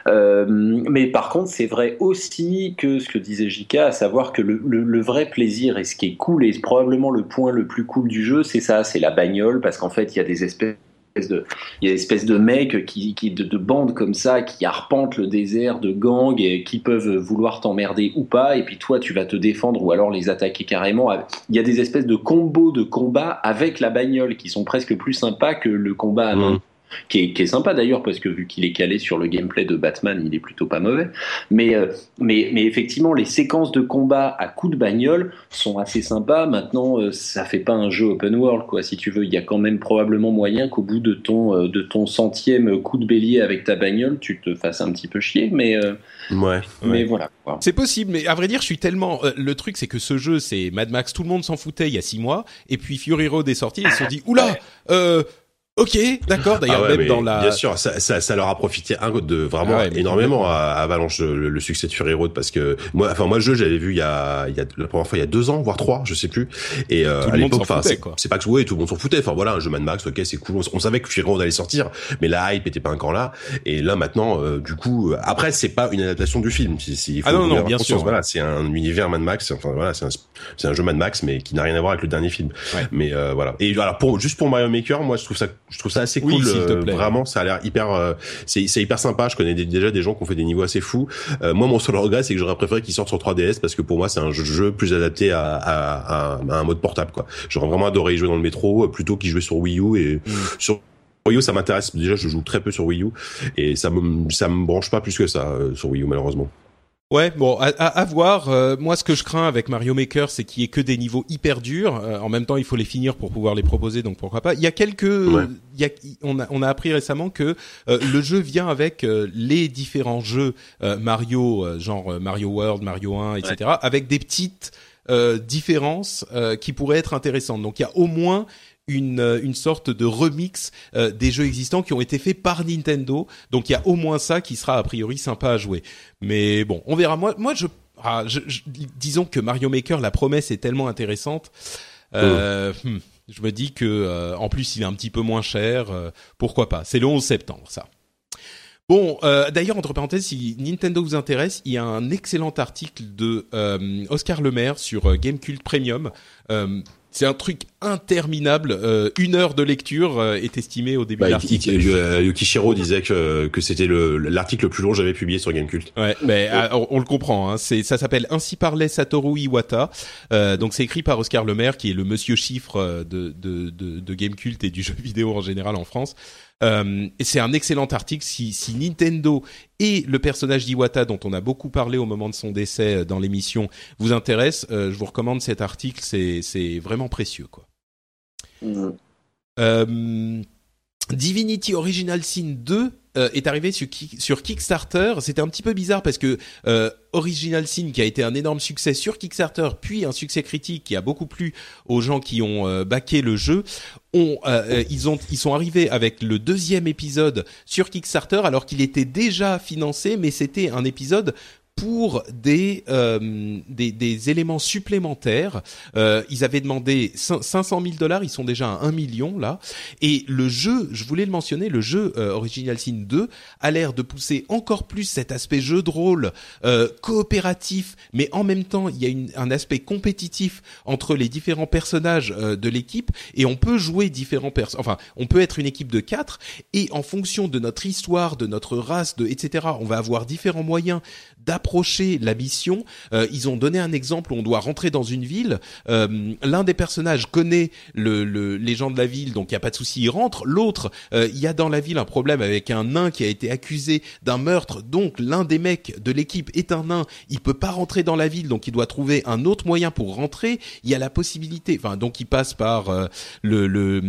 Speaker 3: Euh, mais par contre, c'est vrai aussi que ce que disait Jika, à savoir que le, le, le vrai plaisir et ce qui est cool et probablement le point le plus cool du jeu, c'est ça, c'est la bagnole, parce qu'en fait, il y a des espèces de, il mecs qui, qui de, de bandes comme ça qui arpentent le désert de gangs et qui peuvent vouloir t'emmerder ou pas et puis toi tu vas te défendre ou alors les attaquer carrément il y a des espèces de combos de combat avec la bagnole qui sont presque plus sympas que le combat à
Speaker 2: Mhm.
Speaker 3: Qui est, qui est sympa d'ailleurs parce que vu qu'il est calé sur le gameplay de Batman, il est plutôt pas mauvais. Mais, euh, mais, mais effectivement, les séquences de combat à coups de bagnole sont assez sympas. Maintenant, euh, ça fait pas un jeu open world, quoi. Si tu veux, il y a quand même probablement moyen qu'au bout de ton, euh, de ton centième coup de bélier avec ta bagnole, tu te fasses un petit peu chier. Mais, euh,
Speaker 2: Ouais.
Speaker 3: mais voilà.
Speaker 1: C'est possible, mais à vrai dire, je suis tellement. euh, le truc, c'est que ce jeu, c'est Mad Max. Tout le monde s'en foutait il y a six mois, et puis Fury Road est sorti. Et ils se sont dit, oula, euh, ok, d'accord. D'ailleurs,
Speaker 2: Ah ouais,
Speaker 1: même dans la.
Speaker 2: Bien sûr, ça, ça, ça leur a profité un, de vraiment
Speaker 1: Ah ouais,
Speaker 2: énormément à, à Avalanche le, le succès de Fury Road parce que moi, enfin moi le jeu j'avais vu il y a, il y a la première fois il y a deux ans voire trois, je sais plus. Et euh,
Speaker 1: Tout le
Speaker 2: à
Speaker 1: monde
Speaker 2: l'époque,
Speaker 1: s'en
Speaker 2: enfin c'est
Speaker 1: quoi.
Speaker 2: c'est pas que ouais, tout le monde s'en foutait. Enfin voilà, un jeu Mad Max, ok, c'est cool. On, on savait que Fury Road allait sortir, mais la hype était pas encore là. Et là maintenant, euh, du coup, euh, après c'est pas une adaptation du film. Faut
Speaker 1: Ah non, non, bien sûr.
Speaker 2: Voilà, c'est un univers Mad Max. Enfin voilà, c'est un, un jeu Mad Max, mais qui n'a rien à voir avec le dernier film.
Speaker 1: Ouais.
Speaker 2: Mais euh, voilà. Et voilà, pour juste pour Mario Maker, moi je trouve ça, je trouve ça assez cool.
Speaker 1: te
Speaker 2: euh,
Speaker 1: plaît.
Speaker 2: vraiment, ça a l'air hyper, euh, c'est hyper sympa. Je connais des- déjà des gens qui ont fait des niveaux assez fous. Euh, moi, mon seul regret, c'est que j'aurais préféré qu'il sorte sur 3DS parce que pour moi, c'est un jeu- plus adapté à, à, à, à un mode portable. quoi. J'aurais vraiment adoré y jouer dans le métro plutôt qu'y jouer sur Wii U et
Speaker 1: Mm.
Speaker 2: sur Wii U, ça m'intéresse. Déjà, je joue très peu sur Wii U et ça me ça me branche pas plus que ça euh, sur Wii U malheureusement.
Speaker 1: Ouais, bon, à, à, à voir. Euh, moi, ce que je crains avec Mario Maker, c'est qu'il y ait que des niveaux hyper durs. Euh, en même temps, il faut les finir pour pouvoir les proposer, donc pourquoi pas. Il y a quelques,
Speaker 2: Ouais.
Speaker 1: il y a, on a, on a appris récemment que euh, le jeu vient avec euh, les différents jeux euh, Mario, euh, genre Mario World, Mario 1, etc., avec des petites euh, différences euh, qui pourraient être intéressantes. Donc il y a au moins une, euh, une sorte de remix euh, des jeux existants qui ont été faits par Nintendo. Donc il y a au moins ça qui sera a priori sympa à jouer. Mais bon, on verra. Moi, moi je, ah, je, je- disons que Mario Maker, la promesse est tellement intéressante. Euh, hmm, je me dis que euh, en plus il est un petit peu moins cher. pourquoi pas C'est le 11 septembre, ça. Bon, euh, d'ailleurs, entre parenthèses, si Nintendo vous intéresse, il y a un excellent article de euh, Oscar Lemaire sur Gamecult Premium. Euh, c'est un truc interminable. Euh, une heure de lecture euh, est estimée au début
Speaker 2: Bah,
Speaker 1: de l'article.
Speaker 2: Iki- euh, Yukishiro disait que, que c'était le- l'article le plus long que j'avais publié sur Gamecult.
Speaker 1: Ouais, mais euh, on, on le comprend. Hein, ça s'appelle Ainsi parlait Satoru Iwata. Euh, donc c'est écrit par Oscar Lemaire, qui est le monsieur chiffre euh, de de de, de Gamecult et du jeu vidéo en général en France. Euh, et c'est un excellent article. Si, si Nintendo et le personnage d'Iwata, dont on a beaucoup parlé au moment de son décès euh, dans l'émission, vous intéressent, euh, je vous recommande cet article. C'est c'est vraiment précieux, quoi.
Speaker 3: Mm.
Speaker 1: Euh, Divinity Original Sin 2 euh, est arrivé sur, Kick- sur Kickstarter. C'était un petit peu bizarre parce que euh, Original Sin, qui a été un énorme succès sur Kickstarter, puis un succès critique qui a beaucoup plu aux gens qui ont euh, backé le jeu, ont, euh, euh, ils ont, ils sont arrivés avec le deuxième épisode sur Kickstarter alors qu'il était déjà financé, mais c'était un épisode pour des, euh, des des éléments supplémentaires. Euh, ils avaient demandé cin- 500 000 dollars, ils sont déjà à 1 million là. Et le jeu, je voulais le mentionner, le jeu euh, Original Sin 2 a l'air de pousser encore plus cet aspect jeu de rôle euh, coopératif, mais en même temps il y a une, un aspect compétitif entre les différents personnages euh, de l'équipe et on peut jouer différents personnages. Enfin, on peut être une équipe de quatre et en fonction de notre histoire, de notre race, de etc. On va avoir différents moyens d'approcher la mission. Euh, ils ont donné un exemple où on doit rentrer dans une ville. Euh, L'un des personnages connaît le, le- les gens de la ville, donc il y a pas de souci, il rentre. L'autre, euh, il y a dans la ville un problème avec un nain qui a été accusé d'un meurtre. Donc l'un des mecs de l'équipe est un nain. Il peut pas rentrer dans la ville, donc il doit trouver un autre moyen pour rentrer. Il y a la possibilité, enfin donc il passe par euh, le, le,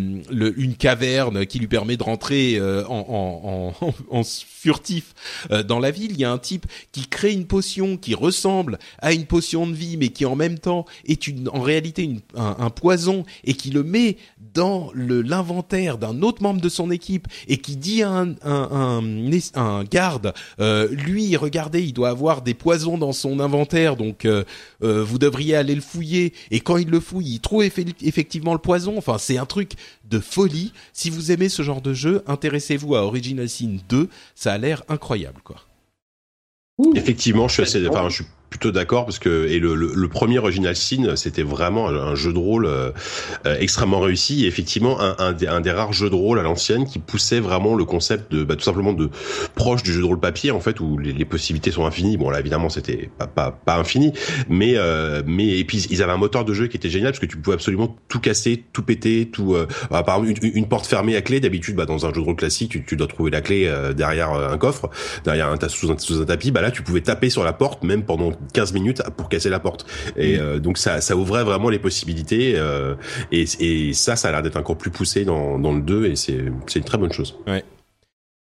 Speaker 1: une caverne qui lui permet de rentrer euh, en, en, en, en furtif euh, dans la ville. Il y a un type qui crée une potion qui ressemble à une potion de vie, mais qui en même temps est en réalité un, poison et qui le met dans l'inventaire d'un autre membre de son équipe et qui dit à un, un, un, garde, euh, lui, regardez, il doit avoir des poisons dans son inventaire, donc euh, euh, vous devriez aller le fouiller. Et quand il le fouille, il trouve effe- effectivement le poison. Enfin, c'est un truc de folie. Si vous aimez ce genre de jeu, intéressez-vous à Original Sin 2. Ça a l'air incroyable, quoi.
Speaker 2: Effectivement, je suis assez, enfin, je suis plutôt d'accord parce que et le, le, le premier Original Sin, c'était vraiment un, jeu de rôle euh, euh, extrêmement réussi et effectivement un, un, des, un des rares jeux de rôle à l'ancienne qui poussait vraiment le concept de bah, tout simplement de proche du jeu de rôle papier en fait où les, les possibilités sont infinies. Bon là évidemment c'était pas pas pas infini, mais euh, mais et puis ils avaient un moteur de jeu qui était génial parce que tu pouvais absolument tout casser, tout péter, tout. Euh, bah, par exemple une, une porte fermée à clé d'habitude bah, dans un jeu de rôle classique tu, tu dois trouver la clé euh, derrière euh, un coffre, derrière un sous un, sous un tapis. Bah là tu pouvais taper sur la porte même pendant 15 minutes pour casser la porte. Et euh, donc ça, ça ouvrait vraiment les possibilités. Euh, et, et ça, ça a l'air d'être encore plus poussé dans, dans le 2 et c'est une très bonne chose.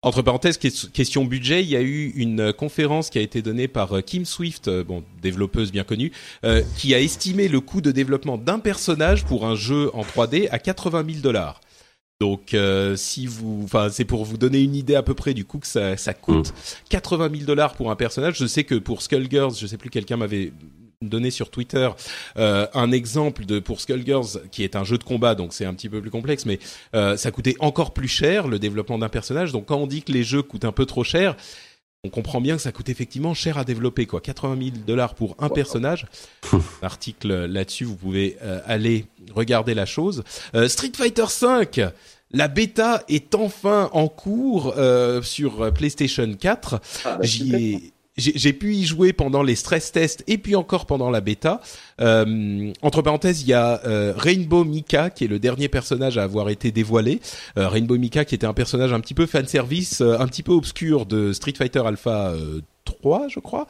Speaker 1: Entre parenthèses, ques- question budget, il y a eu une conférence qui a été donnée par euh, Kim Swift, bon, développeuse bien connue, euh, qui a estimé le coût de développement d'un personnage pour un jeu en 3D à 80 000 dollars. Donc, euh, si vous, enfin, c'est pour vous donner une idée à peu près du coût que ça, ça coûte. 80 000 dollars pour un personnage. Je sais que pour Skullgirls, je sais plus, quelqu'un m'avait donné sur Twitter euh, un exemple de pour Skullgirls qui est un jeu de combat donc c'est un petit peu plus complexe mais euh, ça coûtait encore plus cher le développement d'un personnage donc quand on dit que les jeux coûtent un peu trop cher on comprend bien que ça coûte effectivement cher à développer quoi. 80 000 dollars pour un personnage. Article là-dessus vous pouvez euh, aller regarder la chose. Euh, Street Fighter 5 la bêta est enfin en cours euh, sur PlayStation 4
Speaker 3: Ah, bah,
Speaker 1: J'y
Speaker 3: super.
Speaker 1: ai- j'ai pu y jouer pendant les stress tests et puis encore pendant la bêta. Euh, entre parenthèses, il y a euh, Rainbow Mika qui est le dernier personnage à avoir été dévoilé. Euh, Rainbow Mika qui était un personnage un petit peu fan service, euh, un petit peu obscur de Street Fighter Alpha euh, 3, je crois.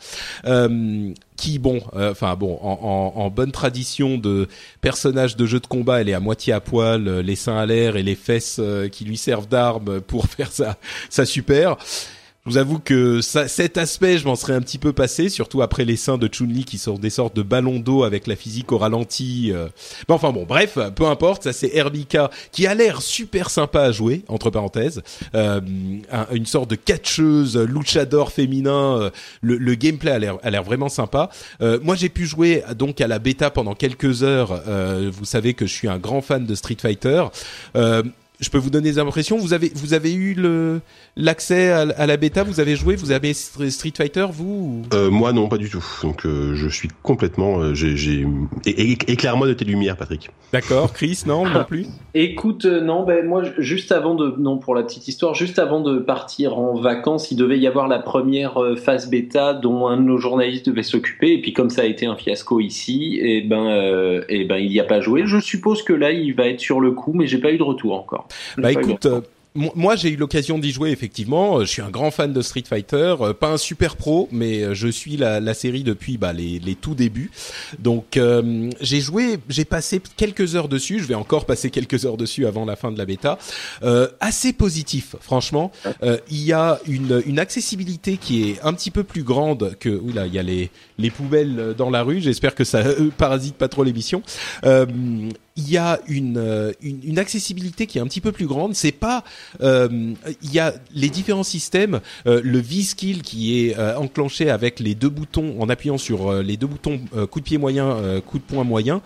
Speaker 1: Euh, qui bon, euh, enfin bon, en, en, en bonne tradition de personnage de jeu de combat, elle est à moitié à poil, euh, les seins à l'air et les fesses euh, qui lui servent d'armes pour faire sa sa super Je vous avoue que ça, cet aspect, je m'en serais un petit peu passé, surtout après les seins de Chun-Li qui sont des sortes de ballons d'eau avec la physique au ralenti. Euh. Bon, enfin bon, bref, peu importe. Ça, c'est Herbika qui a l'air super sympa à jouer, entre parenthèses. Euh, une sorte de catcheuse, luchador féminin. Euh, le, le gameplay a l'air, vraiment sympa. Euh, moi, j'ai pu jouer donc à la bêta pendant quelques heures. vous savez que je suis un grand fan de Street Fighter. Je peux vous donner des impressions. Vous avez vous avez eu le l'accès à, la bêta? Vous avez joué? Vous avez Street Fighter vous
Speaker 2: euh, Moi non, pas du tout. Donc euh, je suis complètement. Euh, j'ai éclaire-moi de tes lumières, Patrick.
Speaker 1: D'accord, Chris, non, non plus?
Speaker 3: Écoute, euh, non, ben moi juste avant de non pour la petite histoire, juste avant de partir en vacances, il devait y avoir la première phase bêta dont un de nos journalistes devait s'occuper. Et puis comme ça a été un fiasco ici, et eh ben et ben il n'y a pas joué. Je suppose que là il va être sur le coup, mais j'ai pas eu de retour encore.
Speaker 1: Bah écoute, moi, j'ai eu l'occasion d'y jouer effectivement. Je suis un grand fan de Street Fighter, euh, pas un super pro, mais euh, je suis la, la série depuis bah, les, les tout débuts. Donc, euh, j'ai joué, j'ai passé quelques heures dessus. Je vais encore passer quelques heures dessus avant la fin de la bêta. Euh, assez positif, franchement. il y a une, une accessibilité qui est un petit peu plus grande que. Oula, il y a les les poubelles dans la rue. J'espère que ça parasite pas trop l'émission. Il y a une, une, une accessibilité qui est un petit peu plus grande. C'est pas euh, il y a les différents systèmes, euh, le V-Skill qui est euh, enclenché avec les deux boutons, en appuyant sur les deux boutons coup de pied moyen, coup de poing moyen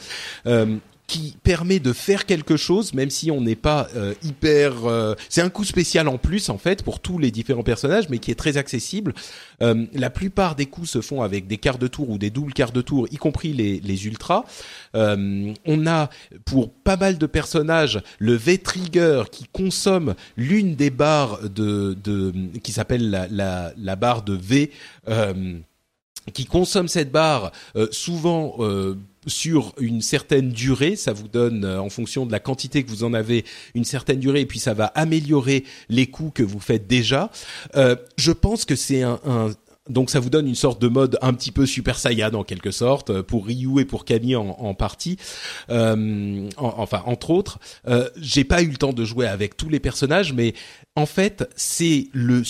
Speaker 1: qui permet de faire quelque chose, même si on n'est pas euh, hyper. Euh, c'est un coup spécial en plus en fait pour tous les différents personnages, mais qui est très accessible. Euh, la plupart des coups se font avec des quarts de tour ou des doubles quarts de tour, y compris les, les ultras. on a pour pas mal de personnages le V-trigger qui consomme l'une des barres de, de qui s'appelle la, la, la, barre de V qui consomme cette barre souvent sur une certaine durée, ça vous donne euh, en fonction de la quantité que vous en avez une certaine durée et puis ça va améliorer les coups que vous faites déjà. Euh, je pense que c'est un, donc ça vous donne une sorte de mode un petit peu Super Saiyan en quelque sorte euh, pour Ryu et pour Kami en, en partie, euh, enfin entre autres. Euh, J'ai pas eu le temps de jouer avec tous les personnages, mais en fait c'est le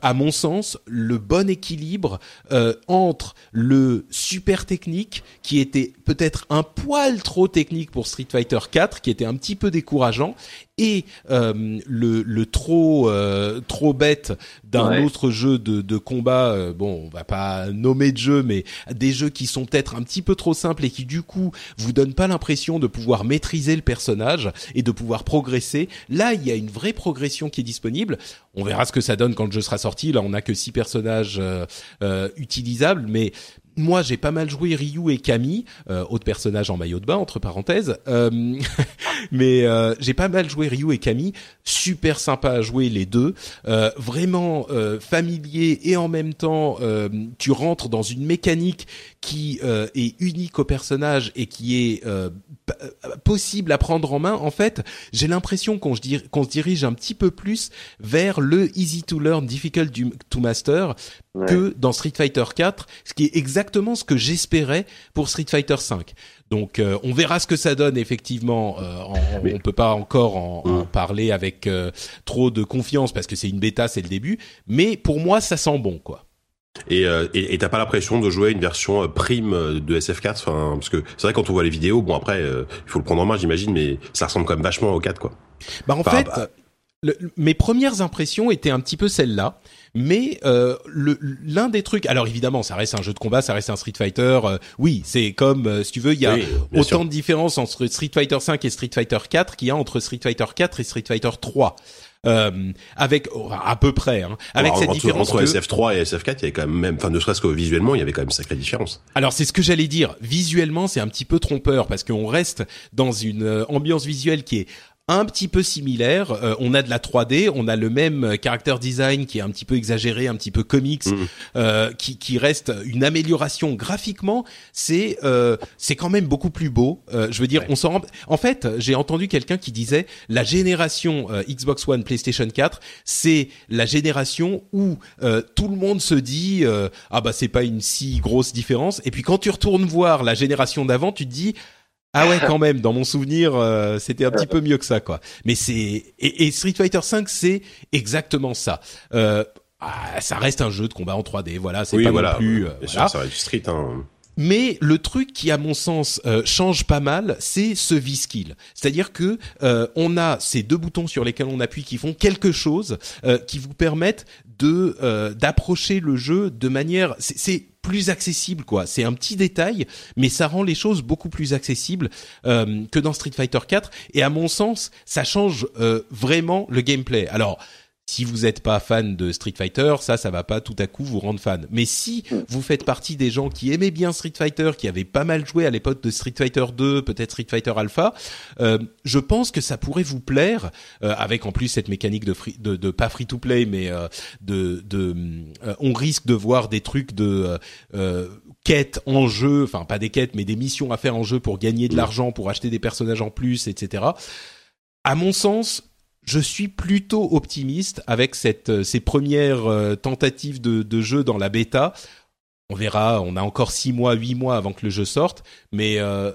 Speaker 1: à mon sens, le bon équilibre euh, entre le super technique, qui était peut-être un poil trop technique pour Street Fighter 4, qui était un petit peu décourageant, et euh, le, le, trop euh, trop bête d'un autre jeu de, de combat. Euh, bon, on va pas nommer de jeu, mais des jeux qui sont peut-être un petit peu trop simples et qui du coup vous donnent pas l'impression de pouvoir maîtriser le personnage et de pouvoir progresser. Là, il y a une vraie progression qui est disponible. On verra ce que ça donne quand le jeu sera sorti. Là, on a que six personnages utilisables, mais moi, j'ai pas mal joué Ryu et Camille, euh, autre personnage en maillot de bain entre parenthèses. Euh, mais euh, j'ai pas mal joué Ryu et Camille, super sympa à jouer les deux, euh, vraiment familier et en même temps tu rentres dans une mécanique qui est unique au personnage et qui est possible à prendre en main. En fait, j'ai l'impression qu'on se dirige un petit peu plus vers le easy to learn, difficult to master que dans Street Fighter 4, ce qui est exactement ce que j'espérais pour Street Fighter 5. Donc euh, on verra ce que ça donne effectivement. Euh, on peut pas encore en, en parler avec euh, trop de confiance parce que c'est une bêta, c'est le début. Mais pour moi, ça sent bon quoi.
Speaker 2: Et euh, et t'as pas l'impression de jouer une version prime de SF4 enfin parce que c'est vrai quand on voit les vidéos bon après il faut le prendre en main j'imagine mais ça ressemble quand même vachement au 4 quoi.
Speaker 1: Bah en fait bah, mes premières impressions étaient un petit peu celles-là, mais euh, l'un des trucs, alors évidemment, ça reste un jeu de combat, ça reste un Street Fighter. Euh, oui, c'est comme euh, si tu veux, il y a autant de différences entre Street Fighter 5 et Street Fighter 4 qu'il y a entre Street Fighter 4 et Street Fighter 3. Euh, avec à peu près hein, avec cette
Speaker 2: entre,
Speaker 1: différence
Speaker 2: entre SF3 et SF4 il y avait quand même enfin ne serait-ce que visuellement il y avait quand même une sacrée différence.
Speaker 1: Alors c'est ce que j'allais dire. Visuellement c'est un petit peu trompeur parce qu'on reste dans une ambiance visuelle qui est un petit peu similaire. Euh, on a de la 3D, on a le même character design qui est un petit peu exagéré, un petit peu comics, mm. euh, qui, qui, reste une amélioration graphiquement. C'est euh, c'est quand même beaucoup plus beau. Euh, je veux dire, on s'en rend... En fait, j'ai entendu quelqu'un qui disait la génération Xbox One, PlayStation 4, c'est la génération où tout le monde se dit ah bah c'est pas une si grosse différence. Et puis quand tu retournes voir la génération d'avant, tu te dis ah ouais, quand même. Dans mon souvenir, euh, c'était un petit peu mieux que ça, quoi. Mais c'est et, Street Fighter V, c'est exactement ça. Euh, ah, ça reste un jeu de combat en 3D. Voilà, c'est
Speaker 2: Oui,
Speaker 1: pas
Speaker 2: voilà.
Speaker 1: non plus. euh,
Speaker 2: Bien
Speaker 1: voilà.
Speaker 2: sûr, ça reste du street. Hein.
Speaker 1: Mais le truc qui, à mon sens, euh, change pas mal, c'est ce V-Skill. C'est-à-dire que euh, on a ces deux boutons sur lesquels on appuie qui font quelque chose euh, qui vous permettent de euh, d'approcher le jeu de manière. C'est plus accessible, quoi. C'est un petit détail, mais ça rend les choses beaucoup plus accessibles euh, que dans Street Fighter 4. Et à mon sens, ça change euh, vraiment le gameplay. Alors. Si vous n'êtes pas fan de Street Fighter, ça, ça va pas tout à coup vous rendre fan. Mais si vous faites partie des gens qui aimaient bien Street Fighter, qui avaient pas mal joué à l'époque de Street Fighter 2, peut-être Street Fighter Alpha, euh, je pense que ça pourrait vous plaire, euh, avec en plus cette mécanique de, free, de, de pas free to play, mais euh, de, de on risque de voir des trucs de quêtes en jeu, enfin pas des quêtes, mais des missions à faire en jeu pour gagner de l'argent, pour acheter des personnages en plus, etc. À mon sens, je suis plutôt optimiste avec cette, euh, ces premières euh, tentatives de, de jeu dans la bêta. On verra, on a encore six mois, huit mois avant que le jeu sorte, mais euh,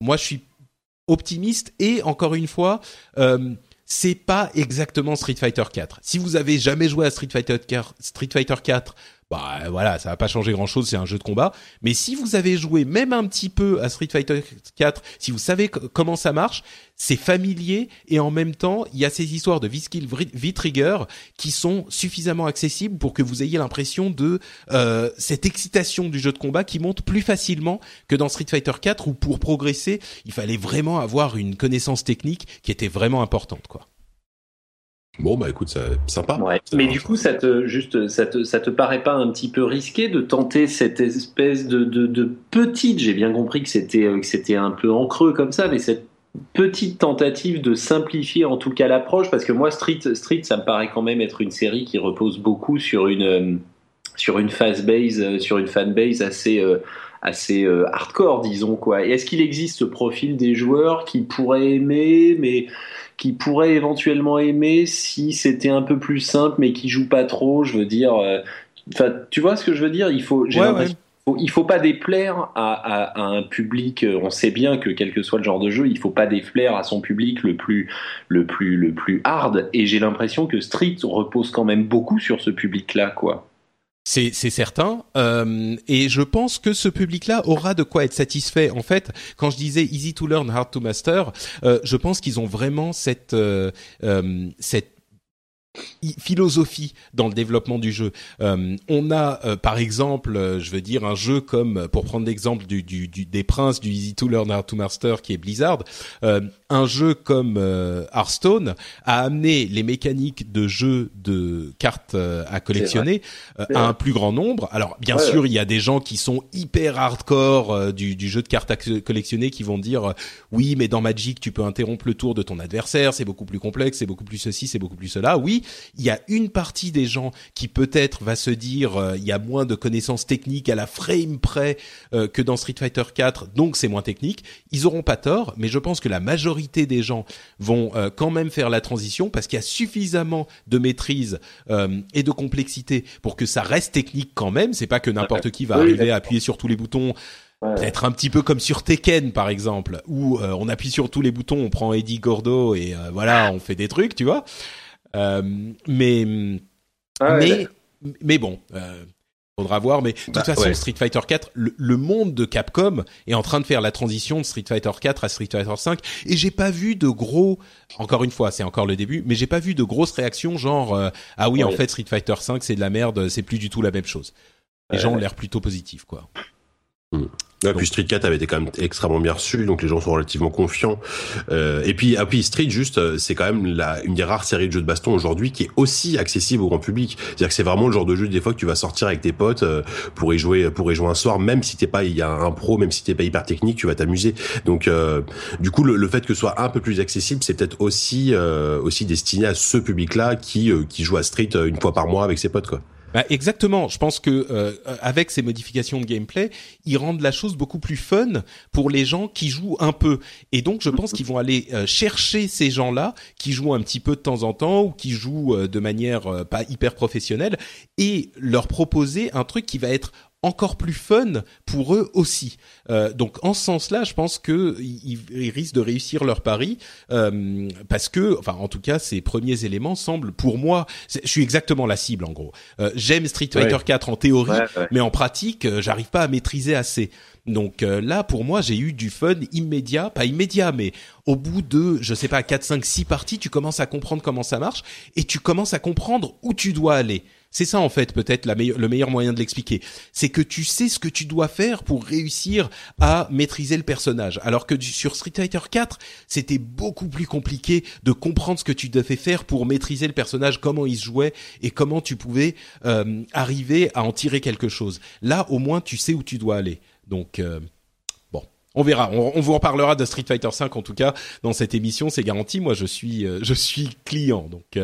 Speaker 1: moi je suis optimiste et encore une fois, euh, c'est pas exactement Street Fighter 4. Si vous avez jamais joué à Street Fighter 4, Street Fighter 4, bah voilà, ça va pas changer grand chose, c'est un jeu de combat. Mais si vous avez joué même un petit peu à Street Fighter 4, si vous savez co- comment ça marche, c'est familier et en même temps, il y a ces histoires de V-Skill, V-Trigger qui sont suffisamment accessibles pour que vous ayez l'impression de euh, cette excitation du jeu de combat qui monte plus facilement que dans Street Fighter 4 où pour progresser, il fallait vraiment avoir une connaissance technique qui était vraiment importante, quoi.
Speaker 2: Bon, bah écoute, ça, sympa.
Speaker 3: Ouais.
Speaker 2: Ça
Speaker 3: Mais du coup, ça te, juste, ça te, ça te paraît pas un petit peu risqué de tenter cette espèce de, de, de petite, j'ai bien compris que c'était, euh, que c'était un peu en creux comme ça, mais cette petite tentative de simplifier en tout cas l'approche, parce que moi, Street, Street, ça me paraît quand même être une série qui repose beaucoup sur une, euh, sur une base, euh, sur une fanbase assez, assez euh, hardcore, disons quoi. Est-ce qu'il existe ce profil des joueurs qui pourraient aimer, mais qui pourraient éventuellement aimer si c'était un peu plus simple, mais qui jouent pas trop. Je veux dire, euh, enfin, tu vois ce que je veux dire? Il faut, j'ai
Speaker 1: Ouais,
Speaker 3: l'impression faut- il faut pas déplaire à, à- à un public. euh, On sait bien que quel que soit le genre de jeu, il faut pas déplaire à son public le plus, le plus, le plus hard. Et j'ai l'impression que Street repose quand même beaucoup sur ce public-là, quoi.
Speaker 1: C'est certain, euh, et je pense que ce public-là aura de quoi être satisfait. En fait, quand je disais easy to learn, hard to master, euh, je pense qu'ils ont vraiment cette euh, euh, cette philosophie dans le développement du jeu. Euh, on a euh, par exemple, euh, je veux dire un jeu comme euh, pour prendre l'exemple du, du, du- des princes du Easy to Learn Hard to Master qui est Blizzard, euh, un jeu comme euh, Hearthstone a amené les mécaniques de jeu de cartes à collectionner euh, à un plus grand nombre. Alors bien
Speaker 3: Ouais,
Speaker 1: sûr, il y a des gens qui sont hyper hardcore du, du jeu de cartes à co- collectionner qui vont dire oui, mais dans Magic, tu peux interrompre le tour de ton adversaire, c'est beaucoup plus complexe, c'est beaucoup plus ceci, c'est beaucoup plus cela. Oui, il y a une partie des gens qui peut-être va se dire euh, il y a moins de connaissances techniques à la frame près euh, que dans Street Fighter 4, donc c'est moins technique. Ils auront pas tort, mais je pense que la majorité des gens vont euh, quand même faire la transition parce qu'il y a suffisamment de maîtrise euh, et de complexité pour que ça reste technique quand même. C'est pas que n'importe qui va
Speaker 3: Oui,
Speaker 1: arriver à appuyer sur tous les boutons. Peut-être un petit peu comme sur Tekken par exemple, où euh, on appuie sur tous les boutons, on prend Eddie Gordo et euh, voilà, on fait des trucs, tu vois. Euh, mais
Speaker 3: Ah ouais,
Speaker 1: mais mais bon, euh, faudra voir. Mais de toute
Speaker 2: Bah,
Speaker 1: façon,
Speaker 2: ouais.
Speaker 1: Street Fighter 4, le, le monde de Capcom est en train de faire la transition de Street Fighter 4 à Street Fighter 5, et j'ai pas vu de gros. Encore une fois, c'est encore le début, mais j'ai pas vu de grosses réactions genre euh, ah oui, en fait Street Fighter 5 c'est de la merde, c'est plus du tout la même chose. Les
Speaker 3: Ouais.
Speaker 1: gens ont l'air plutôt positifs quoi.
Speaker 2: Ouais, puis Street 4 avait été quand même extrêmement bien reçu, donc les gens sont relativement confiants. Euh, et puis, ah, puis Street, juste, euh, c'est quand même la, une des rares séries de jeux de baston aujourd'hui qui est aussi accessible au grand public. C'est-à-dire que c'est vraiment le genre de jeu des fois que tu vas sortir avec tes potes euh, pour y jouer, pour y jouer un soir, même si t'es pas, il y a un pro, même si t'es pas hyper technique, tu vas t'amuser. Donc, euh, du coup, le, le fait que ce soit un peu plus accessible, c'est peut-être aussi, euh, aussi destiné à ce public-là qui, euh, qui joue à Street une fois par mois avec ses potes, quoi.
Speaker 1: Bah, exactement. Je pense que euh, avec ces modifications de gameplay, ils rendent la chose beaucoup plus fun pour les gens qui jouent un peu. Et donc, je pense qu'ils vont aller euh, chercher ces gens-là qui jouent un petit peu de temps en temps ou qui jouent euh, de manière euh, pas hyper professionnelle et leur proposer un truc qui va être encore plus fun pour eux aussi. Euh, donc en ce sens-là, je pense que ils, ils, risquent de réussir leur pari euh, parce que, enfin, en tout cas, ces premiers éléments semblent, pour moi, je suis exactement la cible en gros. Euh, J'aime Street Fighter 4 en théorie,
Speaker 3: Ouais, ouais.
Speaker 1: mais en pratique, euh, j'arrive pas à maîtriser assez. Donc euh, là, pour moi, j'ai eu du fun immédiat, pas immédiat, mais au bout de, je sais pas, 4, 5, 6 parties, tu commences à comprendre comment ça marche et tu commences à comprendre où tu dois aller. C'est ça en fait peut-être le meilleur moyen de l'expliquer. C'est que tu sais ce que tu dois faire pour réussir à maîtriser le personnage. Alors que sur Street Fighter 4, c'était beaucoup plus compliqué de comprendre ce que tu devais faire pour maîtriser le personnage, comment il se jouait et comment tu pouvais euh, arriver à en tirer quelque chose. Là, au moins, tu sais où tu dois aller. Donc euh, Bon, on verra. On, on vous en parlera de Street Fighter 5 en tout cas dans cette émission, c'est garanti. Moi, je suis, euh, je suis client, donc.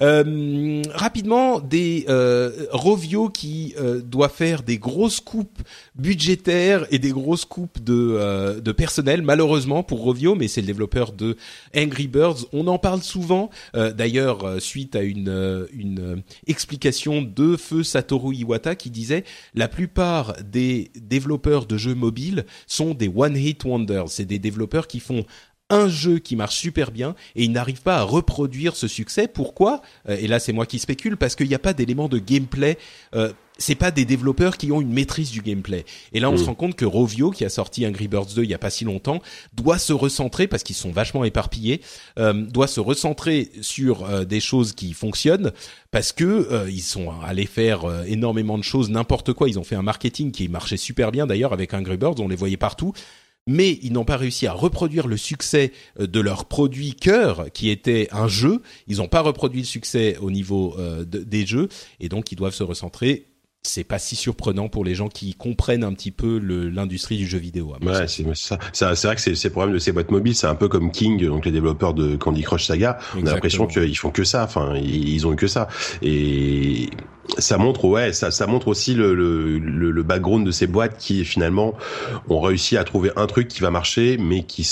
Speaker 1: Euh. Rapidement, des euh, Rovio qui euh, doit faire des grosses coupes budgétaires et des grosses coupes de, personnel, malheureusement pour Rovio, mais c'est le développeur de Angry Birds. On en parle souvent, d'ailleurs, suite à une, une explication de feu Satoru Iwata qui disait la plupart des développeurs de jeux mobiles sont des one-hit wonders. C'est des développeurs qui font un jeu qui marche super bien et ils n'arrivent pas à reproduire ce succès. Pourquoi Euh, Et là, c'est moi qui spécule parce qu'il n'y a pas d'éléments de gameplay. Euh, c'est pas des développeurs qui ont une maîtrise du gameplay. Et là, on
Speaker 2: Mm.
Speaker 1: se rend compte que Rovio, qui a sorti Angry Birds 2 il y a pas si longtemps, doit se recentrer parce qu'ils sont vachement éparpillés, euh, doit se recentrer sur euh, des choses qui fonctionnent parce que euh, ils sont allés faire euh, énormément de choses, n'importe quoi. Ils ont fait un marketing qui marchait super bien d'ailleurs avec Angry Birds, on les voyait partout mais ils n'ont pas réussi à reproduire le succès euh, de leur produit cœur, qui était un jeu. Ils n'ont pas reproduit le succès au niveau euh, de- des jeux, et donc ils doivent se recentrer. C'est pas si surprenant pour les gens qui comprennent un petit peu l'industrie du jeu vidéo.
Speaker 2: Ouais, c'est ça. C'est vrai que le problème de ces boîtes mobiles. C'est un peu comme King, donc les développeurs de Candy Crush Saga. On a l'impression qu'ils font que ça. Enfin, ils ont eu que ça. Et ça montre, ouais, ça, ça montre aussi le, le, background de ces boîtes qui finalement ont réussi à trouver un truc qui va marcher, mais qui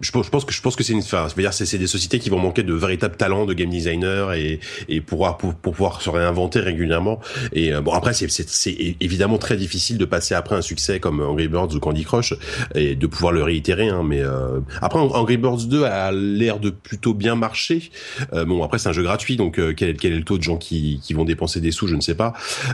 Speaker 2: je je pense que je pense que c'est une, enfin, dire, c'est des sociétés qui vont manquer de véritables talents de game designer et et pour, pour pouvoir se réinventer régulièrement. Et euh, bon, après, c'est c'est évidemment très difficile de passer après un succès comme Angry Birds ou Candy Crush et de pouvoir le réitérer. Hein, mais euh, après, Angry Birds 2 a l'air de plutôt bien marcher. Euh, bon, après, c'est un jeu gratuit, donc euh, quel, est, quel est le taux de gens qui qui vont dépenser des sous, je ne sais pas.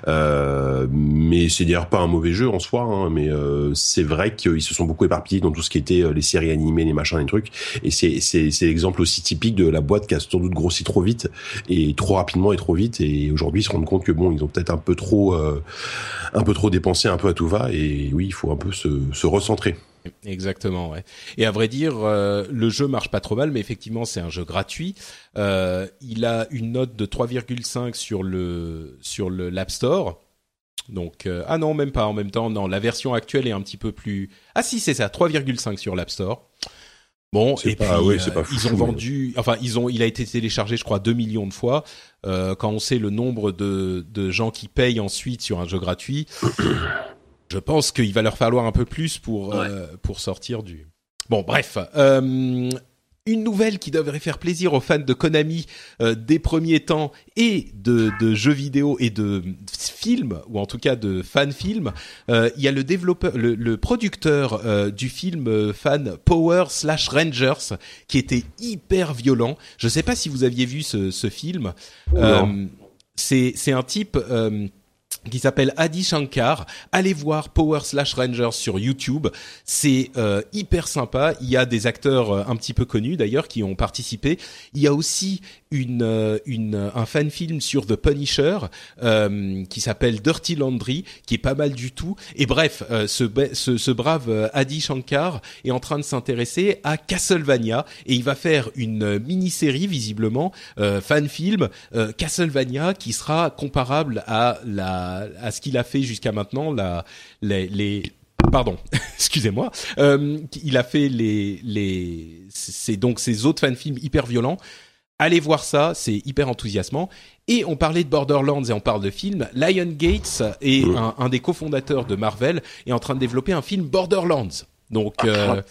Speaker 2: Euh, mais c'est d'ailleurs pas un mauvais jeu en soi. Hein, mais c'est vrai qu'ils se sont beaucoup éparpillés dans tout ce qui était les séries animées, les machins, les trucs. Et c'est c'est l'exemple aussi typique de la boîte qui a sans doute grossi trop vite et trop rapidement et trop vite. Et aujourd'hui, ils se rendent compte que bon, ils ont peut-être un peu trop euh, un peu trop dépensé, un peu à tout va. Et oui, il faut un peu se recentrer.
Speaker 1: Exactement, ouais. Et à vrai dire, euh, le jeu marche pas trop mal, mais effectivement, c'est un jeu gratuit. Euh, il a une note de 3,5 sur le sur le l'App Store. Donc ah non, même pas en même temps. Non, la version actuelle est un petit peu plus. Ah si, c'est ça, 3,5 sur l'App Store. Bon,
Speaker 2: C'est
Speaker 1: et
Speaker 2: pas-
Speaker 1: puis
Speaker 2: ouais,
Speaker 1: euh,
Speaker 2: pas
Speaker 1: ils
Speaker 2: fou,
Speaker 1: ont
Speaker 2: mais-
Speaker 1: vendu, enfin ils ont, il a été téléchargé, je crois, 2 millions de fois. Euh, quand on sait le nombre de de gens qui payent ensuite sur un jeu gratuit, je pense qu'il va leur falloir un peu plus pour euh, pour sortir du. Bon, bref. Euh, une nouvelle qui devrait faire plaisir aux fans de Konami euh, des premiers temps et de, de jeux vidéo et de films ou en tout cas de fan films. Euh, il y a le développeur, le, le producteur euh, du film euh, fan Power slash Rangers qui était hyper violent. Je sais pas si vous aviez vu ce, ce film. Euh, c'est c'est un type. Qui s'appelle Adi Shankar. Allez voir Power Slash Rangers sur YouTube. C'est euh, hyper sympa. Il y a des acteurs euh, un petit peu connus d'ailleurs qui ont participé. Il y a aussi une, euh, une un fan film sur The Punisher euh, qui s'appelle Dirty Laundry, qui est pas mal du tout. Et bref, euh, ce, ce, ce brave euh, Adi Shankar est en train de s'intéresser à Castlevania et il va faire une euh, mini-série visiblement euh, fan film euh, Castlevania qui sera comparable à la à ce qu'il a fait jusqu'à maintenant la les, les pardon excusez-moi euh, il a fait les les c'est donc ces autres fan films hyper violents Allez voir ça, c'est hyper enthousiasmant. Et on parlait de Borderlands et on parle de films. Lion Gates est un, un des cofondateurs de Marvel est en train de développer un film Borderlands. Donc euh,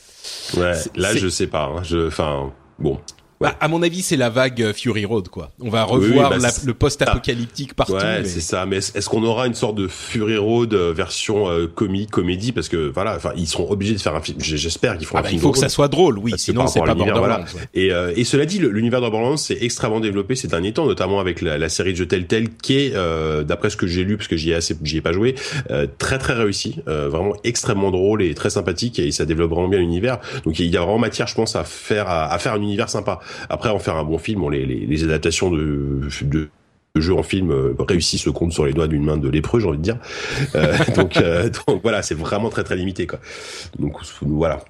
Speaker 2: Ouais, là je sais pas. Hein, je, enfin, bon.
Speaker 1: Bah, à mon avis, c'est la vague euh, Fury Road, quoi. On va revoir
Speaker 2: bah,
Speaker 1: la- le post-apocalyptique partout.
Speaker 2: Ouais,
Speaker 1: mais-
Speaker 2: c'est ça. Mais est-ce qu'on aura une sorte de Fury Road euh, version euh, comique, comédie? Parce que voilà, enfin, ils seront obligés de faire un film. J'espère qu'ils feront
Speaker 1: Ah
Speaker 2: un
Speaker 1: bah,
Speaker 2: film.
Speaker 1: il faut que ça soit drôle, oui.
Speaker 2: Parce
Speaker 1: Sinon, c'est pas Borderlands.
Speaker 2: voilà.
Speaker 1: ouais.
Speaker 2: Et, euh, et cela dit, l'univers de Borderlands c'est extrêmement développé ces derniers temps, notamment avec la, la série de jeux Telltale qui est, euh, d'après ce que j'ai lu, parce que j'y ai assez, j'y ai pas joué, euh, très très réussi, euh, vraiment extrêmement drôle et très sympathique, et ça développe vraiment bien l'univers. Donc il y a vraiment matière, je pense, à faire à, à faire un univers sympa. Après, en faire un bon film, bon, les, les, les adaptations de, de de jeux en film euh, réussissent le compte sur les doigts d'une main de lépreux, j'ai envie de dire. Euh, donc, euh, donc voilà, c'est vraiment très très limité quoi. Donc voilà.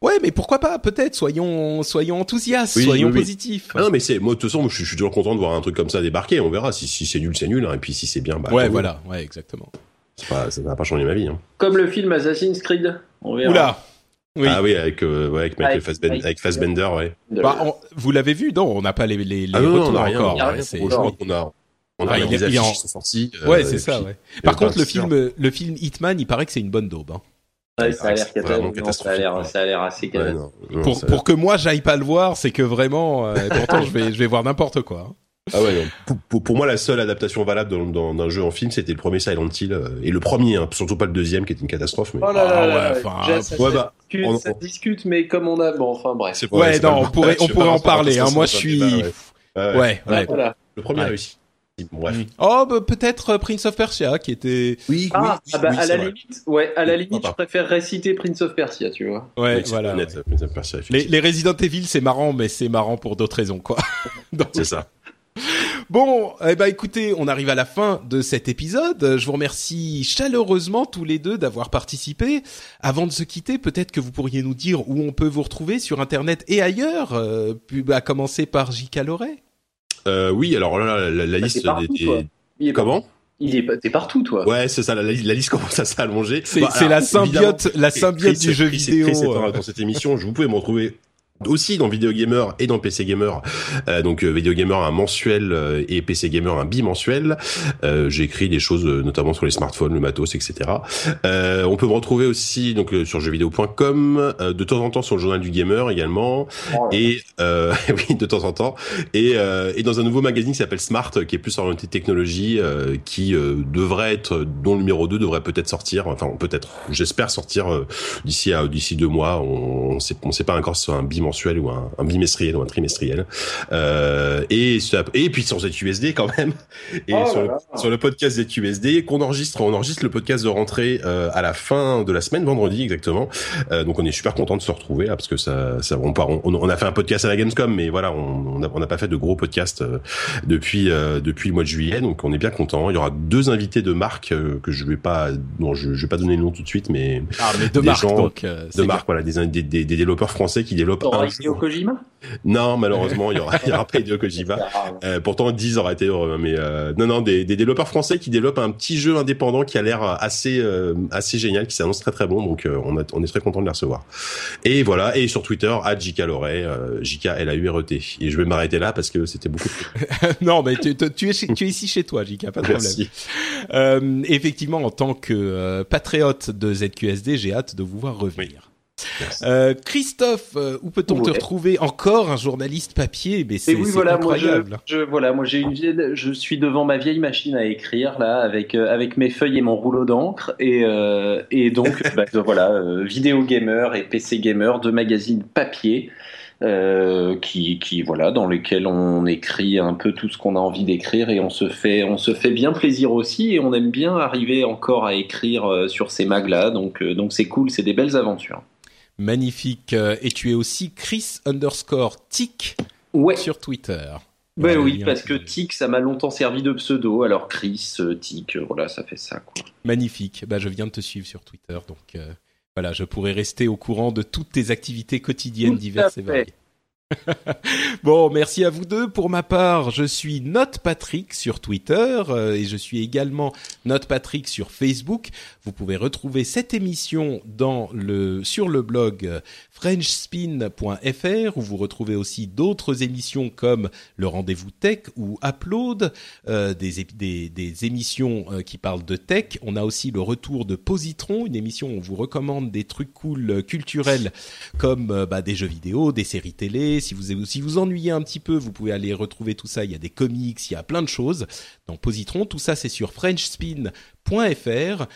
Speaker 1: Ouais, mais pourquoi pas Peut-être. Soyons, soyons enthousiastes,
Speaker 2: Oui,
Speaker 1: soyons
Speaker 2: oui, oui.
Speaker 1: positifs.
Speaker 2: Ah non mais c'est moi de toute façon je, suis- je suis toujours content de voir un truc comme ça débarquer. On verra si, si c'est nul c'est nul hein, et puis si c'est bien bah
Speaker 1: ouais, voilà. Ouais, exactement.
Speaker 2: Pas- ça va pas changer ma vie. Hein.
Speaker 3: Comme le film Assassin's Creed. On verra.
Speaker 1: Oula. Oui.
Speaker 2: Ah oui avec euh, ouais, avec Michael
Speaker 3: Avec-
Speaker 2: Fassbender,
Speaker 3: avec-
Speaker 2: Fassbender ouais.
Speaker 1: Bah, on- vous l'avez vu Non, on n'a pas les, les, les
Speaker 2: Ah non,
Speaker 1: retours
Speaker 2: on a rien.
Speaker 1: encore. c'est-
Speaker 2: Je crois qu'on a on a
Speaker 1: Ah,
Speaker 2: des affiches
Speaker 1: en-
Speaker 2: qui sont sorties. euh,
Speaker 1: Ouais, c'est
Speaker 2: et
Speaker 1: ça.
Speaker 2: puis-
Speaker 1: Ouais. Par contre, le film, le film Hitman, il paraît que c'est une bonne daube. hein.
Speaker 3: Ouais, ça a l'air
Speaker 2: c'est vraiment
Speaker 3: catastrophique. Non, Ça a l'air, ça a l'air assez
Speaker 2: Ouais,
Speaker 3: catastrophique.
Speaker 2: non, non,
Speaker 1: Pour, pour que moi j'aille pas le voir, c'est que vraiment, euh, pourtant je vais, je vais voir n'importe quoi. Hein.
Speaker 2: Ah ouais, non. Pour, pour- pour moi, la seule adaptation valable dans- dans- d'un jeu en film, c'était le premier Silent Hill euh, et le premier, hein, surtout pas le deuxième qui était une catastrophe. Mais...
Speaker 3: Oh là là
Speaker 1: Ah
Speaker 3: là
Speaker 1: ouais,
Speaker 3: là,
Speaker 1: enfin,
Speaker 3: déjà, ça,
Speaker 2: ouais,
Speaker 3: se
Speaker 2: bah,
Speaker 3: discute,
Speaker 2: on-
Speaker 3: ça
Speaker 2: on-
Speaker 3: discute, mais comme on a, bon, enfin bref.
Speaker 2: Pas-
Speaker 1: Ouais, non, on pourrait- on pourrait en
Speaker 2: dans
Speaker 1: parler, hein. Moi, je suis-
Speaker 2: débat, ouais. Ouais,
Speaker 1: Ouais, ouais.
Speaker 3: Voilà.
Speaker 2: Le premier
Speaker 1: Ouais.
Speaker 2: réussi. Bref.
Speaker 1: Oh, bah, peut-être euh, Prince of Persia qui était.
Speaker 2: Oui,
Speaker 3: Ah, ah bah, à la limite, ouais, à la
Speaker 2: Oui,
Speaker 3: limite, je préfère réciter Prince of Persia, tu vois.
Speaker 1: Ouais,
Speaker 2: Oui,
Speaker 1: voilà.
Speaker 2: honnête,
Speaker 1: ouais.
Speaker 2: Prince of Persia,
Speaker 1: Les, les Resident Evil, c'est marrant, mais c'est marrant pour d'autres raisons, quoi.
Speaker 2: C'est ça.
Speaker 1: Bon, eh ben écoutez, on arrive à la fin de cet épisode. Je vous remercie chaleureusement tous les deux d'avoir participé. Avant de se quitter, peut-être que vous pourriez nous dire où on peut vous retrouver sur Internet et ailleurs, euh, puis, à commencer par J.K. Loret.
Speaker 2: Euh, oui, alors là, la, la, la
Speaker 3: Bah,
Speaker 2: liste
Speaker 3: t'es partout,
Speaker 2: des,
Speaker 3: toi.
Speaker 2: des-
Speaker 3: Il est
Speaker 2: Comment?
Speaker 3: Il est, t'es partout, toi.
Speaker 2: Ouais, c'est ça. La, la- la liste commence à s'allonger.
Speaker 1: C'est
Speaker 2: Bah,
Speaker 1: c'est la symbiote, la symbiote
Speaker 2: Chris-
Speaker 1: du jeu
Speaker 2: Chris-
Speaker 1: vidéo. Euh.
Speaker 2: dans, dans cette émission. Je vous pouvez me retrouver aussi dans Vidéo Gamer et dans PC Gamer. Euh, donc euh, Vidéo Gamer un mensuel euh, et PC Gamer un bimensuel. Euh, J'écris des choses euh, notamment sur les smartphones, le matos, etc. Euh, on peut me retrouver aussi donc euh, sur jeuxvideo.com, euh, de temps en temps sur le journal du gamer également,
Speaker 3: Oh
Speaker 2: et euh, oui de temps en temps, et, euh, et dans un nouveau magazine qui s'appelle Smart, qui est plus orienté technologie, euh, qui euh, devrait être, dont le numéro 2 devrait peut-être sortir, enfin peut-être, j'espère sortir euh, d'ici à d'ici deux mois. On, on sait on sait pas encore si c'est un bimensuel ou un, un bimestriel ou un trimestriel. Euh, et et puis sur ZQSD quand même, et
Speaker 3: Oh
Speaker 2: sur, le,
Speaker 3: là.
Speaker 2: sur le podcast ZQSD qu'on enregistre, on enregistre le podcast de rentrée euh, à la fin de la semaine, vendredi exactement. Euh, donc on est super content de se retrouver là, parce que ça, ça on, part- on, on a fait un podcast à la Gamescom, mais voilà, on on n'a on pas fait de gros podcasts euh, depuis euh, depuis le mois de juillet, donc on est bien content. Il y aura deux invités de marque euh, que je vais pas, non, je, je vais pas donner le nom tout de suite, mais
Speaker 1: Ah, mais de
Speaker 2: des
Speaker 1: marque,
Speaker 2: gens
Speaker 1: donc. euh,
Speaker 2: de marque, voilà, des, des, des, des développeurs français qui développent
Speaker 3: Hideo. Kojima?
Speaker 2: Non, malheureusement, il y aura, il y aura pas Hideo Kojima.
Speaker 3: Ah,
Speaker 2: Euh, pourtant 10 aurait été heureux, mais euh, non non des, des développeurs français qui développent un petit jeu indépendant qui a l'air assez euh, assez génial, qui s'annonce très très bon, donc euh, on, a, on est très content de les recevoir. Et voilà, et sur Twitter à JK Loret, euh, JK L A U R E T. Et je vais m'arrêter là parce que c'était beaucoup. trop.
Speaker 1: non, mais tu, tu- tu es, chez- tu es ici chez toi, J.K. Pas de problème.
Speaker 2: Merci.
Speaker 1: Euh, effectivement, en tant que euh, patriote de ZQSD, j'ai hâte de vous voir revenir. Euh, Christophe, euh, où peut-on te retrouver encore un journaliste papier? Mais c'est
Speaker 3: Et oui, voilà, moi, je,
Speaker 1: incroyable.
Speaker 3: je- voilà, moi, j'ai une vieille, je suis devant ma vieille machine à écrire là, avec euh, avec mes feuilles et mon rouleau d'encre, et euh, et donc, bah, voilà, euh, vidéo gamer et PC gamer, deux magazines papier. euh, qui, qui voilà dans lesquels on écrit un peu tout ce qu'on a envie d'écrire et on se fait on se fait bien plaisir aussi et on aime bien arriver encore à écrire sur ces mags là donc euh, donc c'est cool c'est des belles aventures
Speaker 1: Magnifique. Euh, Et tu es aussi Chris underscore Tic
Speaker 3: ouais
Speaker 1: sur Twitter.
Speaker 3: Ben oui, parce que Tic, ça m'a longtemps servi de pseudo. Alors Chris, euh, Tic, euh, voilà, ça fait ça. Quoi.
Speaker 1: Magnifique. Bah, je viens de te suivre sur Twitter, donc euh, voilà, je pourrais rester au courant de toutes tes activités quotidiennes
Speaker 3: Tout
Speaker 1: diverses et variées. bon, merci à vous deux. Pour ma part, je suis Note Patrick sur Twitter euh, et je suis également Note Patrick sur Facebook. Vous pouvez retrouver cette émission sur le blog euh, frenchspin.fr où vous retrouvez aussi d'autres émissions comme le rendez-vous tech ou Upload, euh, des, émissions qui parlent de tech. On a aussi le retour de Positron, une émission où on vous recommande des trucs cool culturels comme bah, des jeux vidéo, des séries télé, Si vous si vous ennuyez un petit peu, vous pouvez aller retrouver tout ça. Il y a des comics, il y a plein de choses dans Positron. Tout ça, c'est sur FrenchSpin.fr.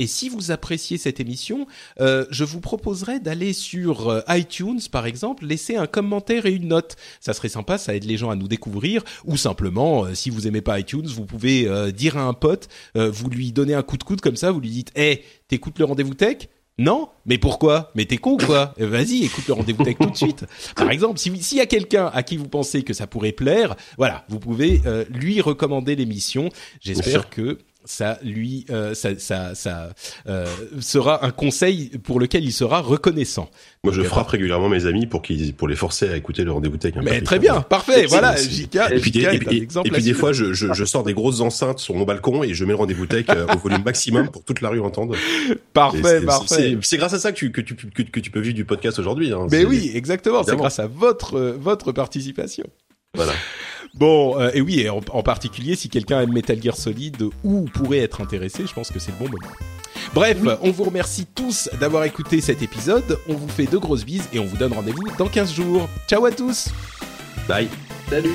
Speaker 1: Et si vous appréciez cette émission, euh, je vous proposerais d'aller sur euh, iTunes, par exemple, laisser un commentaire et une note. Ça serait sympa, ça aide les gens à nous découvrir. Ou simplement, euh, si vous aimez pas iTunes, vous pouvez dire à un pote, vous lui donnez un coup de coude comme ça, vous lui dites, hé, t'écoutes le rendez-vous tech? Non, mais pourquoi? Mais t'es con quoi? Eh, Vas-y, écoute le rendez-vous tech tout de suite. Par exemple, si s'il y a quelqu'un à qui vous pensez que ça pourrait plaire, voilà, vous pouvez euh, lui recommander l'émission. J'espère que ça lui euh, ça ça, ça euh, sera un conseil pour lequel il sera reconnaissant.
Speaker 2: Moi, je frappe régulièrement mes amis pour qu'ils, pour les forcer à écouter le rendez-vous tech.
Speaker 1: Mais très bien, parfait. Voilà, JK,
Speaker 2: Et puis, des, et puis- des fois, je, je, je sors des grosses enceintes sur mon balcon et je mets le rendez-vous tech euh, au volume maximum pour toute la rue entendre.
Speaker 1: Parfait,
Speaker 2: c'est-
Speaker 1: parfait.
Speaker 2: C'est grâce à ça que tu, que tu, que, que tu peux vivre du podcast aujourd'hui. Hein.
Speaker 1: Mais oui, exactement. C'est grâce à votre votre participation.
Speaker 2: Voilà.
Speaker 1: Bon, euh, et oui, et en, en particulier si quelqu'un aime Metal Gear Solid ou pourrait être intéressé, je pense que c'est le bon moment. Bref, on vous remercie tous d'avoir écouté cet épisode. On vous fait de grosses bises et on vous donne rendez-vous dans 15 jours. Ciao à tous.
Speaker 2: Bye.
Speaker 3: Salut